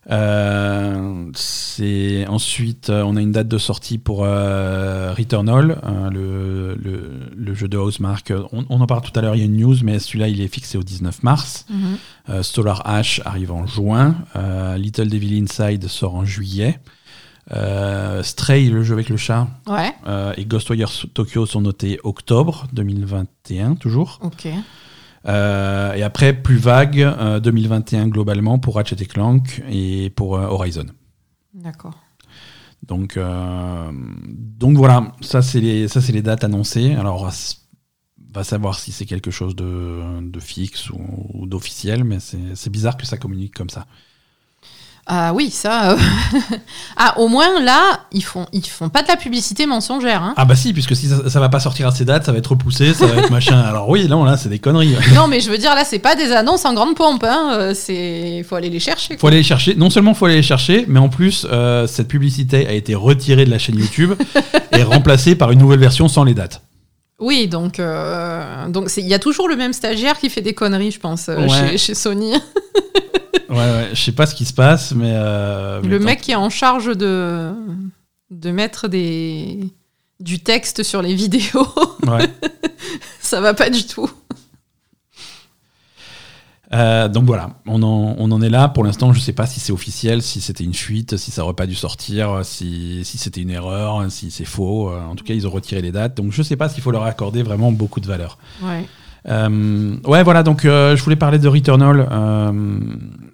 Euh, c'est ensuite euh, on a une date de sortie pour euh, Returnal, le, le, jeu de Housemark. On, on en parle tout à l'heure, il y a une news, mais celui-là il est fixé au 19 mars. Mhm. Solar Ash arrive en juin. Little Devil Inside sort en juillet. Stray, le jeu avec le chat, ouais. et Ghostwire Tokyo sont notés octobre 2021 toujours. Ok. Euh, et après, plus vague, 2021 euh, globalement pour Ratchet Clank et pour euh, Horizon. D'accord. Donc, donc voilà, ça c'est les, ça les dates annoncées. Alors, on va savoir si c'est quelque chose de, de fixe ou, ou d'officiel, mais c'est bizarre que ça communique comme ça. Ah oui, ça. Euh, ah, au moins là, ils font, ils font pas de la publicité mensongère. Hein. Ah bah si, puisque si ça, va pas sortir à ces dates, ça va être repoussé, ça va être machin. Alors oui, non, là, c'est des conneries. non, mais je veux dire, là, c'est pas des annonces en grande pompe. Hein. Euh, c'est, faut aller les chercher. Quoi. Faut aller les chercher. Non seulement faut aller les chercher, mais en plus, euh, cette publicité a été retirée de la chaîne YouTube et remplacée par une nouvelle version sans les dates. Oui, donc euh, donc il y a toujours le même stagiaire qui fait des conneries, je pense, euh, Ouais. chez, chez Sony. Ouais, ouais, je sais pas ce qui se passe, mais. euh, mais le mec qui est en charge de de mettre des du texte sur les vidéos, Ouais. ça va pas du tout. Euh, donc voilà, on en, on en est là. Pour l'instant, je sais pas si c'est officiel, si c'était une fuite, si ça aurait pas dû sortir, si, si c'était une erreur, si c'est faux. Euh, En tout cas, ils ont retiré les dates. Donc je sais pas s'il faut leur accorder vraiment beaucoup de valeur. Ouais. Euh, ouais, voilà, donc euh, je voulais parler de Returnal, euh,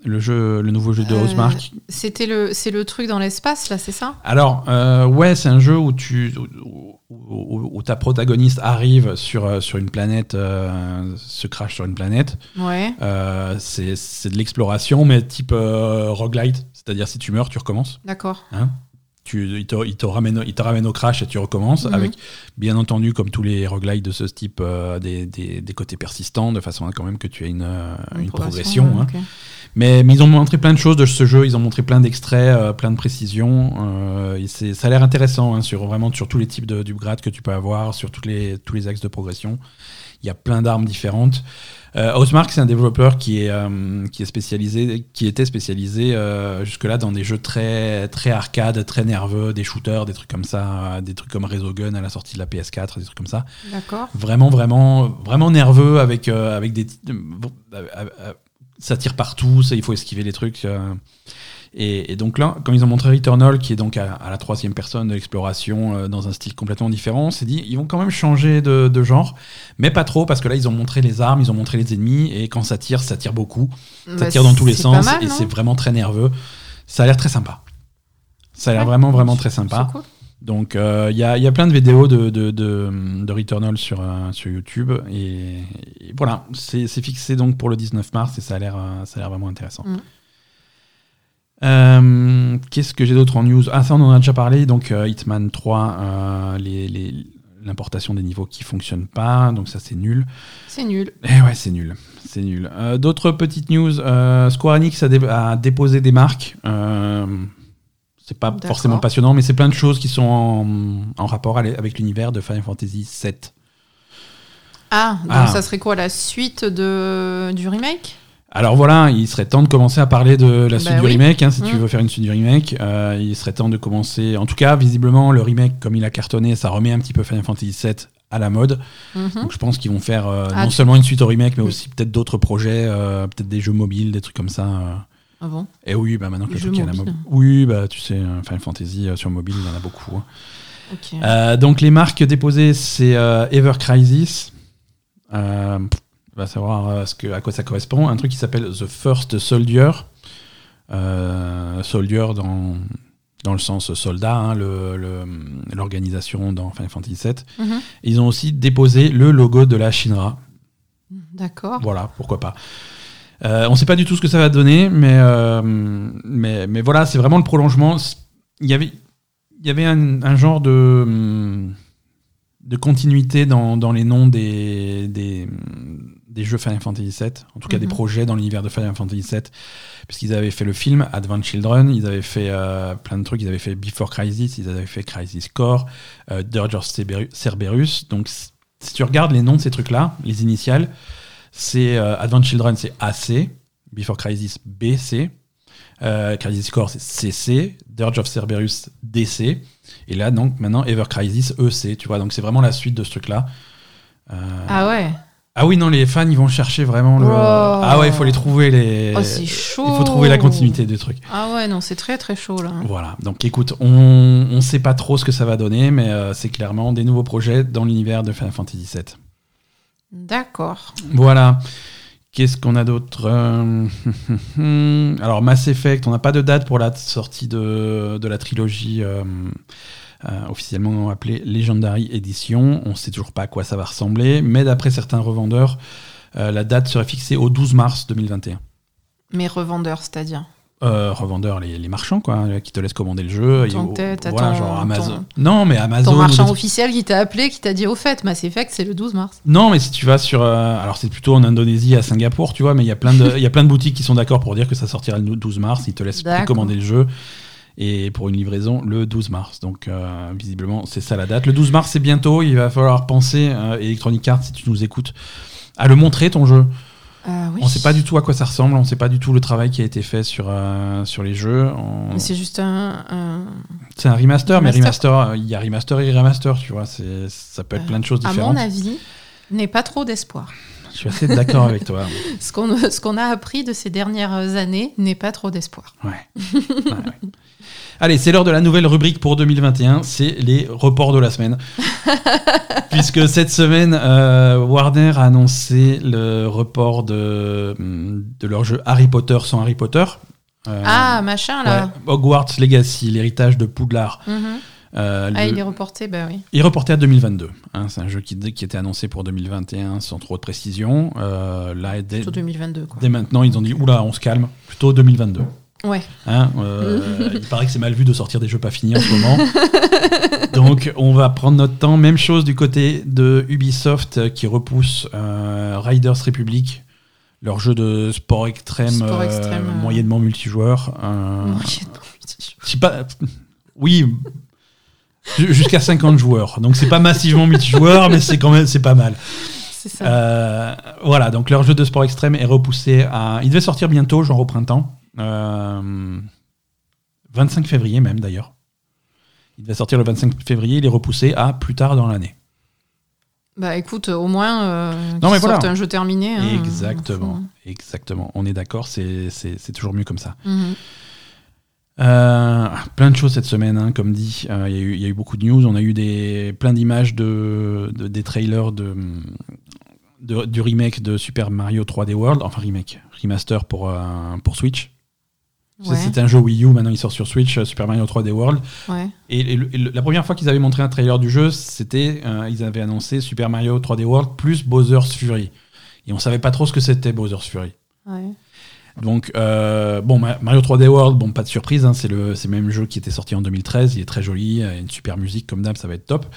le, jeu, le nouveau jeu de Euh, Housemarque. C'était le c'est le truc dans l'espace là, c'est ça? Alors, euh, ouais, c'est un jeu où, tu, où, où- où ta protagoniste arrive sur, euh, sur une planète, euh, se crache sur une planète. Ouais. Euh, c'est de l'exploration, mais type euh, roguelite. C'est-à-dire, si tu meurs, tu recommences. D'accord. Tu, il, te, il te ramène, il te ramène au crash et tu recommences. Mhm. Avec, bien entendu, comme tous les roguelites de ce type, euh, des, des, des côtés persistants, de façon à quand même que tu aies une, euh, une progression. hein. Mais, mais ils ont montré plein de choses de ce jeu, ils ont montré plein d'extraits, euh, plein de précisions. euh, et ça a l'air intéressant, hein, sur, vraiment sur tous les types de- d'upgrades que tu peux avoir, sur tous les, tous les axes de progression. Il y a plein d'armes différentes. Euh, c'est un développeur qui, est, euh, qui, est spécialisé, qui était spécialisé euh, jusque-là dans des jeux très, très arcade, très nerveux, des shooters, des trucs comme ça, euh, des trucs comme Resogun à la sortie de la PS4, des trucs comme ça D'accord. vraiment vraiment vraiment nerveux avec avec des ça tire partout ça, il faut esquiver les trucs. Et, et donc là quand ils ont montré Returnal qui est donc à, à la troisième personne de l'exploration euh, dans un style complètement différent on s'est dit ils vont quand même changer de, de genre mais pas trop parce que là ils ont montré les armes ils ont montré les ennemis et quand ça tire ça tire beaucoup ça Bah, tire dans tous les sens mal, et c'est vraiment très nerveux ça a l'air très sympa ça a l'air Ouais. vraiment vraiment très sympa cool. donc euh, il y, a, y a plein de vidéos de, de, de, de Returnal sur, euh, sur YouTube. Et, et voilà, c'est fixé donc pour le 19 mars et ça a l'air ça a l'air vraiment intéressant. Mm. Euh, Qu'est-ce que j'ai d'autre en news? Ah ça on en a déjà parlé, donc euh, Hitman 3, euh, les- les- l'importation des niveaux qui fonctionnent pas, donc ça c'est nul. C'est nul. Eh ouais, c'est nul. C'est nul. D'autres petites news. Square Enix a, dé- a déposé des marques. C'est pas forcément passionnant, mais c'est plein de choses qui sont en, en rapport avec l'univers de Final Fantasy VII. Ah, donc Ah. ça serait quoi la suite de du remake? Alors voilà, il serait temps de commencer à parler de la suite Bah du oui. remake. hein, si tu Mm. veux faire une suite du remake, Euh, il serait temps de commencer. En tout cas, visiblement, le remake, comme il a cartonné, ça remet un petit peu Final Fantasy VII à la mode. Mhm. Donc je pense qu'ils vont faire euh, Ah, non seulement une suite au remake, mais aussi peut-être d'autres projets, euh, peut-être des jeux mobiles, des trucs comme ça. euh. Ah bon? Et oui, bah maintenant que le truc est à la mobiles. mode. Oui, bah tu sais, Final Fantasy sur mobile, il y en a beaucoup. hein. Donc les marques déposées, c'est Ever Crisis. Va savoir euh, ce que, à quoi ça correspond. Un truc qui s'appelle The First Soldier. Euh, soldier dans, dans le sens soldat, hein, le- le- l'organisation dans Final Fantasy VII. Mhm. Ils ont aussi déposé le logo de la Shinra. D'accord. Voilà, pourquoi pas. Euh, on ne sait pas du tout ce que ça va donner, mais, euh, mais, mais voilà, c'est vraiment le prolongement. Il y avait, il y avait un, un genre de, de continuité dans, dans les noms des, des, des jeux Final Fantasy VII, en tout cas des Mhm. projets dans l'univers de Final Fantasy VII, puisqu'ils avaient fait le film Advent Children, ils avaient fait euh, plein de trucs, ils avaient fait Before Crisis, ils avaient fait Crisis Core, euh, Dirge of Cerberu- Cerberus. Donc, si tu regardes les noms de ces trucs-là, les initiales, c'est euh, Advent Children, c'est AC, Before Crisis, BC, euh, Crisis Core, c'est CC, Dirge of Cerberus, DC, et là, donc, maintenant, Ever Crisis, EC, tu vois, donc c'est vraiment la suite de ce truc-là. Ah ouais. Ah oui, non, les fans, ils vont chercher vraiment le. Wow. Ah ouais, il faut les trouver, les. Oh, c'est chaud. il faut trouver la continuité du truc. Ah ouais, non, c'est très très chaud là. Voilà, donc écoute, on ne sait pas trop ce que ça va donner, mais euh, c'est clairement des nouveaux projets dans l'univers de Final Fantasy VII. D'accord. Voilà. Qu'est-ce qu'on a d'autre Euh, Alors, Mass Effect, on n'a pas de date pour la sortie de, de la trilogie euh, euh, officiellement appelée Legendary Edition. On ne sait toujours pas à quoi ça va ressembler, mais d'après certains revendeurs, euh, la date serait fixée au 12 mars 2021. Mais revendeur, c'est-à-dire? Euh, revendeurs, les, les marchands, quoi, qui te laissent commander le jeu. Ton Et- tête, voilà, ton- genre Amazon. ton- Non, mais Amazon. Ton marchand officiel qui t'a appelé, qui t'a dit au fait, Mass Effect, c'est le 12 mars. Non, mais si tu vas sur. euh, alors, c'est plutôt en Indonésie, à Singapour, tu vois, mais il y, a plein de- boutiques qui sont d'accord pour dire que ça sortira le 12 mars. Ils te laissent commander le jeu. Et pour une livraison le 12 mars. Donc euh, visiblement c'est ça la date. Le 12 mars c'est bientôt, il va falloir penser, euh, Electronic Arts si tu nous écoutes, à le montrer ton jeu. Oui. On sait pas du tout à quoi ça ressemble, on sait pas du tout le travail qui a été fait sur, euh, sur les jeux. On- C'est juste un. un- C'est un remaster, mais Remaster. euh, il y a remaster et remaster, tu vois, c'est- ça peut être plein de choses à différentes. mon avis, n'est pas trop d'espoir. Je suis assez d'accord avec toi. Ce qu'on a appris de ces dernières années n'est pas trop d'espoir. Ouais. Ouais, ouais. Allez, c'est l'heure de la nouvelle rubrique pour 2021, c'est les reports de la semaine. Puisque cette semaine, euh, Warner a annoncé le report de, de leur jeu Harry Potter sans Harry Potter. Euh, ah, machin là. ouais, Hogwarts Legacy, l'héritage de Poudlard. Mhm. Euh, Ah, le- il est reporté, bah oui. Il est reporté à 2022. hein, c'est un jeu qui, qui était annoncé pour 2021 sans trop de précision. Euh, là, dès, Plutôt 2022, quoi. dès maintenant, ils ont dit oula, on se calme. Plutôt 2022. Ouais. Hein, euh, il paraît que c'est mal vu de sortir des jeux pas finis en ce moment. Donc, on va prendre notre temps. Même chose du côté de Ubisoft euh, qui repousse euh, Riders Republic, leur jeu de sport extrême, Sport extrême, euh. moyennement multijoueur. Moyennement sais pas. Oui. ju- Jusqu'à 50 joueurs. Donc c'est pas massivement multijoueur, mais c'est quand même c'est pas mal. C'est ça. Voilà, donc leur jeu de sport extrême est repoussé à. Il devait sortir bientôt, genre au printemps. Euh, 25 février même d'ailleurs. Il devait sortir le 25 février, il est repoussé à plus tard dans l'année. Bah écoute, au moins, euh, Non, qu'ils mais voilà. sortent un jeu terminé. hein, exactement, exactement. On est d'accord, c'est toujours mieux comme ça. Mhm. Euh, plein de choses cette semaine, hein, comme dit. Euh, Il y, a eu- il y a eu beaucoup de news. On a eu des, plein d'images de, de- des trailers de, de- du remake de Super Mario 3D World. Enfin, remake, remaster pour, euh, pour Switch. Ouais. C'était un jeu Wii U, maintenant il sort sur Switch, euh, Super Mario 3D World. Ouais. Et, et le- et le- la première fois qu'ils avaient montré un trailer du jeu, c'était, euh, ils avaient annoncé Super Mario 3D World plus Bowser's Fury. Et on savait pas trop ce que c'était Bowser's Fury. ouais. Donc, euh, bon, Ma- Mario 3D World, bon, pas de surprise, hein, c'est le, le même jeu qui était sorti en 2013, il est très joli, il a une super musique comme d'hab, ça va être top.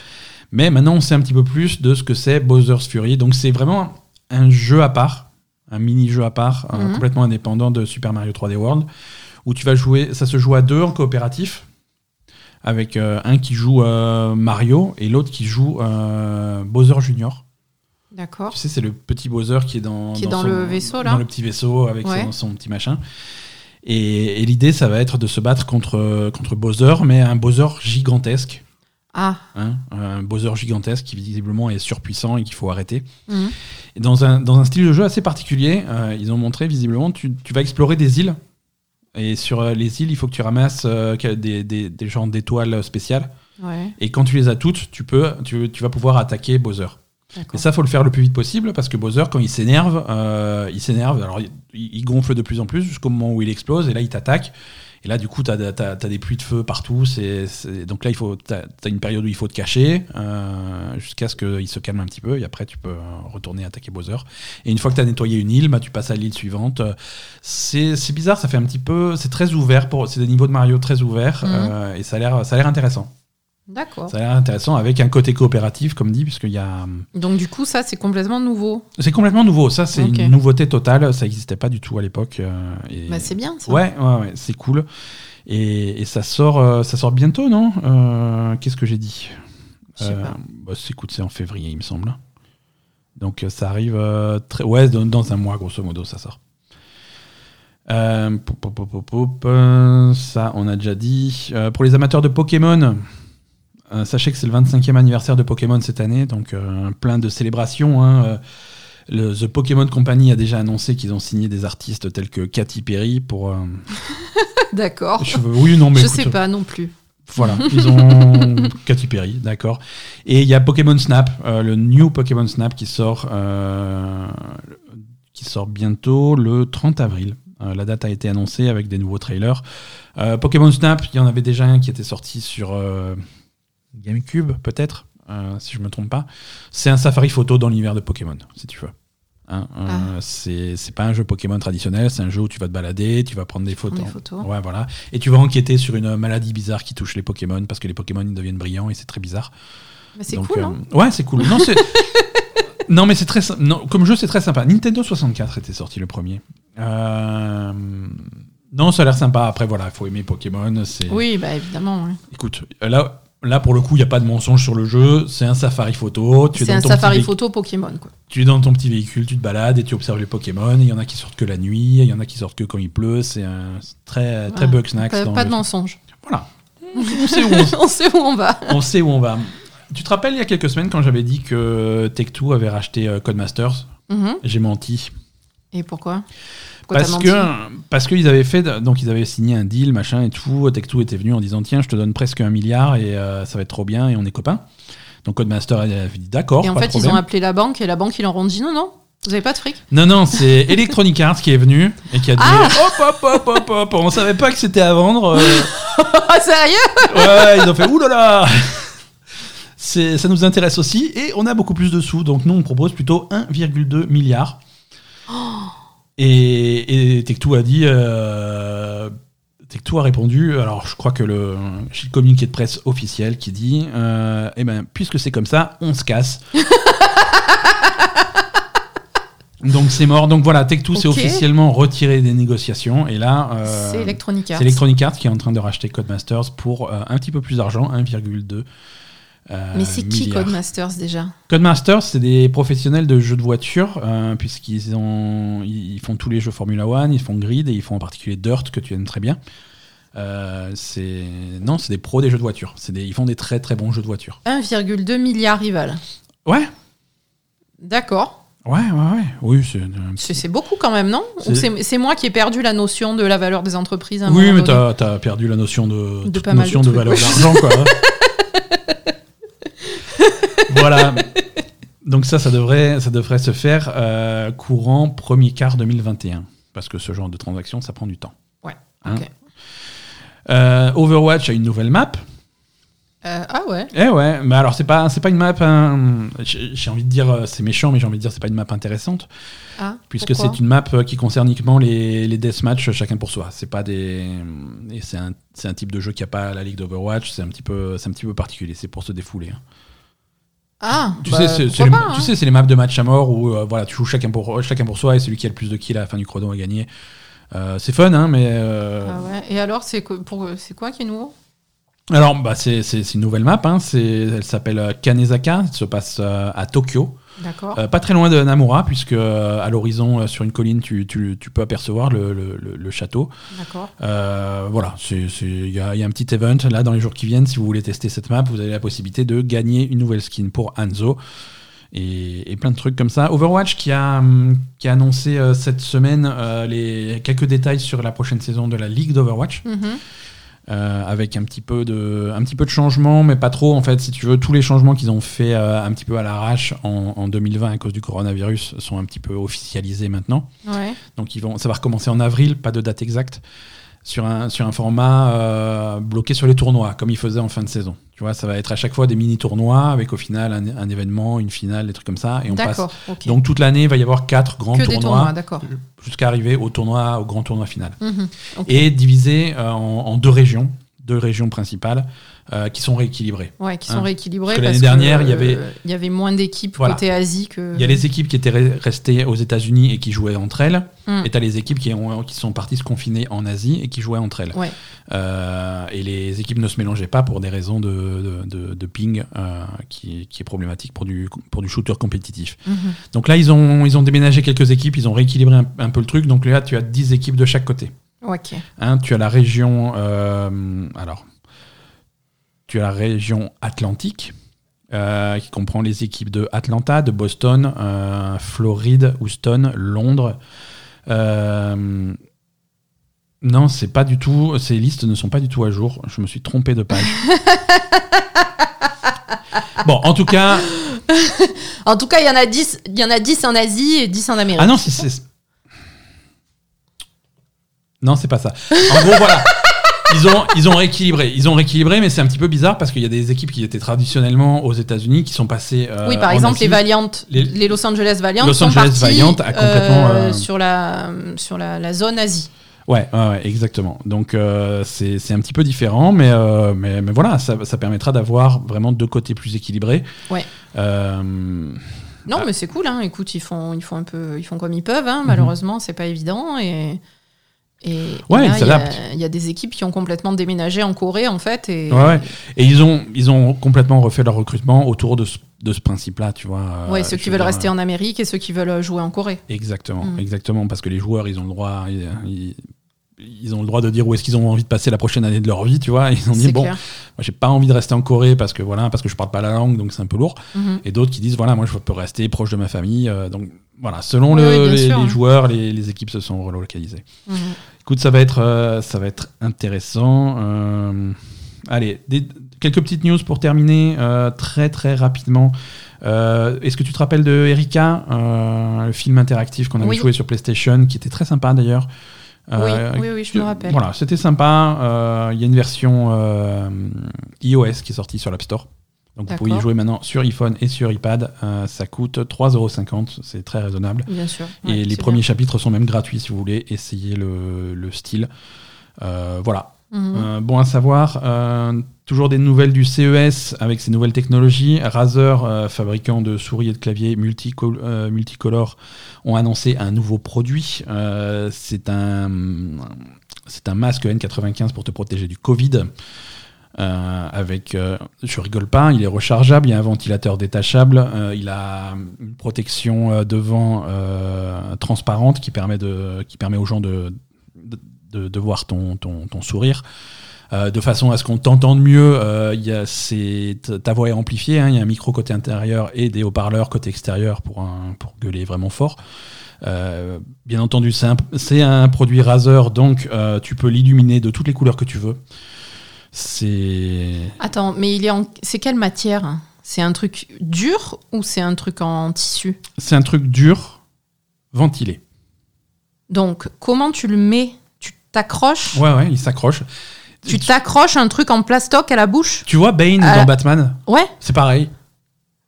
Mais maintenant, on sait un petit peu plus de ce que c'est Bowser's Fury. Donc, c'est vraiment un jeu à part, un mini-jeu à part, euh, Mhm. complètement indépendant de Super Mario 3D World, où tu vas jouer, ça se joue à deux en coopératif, avec euh, un qui joue euh, Mario et l'autre qui joue euh, Bowser Junior. D'accord. Tu sais, c'est le petit Bowser qui est dans, Qui est dans son- le vaisseau, là Dans le petit vaisseau avec Ouais. son, son petit machin. Et, et l'idée, ça va être de se battre contre, contre Bowser, mais un Bowser gigantesque. Ah. hein, un Bowser gigantesque qui visiblement est surpuissant et qu'il faut arrêter. Mhm. Et dans, un, dans un style de jeu assez particulier, euh, ils ont montré visiblement, tu, tu vas explorer des îles. Et sur euh, les îles, il faut que tu ramasses euh, des, des, des genres d'étoiles spéciales. Ouais. Et quand tu les as toutes, tu, peux, tu, tu vas pouvoir attaquer Bowser. Et ça, faut le faire le plus vite possible parce que Bowser, quand il s'énerve, euh, il s'énerve. Alors, il, il gonfle de plus en plus jusqu'au moment où il explose et là, il t'attaque. Et là, du coup, tu as, des pluies de feu partout. C'est, Donc là, il faut, tu as, une période où il faut te cacher euh, jusqu'à ce qu'il se calme un petit peu. Et après, tu peux retourner attaquer Bowser. Et une fois que tu as nettoyé une île, bah, tu passes à l'île suivante. C'est, bizarre, ça fait un petit peu. C'est très ouvert. Pour, c'est des niveaux de Mario très ouverts. Mhm. euh, et ça a, l'air, ça a l'air intéressant. D'accord. Ça a l'air intéressant avec un côté coopératif, comme dit, puisqu'il y a. Donc du coup, ça, c'est complètement nouveau. C'est complètement nouveau. Ça, c'est une nouveauté totale. Ça n'existait pas du tout à l'époque. euh, et- Bah, c'est bien, ça. Ouais, ouais, ouais, c'est cool. Et, et ça sort, euh, ça sort bientôt, non Euh, Qu'est-ce que j'ai dit? Bah, c'est écoute, c'est en février, il me semble. Donc euh, ça arrive euh, très, ouais, dans, dans un mois, grosso modo, ça sort. Euh, pop, pop, pop, euh, ça, on a déjà dit. Euh, pour les amateurs de Pokémon, euh, sachez que c'est le 25e anniversaire de Pokémon cette année, donc euh, plein de célébrations. hein, euh, le The Pokémon Company a déjà annoncé qu'ils ont signé des artistes tels que Katy Perry pour. D'accord. je oui, non, mais Je écoute, sais pas non plus. voilà, ils ont Katy Perry, d'accord. Et il y a Pokémon Snap, le new Pokémon Snap qui sort, qui sort bientôt le 30 avril. Euh, la date a été annoncée avec des nouveaux trailers. Euh, Pokémon Snap, il y en avait déjà un qui était sorti sur euh, GameCube, peut-être, euh, si je me trompe pas. C'est un safari photo dans l'univers de Pokémon, si tu veux. Hein, euh, c'est c'est pas un jeu Pokémon traditionnel, c'est un jeu où tu vas te balader, tu vas prendre des photos. des photos. Ouais, voilà. Et tu vas enquêter sur une maladie bizarre qui touche les Pokémon parce que les Pokémon ils deviennent brillants et c'est très bizarre. C'est cool, euh, hein Ouais, c'est cool. Non, c'est- non, mais c'est très non, comme jeu, c'est très sympa. Nintendo 64 était sorti le premier. Euh, Non, ça a l'air sympa. Après, voilà, il faut aimer Pokémon. C'est... Oui, bah évidemment. ouais. Écoute, là, là pour le coup, il n'y a pas de mensonge sur le jeu. C'est un safari photo. Tu es C'est dans un ton safari photo Pokémon, quoi. Tu es dans ton petit véhicule, tu te balades et tu observes les Pokémon. Il y en a qui sortent que la nuit, il y en a qui sortent que quand il pleut. C'est un- très, très Voilà. Pas, dans pas le- de mensonge. Voilà. On sait où on, On sait où on va. on sait où on va. Tu te rappelles il y a quelques semaines quand j'avais dit que Tech2 avait racheté euh, Codemasters? Mhm. J'ai menti. Et pourquoi? Pourquoi Parce que parce qu'ils avaient fait donc ils avaient signé un deal machin et tout. Tech2 était venu en disant tiens je te donne presque un milliard et euh, ça va être trop bien et on est copains. Donc Codemaster avait dit d'accord. Et en pas de fait, ils ont appelé la banque et la banque, ils leur ont dit non, non, vous avez pas de fric. Non non c'est Electronic Arts qui est venu et qui a dit Ah hop hop hop hop hop on savait pas que c'était à vendre. euh, Ah, sérieux? Ouais ils ont fait oulala. C'est ça nous intéresse aussi et on a beaucoup plus de sous donc nous on propose plutôt 1,2 milliard. Et, et Tech2 a dit. Euh, Tech2 a répondu. Alors, je crois que le, j'ai le communiqué de presse officiel qui dit euh, Eh ben, puisque c'est comme ça, on se casse. Donc, c'est mort. Donc, voilà, Tech2 s'est officiellement retiré des négociations. Et là. euh, C'est Electronic Arts. c'est Electronic Arts qui est en train de racheter Codemasters pour euh, un petit peu plus d'argent, 1,2. Euh, Mais c'est qui. Codemasters déjà? Codemasters, c'est des professionnels de jeux de voiture, euh, puisqu'ils ont, ils font tous les jeux Formula One, ils font Grid et ils font en particulier Dirt, que tu aimes très bien. Euh, c'est non, c'est des pros des jeux de voiture. C'est des, ils font des très très bons jeux de voiture. 1,2 milliard rival. Ouais, D'accord. ouais, ouais, ouais. Oui, c'est. beaucoup quand même, non? C'est- moi qui ai perdu la notion de la valeur des entreprises à un Oui, mais t'as as perdu la notion de, mal notion de valeur d'argent, quoi. voilà. Donc ça, ça devrait, ça devrait se faire euh, courant premier quart 2021, parce que ce genre de transaction, ça prend du temps. Ouais, Hein. Euh, Overwatch a une nouvelle map. Euh, ah ouais Eh ouais, mais alors c'est pas, c'est pas une map. hein, j'ai envie de dire, euh, c'est méchant, mais j'ai envie de dire, c'est pas une map intéressante, ah, puisque c'est une map qui concerne uniquement les, les deathmatch chacun pour soi. C'est pas des, et c'est un, c'est un type de jeu qui a pas la ligue d'Overwatch. C'est un petit peu, c'est un petit peu particulier. C'est pour se défouler. hein. Ah, Tu bah, sais, c'est, c'est les, pas, tu hein. sais, c'est les maps de match à mort où euh, voilà, tu joues chacun pour, chacun pour soi et celui qui a le plus de kills à la fin du chrono a gagné. Euh, c'est fun, hein, mais euh, Ah ouais. Et alors, c'est quoi, pour- c'est quoi qui est nouveau? Alors, bah, c'est une nouvelle map. Hein. C'est- Elle s'appelle Kanezaka. Elle se passe à Tokyo. Euh, pas très loin de Namura, puisque euh, à l'horizon, euh, sur une colline, tu, tu- tu peux apercevoir le, le- le- le château. D'accord. Voilà, il y, a il y a un petit event là dans les jours qui viennent. Si vous voulez tester cette map, vous avez la possibilité de gagner une nouvelle skin pour Hanzo. Et, et plein de trucs comme ça. Overwatch qui a, hum, qui a annoncé cette semaine les, quelques détails sur la prochaine saison de la Ligue d'Overwatch. Mhm. Euh, avec un petit peu de un petit peu de changement mais pas trop en fait si tu veux. Tous les changements qu'ils ont fait euh, un petit peu à l'arrache en, en 2020 à cause du coronavirus sont un petit peu officialisés maintenant. Ouais. donc ils vont ça va recommencer en avril pas de date exacte sur un sur un format euh, bloqué sur les tournois comme ils faisaient en fin de saison. Tu vois ça va être à chaque fois des mini tournois avec au final un, un événement une finale des trucs comme ça et on passe. Donc toute l'année il va y avoir quatre grands que tournois, jusqu'à arriver au tournoi au grand tournoi final. Mhm. Et divisé euh, en, en deux régions, deux régions principales euh, qui sont rééquilibrées. Ouais, qui sont Hein. Parce que l'année dernière, il y euh, avait- il y avait moins d'équipes Voilà. côté Asie que. Il y a les équipes qui étaient re- restées aux États-Unis et qui jouaient entre elles, Hmm. et tu as les équipes qui, ont, qui sont parties se confiner en Asie et qui jouaient entre elles. Ouais. Euh, et les équipes ne se mélangeaient pas pour des raisons de, de, de- de ping euh, qui, qui est problématique pour du, pour du shooter compétitif. Mhm. Donc là, ils ont, ils ont déménagé quelques équipes, ils ont rééquilibré un, un peu le truc. Donc là, tu as 10 équipes de chaque côté. Ok. Hein, tu as la région. euh, alors, tu as la région Atlantique, euh, qui comprend les équipes de Atlanta, de Boston, euh, Floride, Houston, Londres. Non, c'est pas du tout. Ces listes ne sont pas du tout à jour. Je me suis trompé de page. bon, en tout cas. En tout cas, il y en a 10, il y en a 10 en Asie et 10 en Amérique. Ah non, c'est. Non, c'est pas ça. En gros, voilà. Ils ont, ils ont rééquilibré. Ils ont rééquilibré, mais c'est un petit peu bizarre parce qu'il y a des équipes qui étaient traditionnellement aux États-unis qui sont passées. euh, oui, par exemple, les. Valiant, Les- les, Los Angeles Valiant Los sont Angeles partis Valiant a complètement, euh, euh, sur la sur la, la zone Asie. Ouais, ouais, ouais, exactement. Donc euh, c'est un petit peu différent, mais, euh, mais, mais voilà, ça, ça permettra d'avoir vraiment deux côtés plus équilibrés. Ouais. Euh, Non, Ah. mais c'est cool. Hein. Écoute, ils font ils font un peu ils font comme ils peuvent. Hein. Malheureusement, c'est pas évident et Et, Ouais, et là, ils il y, a- y des équipes qui ont complètement déménagé en Corée, en fait. Et, Ouais, ouais. Et ils ont, ils ont complètement refait leur recrutement autour de ce, de ce principe-là, tu vois. euh, Ouais, ceux qui veulent dire, rester en Amérique et ceux qui veulent jouer en Corée. Exactement, Mm. exactement, parce que les joueurs, ils ont le droit, ils, ils- ils ont le droit de dire où est-ce qu'ils ont envie de passer la prochaine année de leur vie, tu vois. Ils ont dit bon, moi j'ai pas envie de rester en Corée parce que voilà, parce que je parle pas la langue, donc c'est un peu lourd. Mhm. Et d'autres qui disent voilà, moi je peux rester proche de ma famille, euh, donc voilà. Selon Oui, le- oui, bien les, sûr, les hein. joueurs, les, les équipes se sont relocalisées. Mhm. Écoute, ça va être, euh, ça va être intéressant. Euh, allez, des- quelques petites news pour terminer euh, très très rapidement. Est-ce que tu te rappelles de Erika, le film interactif qu'on avait Oui. joué sur PlayStation, qui était très sympa d'ailleurs. Oui, oui, oui, je me rappelle. Voilà, c'était sympa. Il y a une version iOS qui est sortie sur l'App Store. Donc vous pouvez y jouer maintenant sur iPhone et sur iPad. Euh, ça coûte 3,50€, c'est très raisonnable. Bien sûr. Et les premiers chapitres sont même gratuits si vous voulez essayer le, le style. Euh, voilà. Mhm. Euh, bon à savoir. Toujours des nouvelles du CES avec ces nouvelles technologies. Razer, fabricant de souris et de claviers multicol- multicolores, ont annoncé un nouveau produit. C'est un, c'est un masque N95 pour te protéger du Covid. Euh, avec, euh, je rigole pas, il est rechargeable, il y a un ventilateur détachable, euh, il a une protection devant transparente qui permet, de, qui permet aux gens de, de, voir ton, ton, ton sourire. De façon à ce qu'on t'entende mieux, y a, ta- voix est amplifiée, hein, il y a un micro côté intérieur et des haut-parleurs côté extérieur pour, un, pour gueuler vraiment fort. Bien entendu, c'est un, produit Razer, donc tu peux l'illuminer de toutes les couleurs que tu veux. C'est Attends, mais il est en... c'est quelle matière C'est un truc dur ou c'est un truc en tissu? C'est un truc dur, ventilé. Donc, comment tu le mets? Tu t'accroches? Ouais, ouais, il s'accroche. Tu t'accroches un truc en plastoc à la bouche? Tu vois Bane Ah. dans Batman? Ouais, C'est pareil.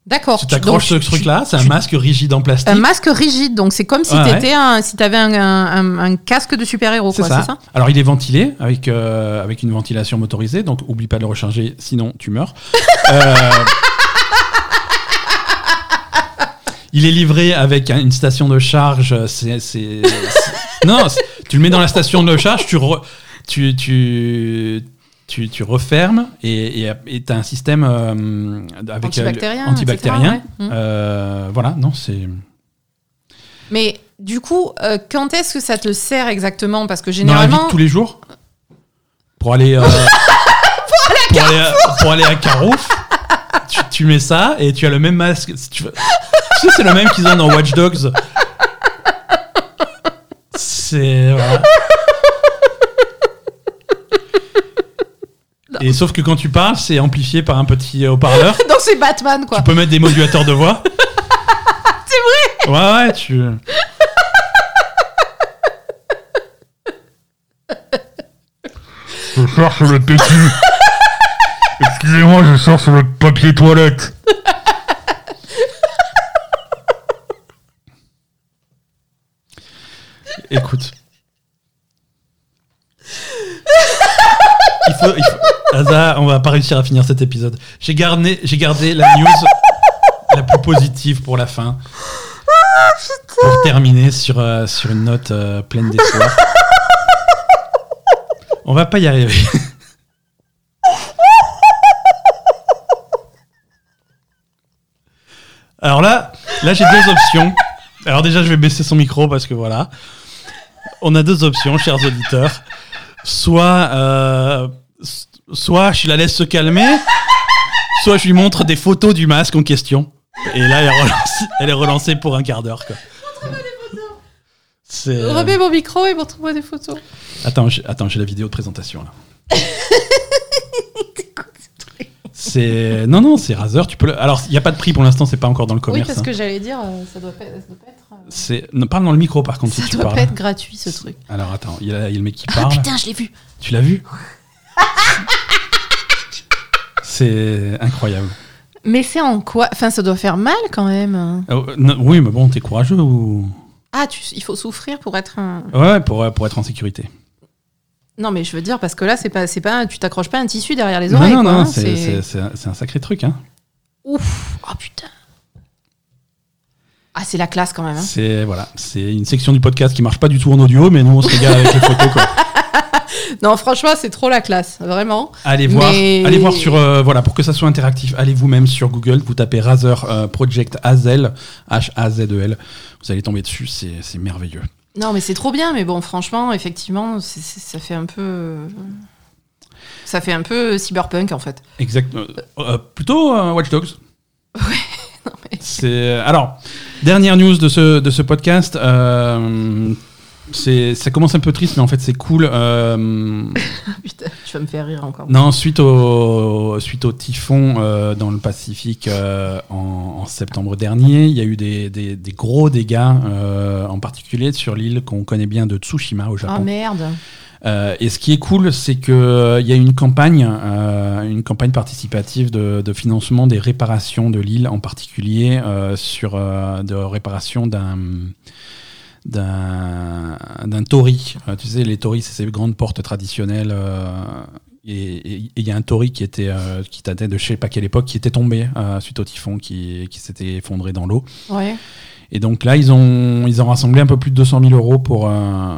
D'accord. Tu Tu- t'accroches ce tu- truc-là, c'est un tu- masque rigide en plastique. Un masque rigide, donc c'est comme si Ouais, un, si t'avais un, un, un- un casque de super-héros, C'est quoi, ça. c'est ça Alors il est ventilé avec, euh, avec une ventilation motorisée, donc oublie pas de le recharger, sinon tu meurs. Euh, il est livré avec un- une station de charge. C'est, non, tu le mets dans la station de charge, tu, re- tu, tu, tu, tu refermes et tu as un système euh, avec euh, Antibactérien, antibactérien. etc., ouais. Euh, voilà, non, c'est. Mais du coup, euh, quand est-ce que ça te sert exactement Parce que Dans la vie généralement, de tous les jours Pour aller. pour, aller à, pour aller à Carouf, tu, tu mets ça et tu as le même masque. Tu. Tu sais, c'est le même qu'ils ont dans Watch Dogs. C'est. Voilà. Et sauf que quand tu parles, c'est amplifié par un petit euh, haut-parleur. donc c'est Batman, quoi. Tu peux mettre des modulateurs de voix. C'est vrai Ouais, ouais, tu. Je sors sur le PQ. Excusez-moi, je sors sur le papier toilette. Écoute. On va pas réussir à finir cet épisode. J'ai gardé, la news la plus positive pour la fin. pour terminer sur, euh, une note euh, pleine d'espoir. On va pas y arriver. Alors là, là j'ai deux options. Alors déjà, je vais baisser son micro parce que voilà. On a deux options, chers auditeurs. Soit, euh, soit je la laisse se calmer, soit je lui montre des photos du masque en question. Et là, elle est relancée, elle est relancée pour un quart d'heure. quoi. C'est. euh, Remets mon micro et montre-moi des photos. Attends, j'ai- attends, j'ai la vidéo de présentation là. C'est non non, c'est Razer. Tu peux. le- Alors, il y a pas de prix pour l'instant. C'est pas encore dans le Oui, commerce. parce hein. que j'allais dire, euh, ça doit pas, ça doit pas être. C'est. non, parle dans le micro par contre si Ça tu doit parles. pas être gratuit ce truc. Alors attends, il y, a il y a le mec qui Ah parle. putain, je l'ai vu. Tu l'as vu C'est incroyable. Mais c'est en quoi? Enfin, ça doit faire mal quand même. Oh, non, oui, mais bon, t'es courageux ou? Ah, tu, il faut souffrir pour être un. Ouais, pour, pour être en sécurité. Non, mais je veux dire parce que là, c'est pas, c'est pas, tu t'accroches pas un tissu derrière les Non, oreilles. non, quoi, non, hein, c'est c'est- c'est un, c'est un sacré truc. Hein. Ouf. Oh putain. Ah, c'est la classe quand même. hein. C'est voilà, c'est une section du podcast qui marche pas du tout en audio, mais nous on se régale avec les photos. Quoi. Non, franchement, c'est trop la classe, vraiment. Allez voir, Mais- allez voir sur euh, voilà pour que ça soit interactif. Allez vous-même sur Google, vous tapez Razer euh, Project Hazel, H A Z E L. Vous allez tomber dessus, c'est c'est merveilleux. Non, mais c'est trop bien, mais bon, franchement, effectivement, ça fait un peu. Ça fait un peu cyberpunk en fait. Exact. euh, plutôt euh, Watch Dogs. non, mais- C'est alors dernière news de ce de ce podcast. euh, c'est ça commence un peu triste, mais en fait c'est cool. euh, Putain, tu vas me faire rire encore. Non, suite au, suite au typhon euh, dans le Pacifique euh, en, en septembre dernier, il y a eu des, des- des gros dégâts, euh, en particulier sur l'île qu'on connaît bien de Tsushima au Ah Japon. merde. Euh, et ce qui est cool, c'est qu'il y a une campagne, euh, une campagne participative de, de financement des réparations de l'île, en particulier euh, sur euh, de réparation d'un d'un tori. Euh, tu sais, les torii, c'est ces grandes portes traditionnelles. euh, et il y a un tori qui était euh, qui datait de je sais pas quelle époque, qui était tombé euh, suite au typhon, qui, qui s'était effondré dans l'eau. Ouais. Et donc là, ils ont, ils ont rassemblé un peu plus de 200 000 euros pour, euh,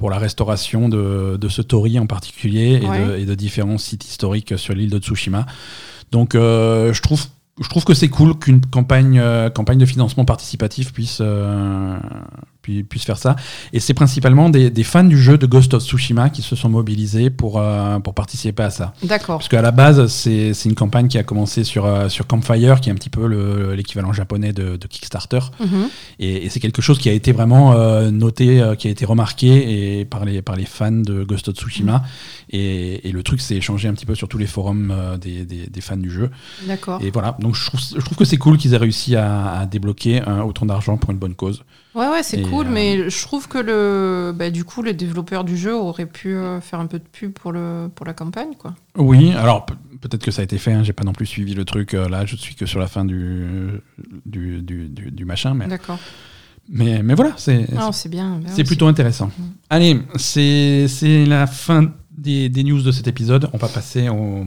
pour la restauration de, de ce tori en particulier et, Ouais. de, et de différents sites historiques sur l'île de Tsushima. Donc euh, je, trouve, je trouve que c'est cool qu'une campagne, euh, campagne de financement participatif puisse, euh, pu- puisse faire ça. Et c'est principalement des, des fans du jeu de Ghost of Tsushima qui se sont mobilisés pour, euh, pour participer à ça. D'accord. Parce qu'à la base, c'est une campagne qui a commencé sur, euh, sur Campfire, qui est un petit peu le- l'équivalent japonais de, de Kickstarter. Mhm. Et, et c'est quelque chose qui a été vraiment euh, noté, qui a été remarqué et par, les, par les fans de Ghost of Tsushima. Et, et le truc s'est échangé un petit peu sur tous les forums des, des- des fans du jeu. D'accord. Et voilà, donc je trouve, je trouve que c'est cool qu'ils aient réussi à, à débloquer autant d'argent pour une bonne cause. Ouais, ouais, c'est cool, euh, mais je trouve que le, bah, du coup, les développeurs du jeu auraient pu euh, faire un peu de pub pour, le, pour la campagne, quoi. Oui, alors pe- peut-être que ça a été fait, hein, j'ai pas non plus suivi le truc. euh, là, je suis que sur la fin du, du, du, du- du machin. Mais, D'accord. mais, mais voilà, c'est Non, c'est bien. bah C'est plutôt intéressant. Allez, c'est c'est la fin des, des news de cet épisode. On va passer au,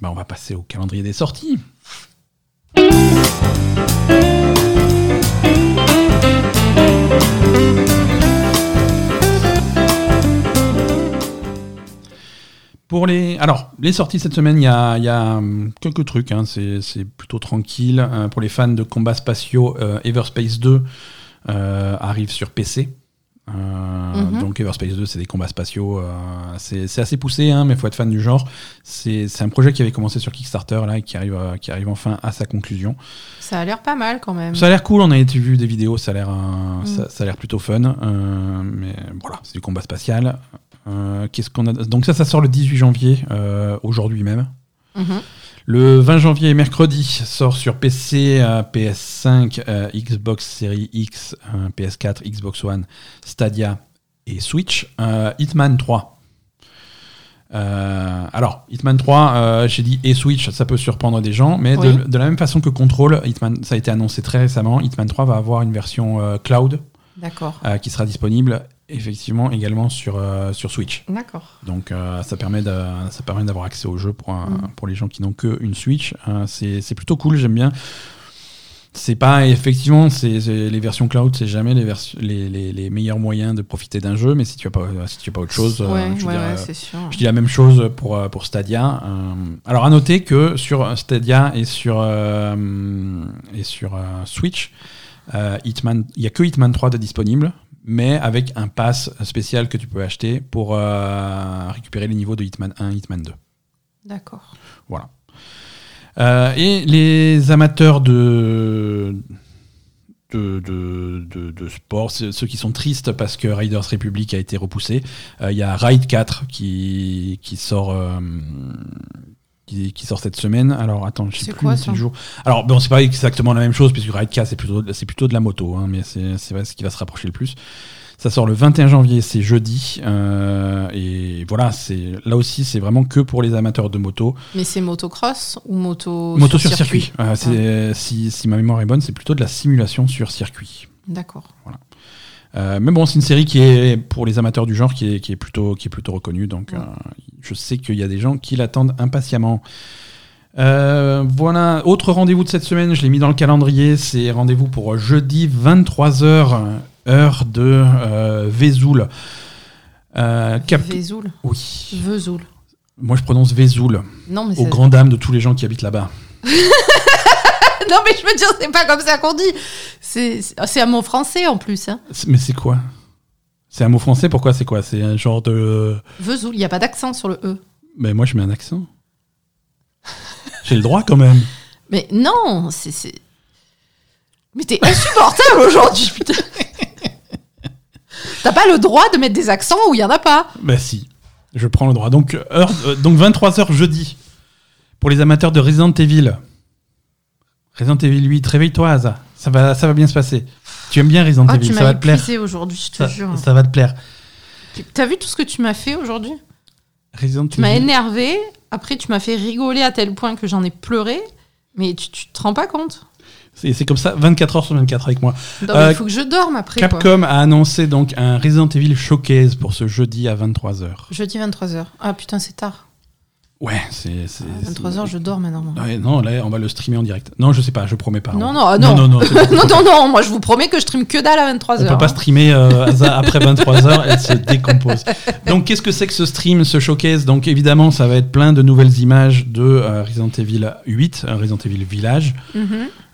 bah, on va passer au calendrier des sorties. Pour les, alors, les sorties cette semaine, il y a, y a, hum, quelques trucs. hein, c'est plutôt tranquille. Euh, pour les fans de combats spatiaux, euh, Everspace 2 euh, arrive sur PC. Euh, Mhm. Donc Everspace 2, c'est des combats spatiaux. euh, c'est assez poussé, hein, mais il faut être fan du genre. C'est un projet qui avait commencé sur Kickstarter là, et qui arrive, qui arrive enfin à sa conclusion. Ça a l'air pas mal quand même. Ça a l'air cool, on a été vu des vidéos, ça a l'air Mm. ça, ça a l'air plutôt fun. euh, mais voilà, c'est du combat spatial. Euh, Qu'est-ce qu'on a Donc ça, ça sort le 18 janvier, euh, aujourd'hui même. Mhm. Le 20 janvier, mercredi, sort sur PC, euh, PS5, euh, Xbox Series X, euh, PS4, Xbox One, Stadia et Switch, Hitman 3. Euh, alors, Hitman 3, euh, j'ai dit et Switch, ça peut surprendre des gens, mais de, Oui. de la même façon que Control, Hitman, ça a été annoncé très récemment, Hitman 3 va avoir une version euh, cloud D'accord. qui sera disponible effectivement également sur, euh, sur Switch. D'accord. Donc euh, ça permet d'avoir accès au jeu pour, Mm. pour les gens qui n'ont qu'une Switch. Euh, c'est plutôt cool, j'aime bien. C'est pas effectivement, c'est les versions cloud, c'est jamais les, les, les, les meilleurs moyens de profiter d'un jeu, mais si tu as pas si tu as pas autre chose, euh, ouais, je, ouais, dire, ouais, sûr. je dis la même chose pour euh, pour Stadia. Alors à noter que sur Stadia et sur et sur Switch, Hitman, il y a que Hitman 3 de disponible, mais avec un pass spécial que tu peux acheter pour euh, récupérer les niveaux de Hitman 1, Hitman 2. D'accord. Voilà. Euh, et les amateurs de de, de, de- de sport, ceux qui sont tristes parce que Riders Republic a été repoussé. Euh, Il y a Ride 4 qui, qui sort. Qui, qui sort cette semaine. Alors attends, je sais plus quoi, ça jour. Alors bon, c'est pas exactement la même chose puisque Ride 4 c'est plutôt c'est plutôt de la moto, hein, mais c'est c'est ce qui va se rapprocher le plus. Ça sort le 21 janvier, c'est jeudi, euh, et voilà, c'est là aussi c'est vraiment que pour les amateurs de moto. Mais c'est motocross ou moto Moto sur circuit. Euh, c'est- si, si ma mémoire est bonne, c'est plutôt de la simulation sur circuit. D'accord. Euh, mais bon, c'est une série qui est pour les amateurs du genre qui est, qui est plutôt qui est plutôt reconnue. Donc, Ouais. euh, je sais qu'il y a des gens qui l'attendent impatiemment. Euh, voilà, autre rendez-vous de cette semaine, je l'ai mis dans le calendrier, c'est rendez-vous pour jeudi 23h, heure de Vesoul. Cap- Vesoul. Oui, Vesoul. moi je prononce Vesoul, Non, mais aux grandes dames de tous les gens qui habitent là-bas. Non, mais je veux dire, c'est pas comme ça qu'on dit. C'est un mot français en plus. Hein. Mais c'est quoi? C'est un mot français, pourquoi c'est quoi? C'est un genre de... Vesoul, il n'y a pas d'accent sur le E. Mais moi je mets un accent. J'ai le droit quand même. Mais non, c'est. c'est- Mais t'es insupportable aujourd'hui, putain. T'as pas le droit de mettre des accents où il y en a pas. Bah si, je prends le droit. Donc, heure, euh, donc 23h jeudi, pour les amateurs de Resident Evil. Resident Evil 8, réveille-toi Asa, ça va, ça va bien se passer. Tu aimes bien Resident Ah, Evil, ça va te plaire. aujourd'hui, je te Ça, jure. ça va te plaire. T'as vu tout ce que tu m'as fait aujourd'hui? Resident Tu m'as énervé, après tu m'as fait rigoler à tel point que j'en ai pleuré, mais tu, tu te rends pas compte? C'est comme ça, 24 heures sur 24 avec moi. Non, Euh, Il faut que je dorme après. Quoi. Capcom a annoncé donc un Resident Evil Showcase pour ce jeudi à 23h. Jeudi 23h. Ah putain, c'est tard. Ouais, c'est. c'est- 23h, je dors maintenant. Ouais, non, là, on va le streamer en direct. Non, je sais pas, je promets pas. Non, On- non, ah, non. non, non, pas- non, non, non, moi je vous promets que je stream que dalle à 23h. On peut pas streamer euh, après 23h, elle se décompose. Donc qu'est-ce que c'est que ce stream, ce showcase? Donc évidemment, ça va être plein de nouvelles images de euh, Resident Evil 8, euh, Resident Evil Village, Mhm.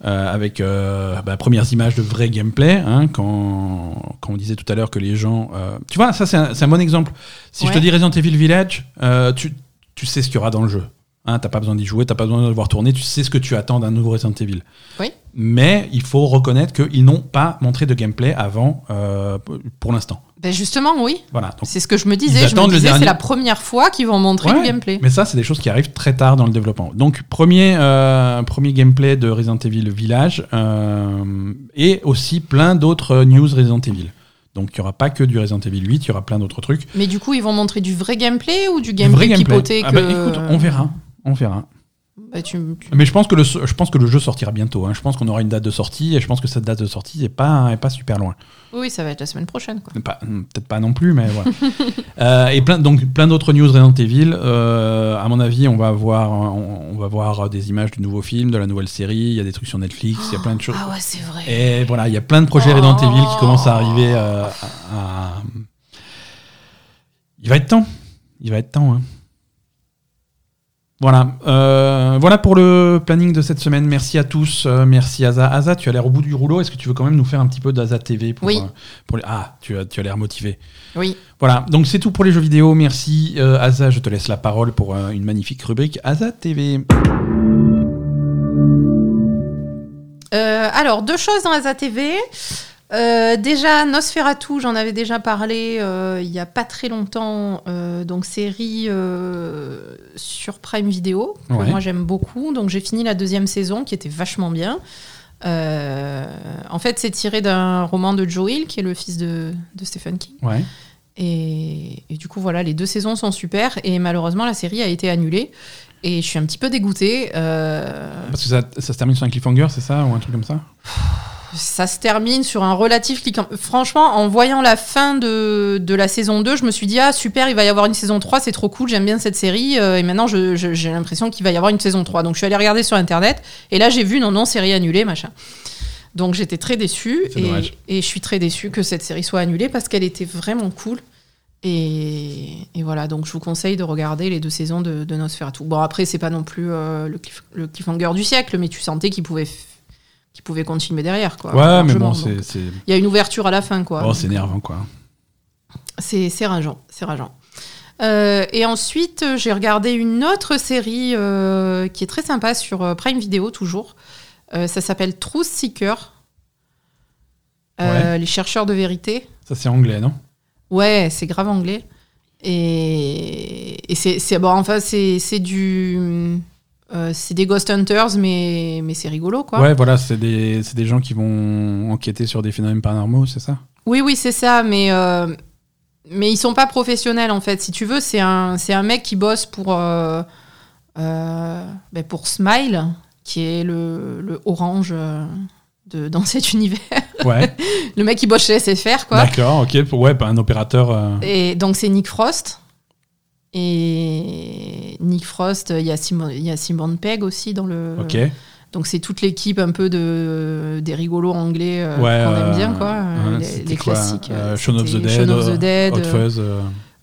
euh, avec euh, bah, premières images de vrai gameplay. hein, quand, quand on disait tout à l'heure que les gens, euh, tu vois, ça c'est un, bon exemple. Si je te dis Resident Evil Village, euh, tu, tu sais ce qu'il y aura dans le jeu. Hein, t'as pas besoin d'y jouer, t'as pas besoin de le voir tourner, tu sais ce que tu attends d'un nouveau Resident Evil. Oui. Mais il faut reconnaître qu'ils n'ont pas montré de gameplay avant, euh, pour l'instant. Ben justement, oui. Voilà. C'est ce que je me disais. Je me disais, dernier- c'est la première fois qu'ils vont montrer Ouais, du gameplay. Mais ça, c'est des choses qui arrivent très tard dans le développement. Donc, premier, euh, premier gameplay de Resident Evil Village euh, et aussi plein d'autres news Resident Evil. Donc, il n'y aura pas que du Resident Evil 8, il y aura plein d'autres trucs. Mais du coup, ils vont montrer du vrai gameplay ou du Du gameplay vrai pipoté Ah que... bah, écoute, on verra. On verra. Bah, tu- tu- Mais je pense que le, je pense que le jeu sortira bientôt. hein. Je pense qu'on aura une date de sortie et je pense que cette date de sortie n'est pas, est pas super loin. Oui, ça va être la semaine prochaine. Pas- Peut-être pas non plus, mais voilà. Euh, et plein, donc plein d'autres news Resident Evil. Euh, à mon avis, on va voir, on, on va voir des images du nouveau film, de la nouvelle série. Il y a des trucs sur Netflix, il y a plein de choses. Ah ouais, c'est vrai. Et voilà, il y a plein de projets Resident Oh. Evil qui commencent à arriver. euh, à- à- Il va être temps. Il va être temps. hein. Voilà, Euh, voilà pour le planning de cette semaine. Merci à tous. Euh, merci Aza. Aza, tu as l'air au bout du rouleau. Est-ce que tu veux quand même nous faire un petit peu d'Aza TV pour, Oui. euh, pour les... Ah, tu as, tu as l'air motivé. Oui. Voilà, donc c'est tout pour les jeux vidéo. Merci Aza, je te laisse la parole pour une magnifique rubrique Aza TV. Alors, deux choses dans Asa TV. Euh, déjà, Nosferatu, j'en avais déjà parlé euh, il y a pas très longtemps. euh, donc, série euh, sur Prime Video, que Ouais. moi j'aime beaucoup. Donc, j'ai fini la deuxième saison qui était vachement bien. En fait, c'est tiré d'un roman de Joe Hill, qui est le fils de, de Stephen King. Ouais. Et, et du coup, voilà, les deux saisons sont super. Et malheureusement, la série a été annulée. Et je suis un petit peu dégoûtée. Parce que ça, ça se termine sur un cliffhanger, c'est ça Ou un truc comme ça? Ça se termine sur un relatif clic. Franchement, en voyant la fin de, de la saison 2, je me suis dit, ah super, il va y avoir une saison 3, c'est trop cool, j'aime bien cette série. euh, et maintenant, j'ai l'impression qu'il va y avoir une saison 3. Donc je suis allée regarder sur Internet, et là j'ai vu, non, non, série annulée, machin. Donc j'étais très déçue, et, et je suis très déçue que cette série soit annulée parce qu'elle était vraiment cool. Et, et voilà, donc je vous conseille de regarder les deux saisons de, de Nosferatu. Bon, après, c'est pas non plus euh, le, cliff- le cliffhanger du siècle, mais tu sentais qu'il pouvait, qu'il pouvait continuer derrière. Quoi, Ouais, mais bon, c'est. il y a une ouverture à la fin, quoi. Oh, c'est énervant, quoi. C'est rageant, c'est rageant. Euh, et ensuite, j'ai regardé une autre série euh, qui est très sympa sur euh, Prime Video, toujours. Euh, ça s'appelle Truth Seeker. Les chercheurs de vérité. Ça, c'est anglais, non? Ouais, c'est grave anglais. Et, et c'est bon, enfin, c'est c'est du. Euh, c'est des Ghost Hunters, mais, mais c'est rigolo, quoi. Ouais, voilà, c'est des, des gens qui vont enquêter sur des phénomènes paranormaux, c'est ça? Oui, oui, c'est ça, mais, euh, mais ils sont pas professionnels en fait. Si tu veux, c'est un, un mec qui bosse pour, euh, euh, ben, pour Smile, qui est le, le orange de, dans cet univers. Ouais, Le mec qui bosse chez SFR, quoi. d'accord, ok. Ouais, pas un opérateur. Et donc c'est Nick Frost. Et Nick Frost, il y a Simon, il y a Simon Pegg aussi dans le. Ok. Donc c'est toute l'équipe un peu de des rigolos anglais euh, Ouais, qu'on aime bien quoi, euh, les, c'était les quoi, classiques. euh, Shaun of the Dead, Shaun of the Dead, Hot euh, Fuzz.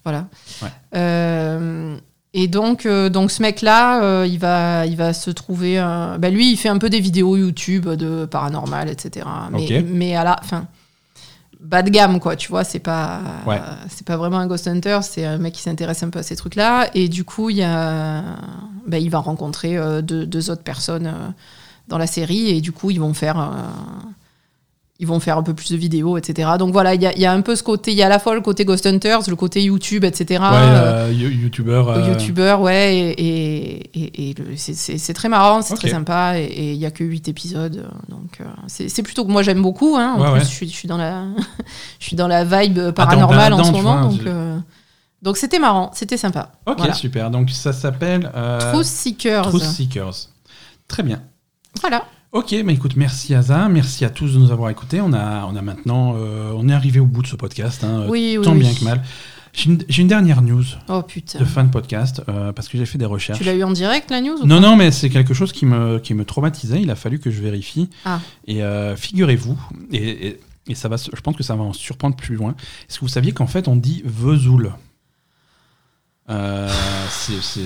voilà. Ouais. Et donc, donc ce mec-là, il, va, il va se trouver. un- bah, lui, il fait un peu des vidéos YouTube de paranormal, etc. Mais, mais à la fin, bas de gamme, quoi. Tu vois, c'est pas, Ouais. c'est pas vraiment un ghost hunter. C'est un mec qui s'intéresse un peu à ces trucs-là. Et du coup, il y a, bah, il va rencontrer euh, deux, deux autres personnes euh, dans la série, et du coup, ils vont faire. Ils vont faire un peu plus de vidéos, etc. Donc voilà, il y a, il y a un peu ce côté, il y a à la fois le côté Ghost Hunters, le côté YouTube, etc. ouais, euh, you- youtubeur. euh, youtubeur, ouais, et, c'est- très marrant, c'est très sympa, et il y a que 8 épisodes, donc euh, c'est plutôt que moi j'aime beaucoup, hein, en Ouais, plus ouais. je, suis, je, suis dans la, je suis dans la vibe paranormale en ce moment, vois, donc euh, donc c'était marrant, c'était sympa. Ok, Voilà. super. Donc ça s'appelle. euh, Truth Seekers. Truth Seekers. Très bien. Voilà. Ok, mais écoute, merci Aza, merci à tous de nous avoir écoutés. On a, on a maintenant, euh, on est arrivé au bout de ce podcast, hein, Oui, oui, tant oui. bien que mal. J'ai une, dernière news Oh de fin de podcast euh, parce que j'ai fait des recherches. Tu l'as eu en direct la news ou Non, non, mais c'est quelque chose qui me, qui me traumatisait. Il a fallu que je vérifie. Ah. Et euh, figurez-vous, et, et, et ça va, je pense que ça va en surprendre plus loin. Est-ce que vous saviez qu'en fait on dit Vesoul? Euh, C'est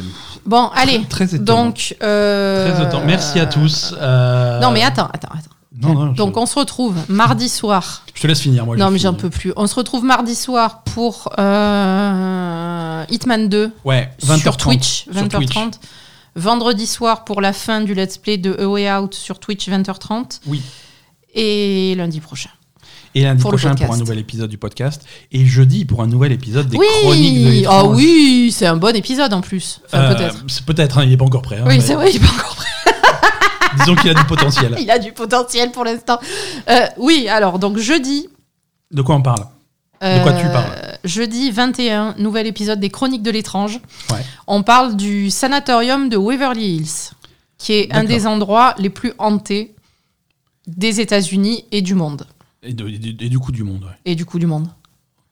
Bon, allez. très. Donc. euh, Très étonnant. Merci à tous. Euh, Non, mais attends, attends, attends. Non, non, je- Donc on se retrouve mardi soir. je te laisse finir. Moi, Non, mais j'en peux plus. On se retrouve mardi soir pour euh, Hitman 2 Ouais, 20h30 sur Twitch, sur 20h30. Twitch. Vendredi soir pour la fin du let's play de A Way Out sur Twitch, 20h30. Oui. Et lundi prochain. Et lundi Pour prochain pour un nouvel épisode du podcast. Et jeudi pour un nouvel épisode des Chroniques de Oui, l'étrange. ah oui, c'est un bon épisode en plus. Enfin, Euh, peut-être. hein, il n'est pas encore prêt. hein, Oui, mais c'est vrai, il est pas encore prêt. Disons qu'il a du potentiel. Il a du potentiel pour l'instant. Euh, oui, alors, donc jeudi. De quoi on parle? De quoi tu euh, parles? Jeudi 21, nouvel épisode des Chroniques de l'étrange. Ouais. On parle du sanatorium de Waverly Hills, qui est un des endroits les plus hantés des États-Unis et du monde. Et, de- et du- et du coup du monde. ouais. Et du coup, du monde.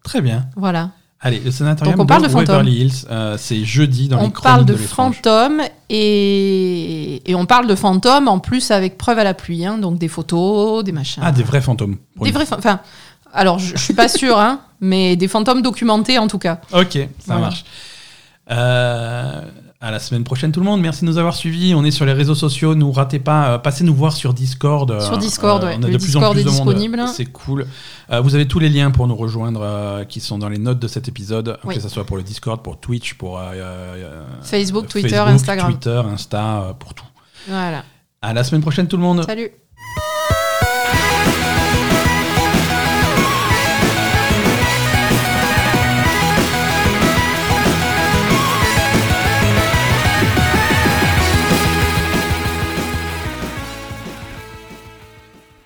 Très bien. Voilà. Allez, le sanatorium Donc on parle de. Waverly Hills, euh, c'est jeudi dans on les chroniques parle de, fantômes et... et on parle de fantômes en plus avec preuve à la pluie. hein, donc des photos, des machins. Ah, des vrais fantômes. Des vrais fa- Enfin, alors je, je suis pas sûre, hein, mais des fantômes documentés en tout cas. Ok, ça Voilà. marche. Euh, à la semaine prochaine tout le monde. Merci de nous avoir suivis. On est sur les réseaux sociaux. Nous ratez pas. euh, passez nous voir sur Discord. euh, Sur Discord, euh, ouais. On a Le de plus en Discord plus est de monde. disponible. C'est cool. Euh, vous avez tous les liens pour nous rejoindre euh, qui sont dans les notes de cet épisode. Oui. Que ce soit pour le Discord, pour Twitch, pour Facebook, Twitter, Facebook, Instagram. Twitter, Insta, pour tout. Voilà. À la semaine prochaine tout le monde. Salut.